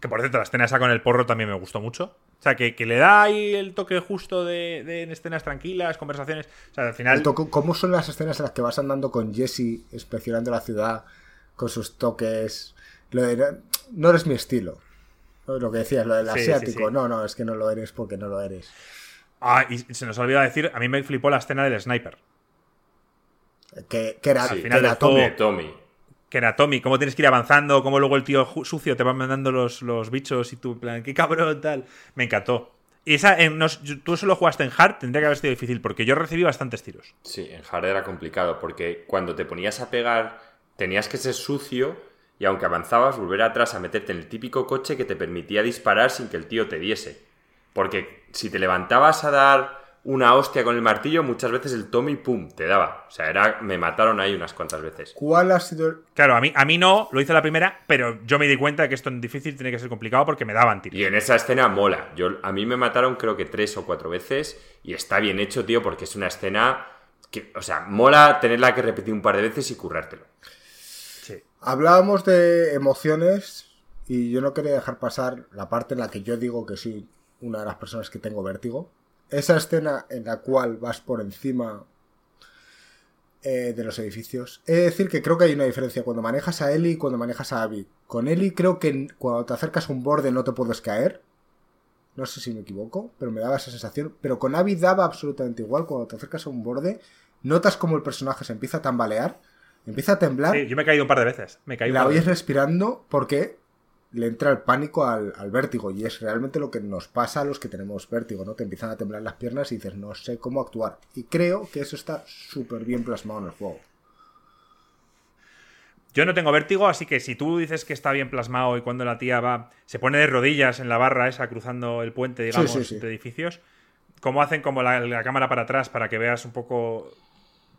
Que por cierto, la escena esa con el porro también me gustó mucho. O sea, que, le da ahí el toque justo de, de, escenas tranquilas, conversaciones. O sea, al final. ¿Cómo son las escenas en las que vas andando con Jesse, inspeccionando la ciudad, con sus toques? no eres mi estilo. Lo que decías, lo del asiático. No, no, es que no lo eres porque no lo eres. Ah, y se nos olvidó decir, a mí me flipó la escena del sniper. Que, era, Al final que era Tommy. Que era Tommy, cómo tienes que ir avanzando, cómo luego el tío sucio te va mandando los, los bichos y tú, plan, qué cabrón, tal. Me encantó. Y esa, en, tú solo jugaste en hard, tendría que haber sido difícil, porque yo recibí bastantes tiros. Sí, en hard era complicado, porque cuando te ponías a pegar, tenías que ser sucio y aunque avanzabas, volver atrás a meterte en el típico coche que te permitía disparar sin que el tío te diese. Porque si te levantabas a dar una hostia con el martillo, muchas veces el Tommy, pum, te daba. O sea, era, me mataron ahí unas cuantas veces. ¿Cuál ha sido Claro, a mí, a mí no, lo hice la primera, pero yo me di cuenta de que esto es difícil tiene que ser complicado porque me daban tiros. Y en esa escena mola. Yo, a mí me mataron creo que tres o cuatro veces y está bien hecho, tío, porque es una escena que, o sea, mola tenerla que repetir un par de veces y currártelo. Hablábamos de emociones y yo no quería dejar pasar la parte en la que yo digo que soy una de las personas que tengo vértigo. Esa escena en la cual vas por encima eh, de los edificios. He de decir que creo que hay una diferencia cuando manejas a Eli y cuando manejas a Abby. Con Eli creo que cuando te acercas a un borde no te puedes caer. No sé si me equivoco, pero me daba esa sensación. Pero con Abby daba absolutamente igual. Cuando te acercas a un borde, notas como el personaje se empieza a tambalear Empieza a temblar. Sí, yo me he caído un par de veces. Me he la oyes respirando porque le entra el pánico al, vértigo. Y es realmente lo que nos pasa a los que tenemos vértigo, ¿no? Te empiezan a temblar las piernas y dices, no sé cómo actuar. Y creo que eso está súper bien plasmado en el juego. Yo no tengo vértigo, así que si tú dices que está bien plasmado y cuando la tía va, se pone de rodillas en la barra esa cruzando el puente, digamos, de edificios, ¿cómo hacen como la, cámara para atrás para que veas un poco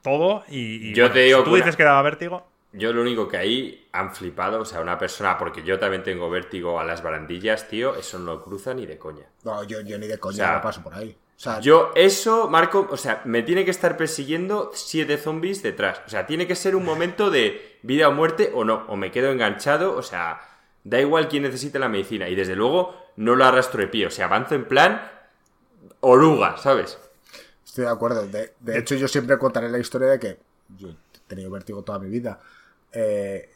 todo y, yo te digo tú dices que daba vértigo. Yo lo único que ahí han flipado, o sea, una persona, porque yo también tengo vértigo a las barandillas, tío, eso no lo cruza ni de coña. No, yo, ni de coña no paso por ahí. yo eso, Marco, o sea, me tiene que estar persiguiendo siete zombies detrás. O sea, tiene que ser un momento de vida o muerte o no, o me quedo enganchado, o sea, da igual quién necesite la medicina. Y desde luego no lo arrastro de pie, o sea, avanzo en plan oruga, ¿sabes? Estoy de acuerdo. De, hecho, yo siempre contaré la historia de que yo he tenido vértigo toda mi vida. Eh,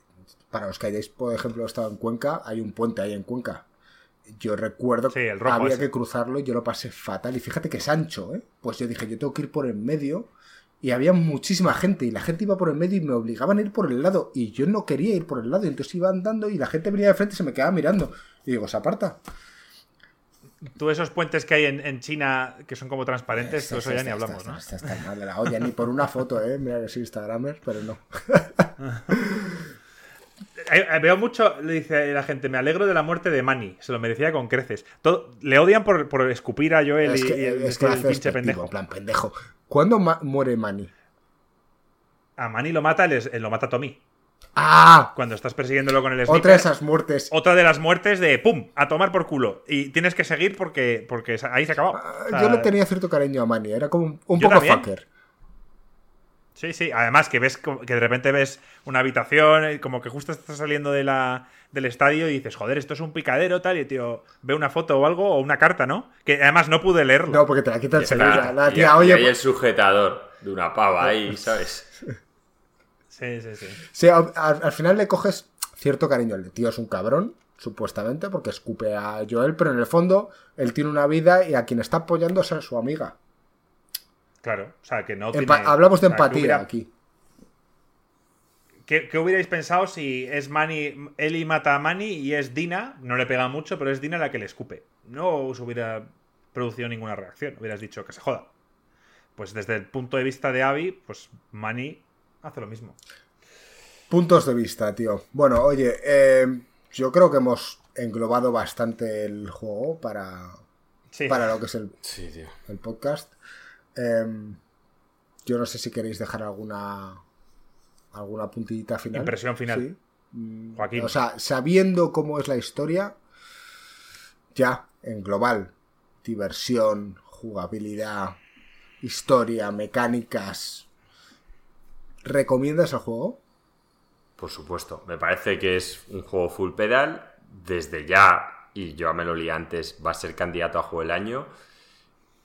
para los que hayáis, por ejemplo, estado en Cuenca, hay un puente ahí en Cuenca. Yo recuerdo que había que cruzarlo y yo lo pasé fatal. Y fíjate que es ancho, ¿eh? Pues yo dije, yo tengo que ir por el medio. Y había muchísima gente. Y la gente iba por el medio y me obligaban a ir por el lado. Y yo no quería ir por el lado. Y entonces iba andando y la gente venía de frente y se me quedaba mirando. Y digo, se aparta. Tú esos puentes que hay en, China que son como transparentes, eso ya ni hablamos, ¿no? Está, mal de la olla, ni por una foto, ¿eh? Mira que soy Instagramer, pero no. Eh, eh, veo mucho, le dice la gente, me alegro de la muerte de Manny, se lo merecía con creces. le odian por, escupir a Joel y, el, es pinche pendejo. En plan, pendejo. ¿Cuándo muere Manny? A Manny lo mata, lo mata Tommy. ¡Ah! Cuando estás persiguiéndolo con el sniper. Otra de esas muertes. Otra de las muertes de ¡pum! A tomar por culo. Y tienes que seguir porque, porque ahí se acabó. Ah, yo le tenía cierto cariño a Manny. Era como un, poco fucker. Sí, sí. Además que ves que de repente ves una habitación, eh, como que justo estás saliendo de la, del estadio y dices, joder, esto es un picadero, tal, y tío, ve una foto o algo, o una carta, ¿no? Que además no pude leerlo. No, porque te la quita el celular. La tía, oye, hay el sujetador de una pava ahí, ¿sabes? Sí, sí, sí. Sí, al, final le coges cierto cariño. El tío es un cabrón, supuestamente, porque escupe a Joel, pero en el fondo él tiene una vida y a quien está apoyando es a su amiga. Claro, o sea, que no Hablamos de empatía aquí. ¿Qué, hubierais pensado si es Manny, Eli mata a Manny y es Dina, no le pega mucho, pero es Dina la que le escupe? No os hubiera producido ninguna reacción, hubieras dicho que se joda. Pues desde el punto de vista de Abby, pues Manny hace lo mismo. Puntos de vista, tío. Bueno, oye, eh, yo creo que hemos englobado bastante el juego para, para lo que es el, el podcast. Em, yo no sé si queréis dejar alguna alguna puntillita final. Impresión final. Mm, o sea, sabiendo cómo es la historia, ya en global, diversión, jugabilidad, historia, mecánicas, ¿recomiendas el juego? Por supuesto, me parece que es un juego full pedal. Desde ya, y yo me lo lié antes, va a ser candidato a juego del año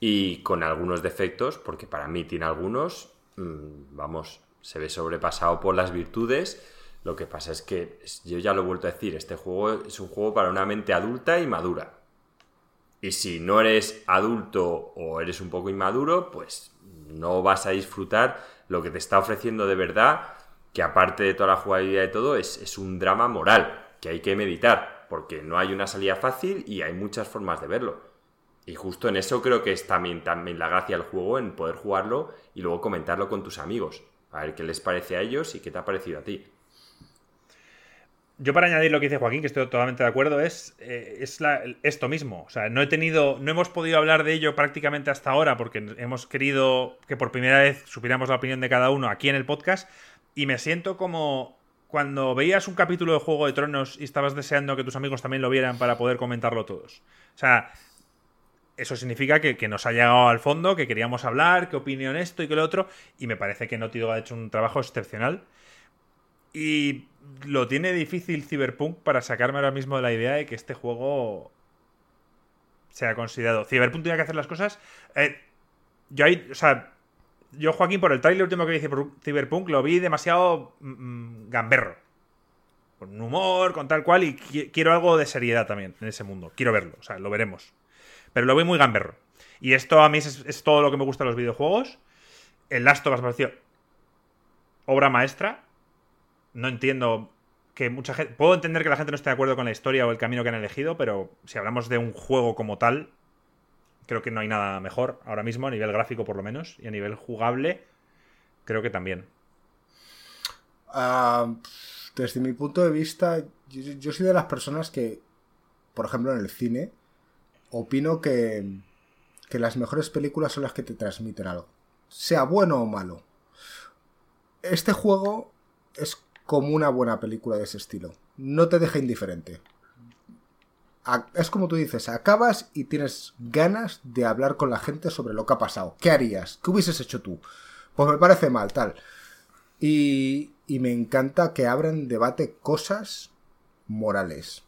y con algunos defectos, porque para mí tiene algunos, mm, vamos, se ve sobrepasado por las virtudes. Lo que pasa es que, yo ya lo he vuelto a decir, este juego es un juego para una mente adulta y madura. Y si no eres adulto o eres un poco inmaduro, pues no vas a disfrutar lo que te está ofreciendo de verdad, que aparte de toda la jugabilidad y todo, es, es un drama moral, que hay que meditar, porque no hay una salida fácil y hay muchas formas de verlo. Y justo en eso creo que es también, la gracia del juego, en poder jugarlo y luego comentarlo con tus amigos. A ver qué les parece a ellos y qué te ha parecido a ti. Yo para añadir lo que dice Joaquín, que estoy totalmente de acuerdo, es, eh, es esto mismo. O sea, no he tenido, no hemos podido hablar de ello prácticamente hasta ahora porque hemos querido que por primera vez supiéramos la opinión de cada uno aquí en el podcast. Y me siento como cuando veías un capítulo de Juego de Tronos y estabas deseando que tus amigos también lo vieran para poder comentarlo todos. O sea, eso significa que, nos ha llegado al fondo, que queríamos hablar, qué opinión esto y qué lo otro, y me parece que Naughty ha hecho un trabajo excepcional. Y lo tiene difícil Cyberpunk para sacarme ahora mismo de la idea de que este juego sea considerado. Cyberpunk tiene que hacer las cosas. Eh, yo ahí, o sea, yo Joaquín, por el trailer último que dice Cyberpunk, lo vi demasiado mm, mm, gamberro. Con humor, con tal cual, y quiero algo de seriedad también en ese mundo. Quiero verlo, o sea, lo veremos. Pero lo veo muy gamberro. Y esto a mí es, todo lo que me gusta de los videojuegos. El Last of Us me pareció obra maestra. No entiendo que mucha gente. Puedo entender que la gente no esté de acuerdo con la historia o el camino que han elegido, pero si hablamos de un juego como tal, creo que no hay nada mejor ahora mismo, a nivel gráfico por lo menos, y a nivel jugable, creo que también. Ah, desde mi punto de vista, yo, soy de las personas que, por ejemplo, en el cine, opino que, que las mejores películas son las que te transmiten algo, sea bueno o malo. Este juego es como una buena película de ese estilo, no te deja indiferente. Es como tú dices, acabas y tienes ganas de hablar con la gente sobre lo que ha pasado. ¿Qué harías? ¿Qué hubieses hecho tú? Pues me parece mal, tal. Y, y me encanta que abran debate cosas morales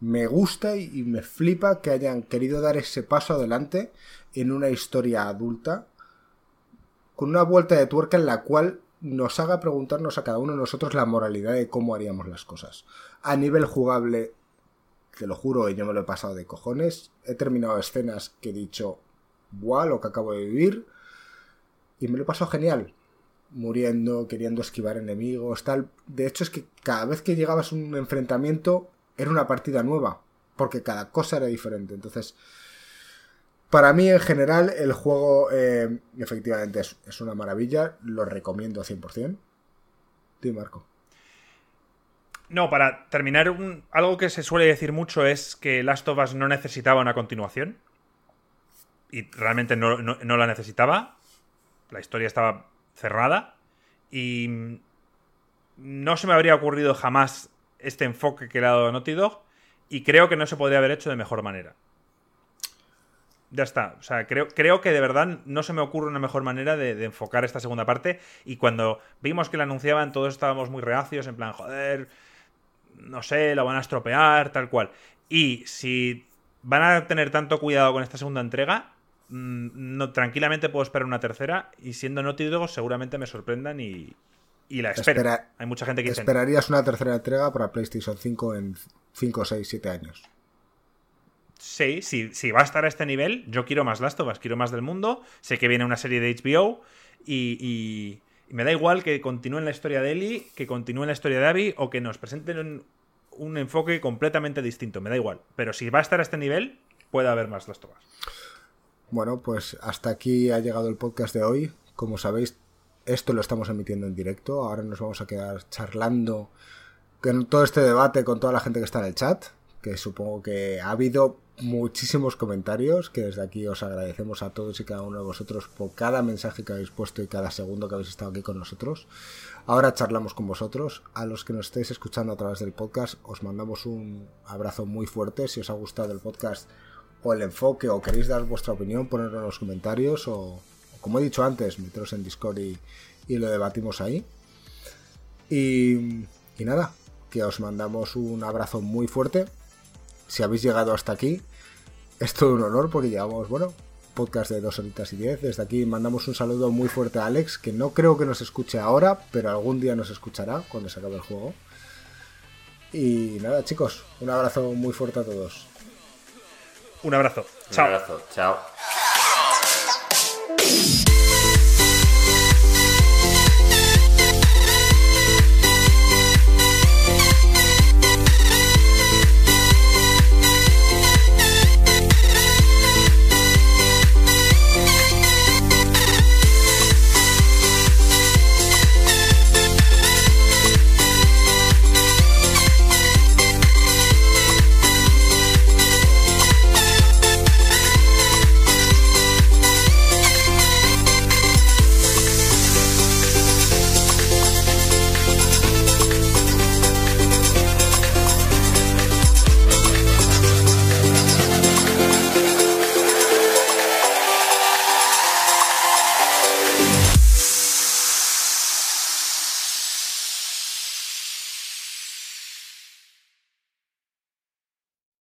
me gusta y me flipa que hayan querido dar ese paso adelante en una historia adulta con una vuelta de tuerca en la cual nos haga preguntarnos a cada uno de nosotros la moralidad de cómo haríamos las cosas. A nivel jugable, te lo juro, yo me lo he pasado de cojones. He terminado escenas que he dicho, ¡buah! Lo que acabo de vivir. Y me lo he pasado genial. Muriendo, queriendo esquivar enemigos, tal. De hecho, es que cada vez que llegabas a un enfrentamiento, era una partida nueva, porque cada cosa era diferente. Entonces, para mí en general el juego eh, efectivamente es, una maravilla, lo recomiendo 100%. Sí, Marco. No, para terminar, algo que se suele decir mucho es que Last of Us no necesitaba una continuación. Y realmente no, no la necesitaba. La historia estaba cerrada. Y no se me habría ocurrido jamás este enfoque que le ha dado Naughty Dog y creo que no se podría haber hecho de mejor manera. Ya está. O sea, creo, creo que de verdad no se me ocurre una mejor manera de, enfocar esta segunda parte. Y cuando vimos que la anunciaban, todos estábamos muy reacios, en plan, joder, no sé, lo van a estropear, tal cual. Y si van a tener tanto cuidado con esta segunda entrega, mm, no, tranquilamente puedo esperar una tercera. Y siendo Naughty seguramente me sorprendan y, la espero. Hay mucha gente que ¿Esperarías una tercera entrega para PlayStation 5 en 5, 6, 7 años? Sí, si, va a estar a este nivel, yo quiero más Last of Us, quiero más del mundo. Sé que viene una serie de HBO y, me da igual que continúen la historia de Ellie, que continúen la historia de Abby o que nos presenten un, enfoque completamente distinto. Me da igual. Pero si va a estar a este nivel, puede haber más Last of Us. Bueno, pues hasta aquí ha llegado el podcast de hoy. Como sabéis, esto lo estamos emitiendo en directo. Ahora nos vamos a quedar charlando con todo este debate con toda la gente que está en el chat. Que supongo que ha habido muchísimos comentarios que desde aquí os agradecemos a todos y cada uno de vosotros por cada mensaje que habéis puesto y cada segundo que habéis estado aquí con nosotros. Ahora charlamos con vosotros. A los que nos estéis escuchando a través del podcast os mandamos un abrazo muy fuerte. Si os ha gustado el podcast o el enfoque o queréis dar vuestra opinión, ponerlo en los comentarios o, como he dicho antes, meteros en Discord y, lo debatimos ahí. Y, y nada, que os mandamos un abrazo muy fuerte si habéis llegado hasta aquí, es todo un honor porque llevamos, bueno, podcast de dos horitas y diez. Desde aquí mandamos un saludo muy fuerte a Alex, que no creo que nos escuche ahora, pero algún día nos escuchará cuando se acabe el juego. Y nada, chicos, un abrazo muy fuerte a todos. Un abrazo. Chao. Un abrazo. Chao. Peace.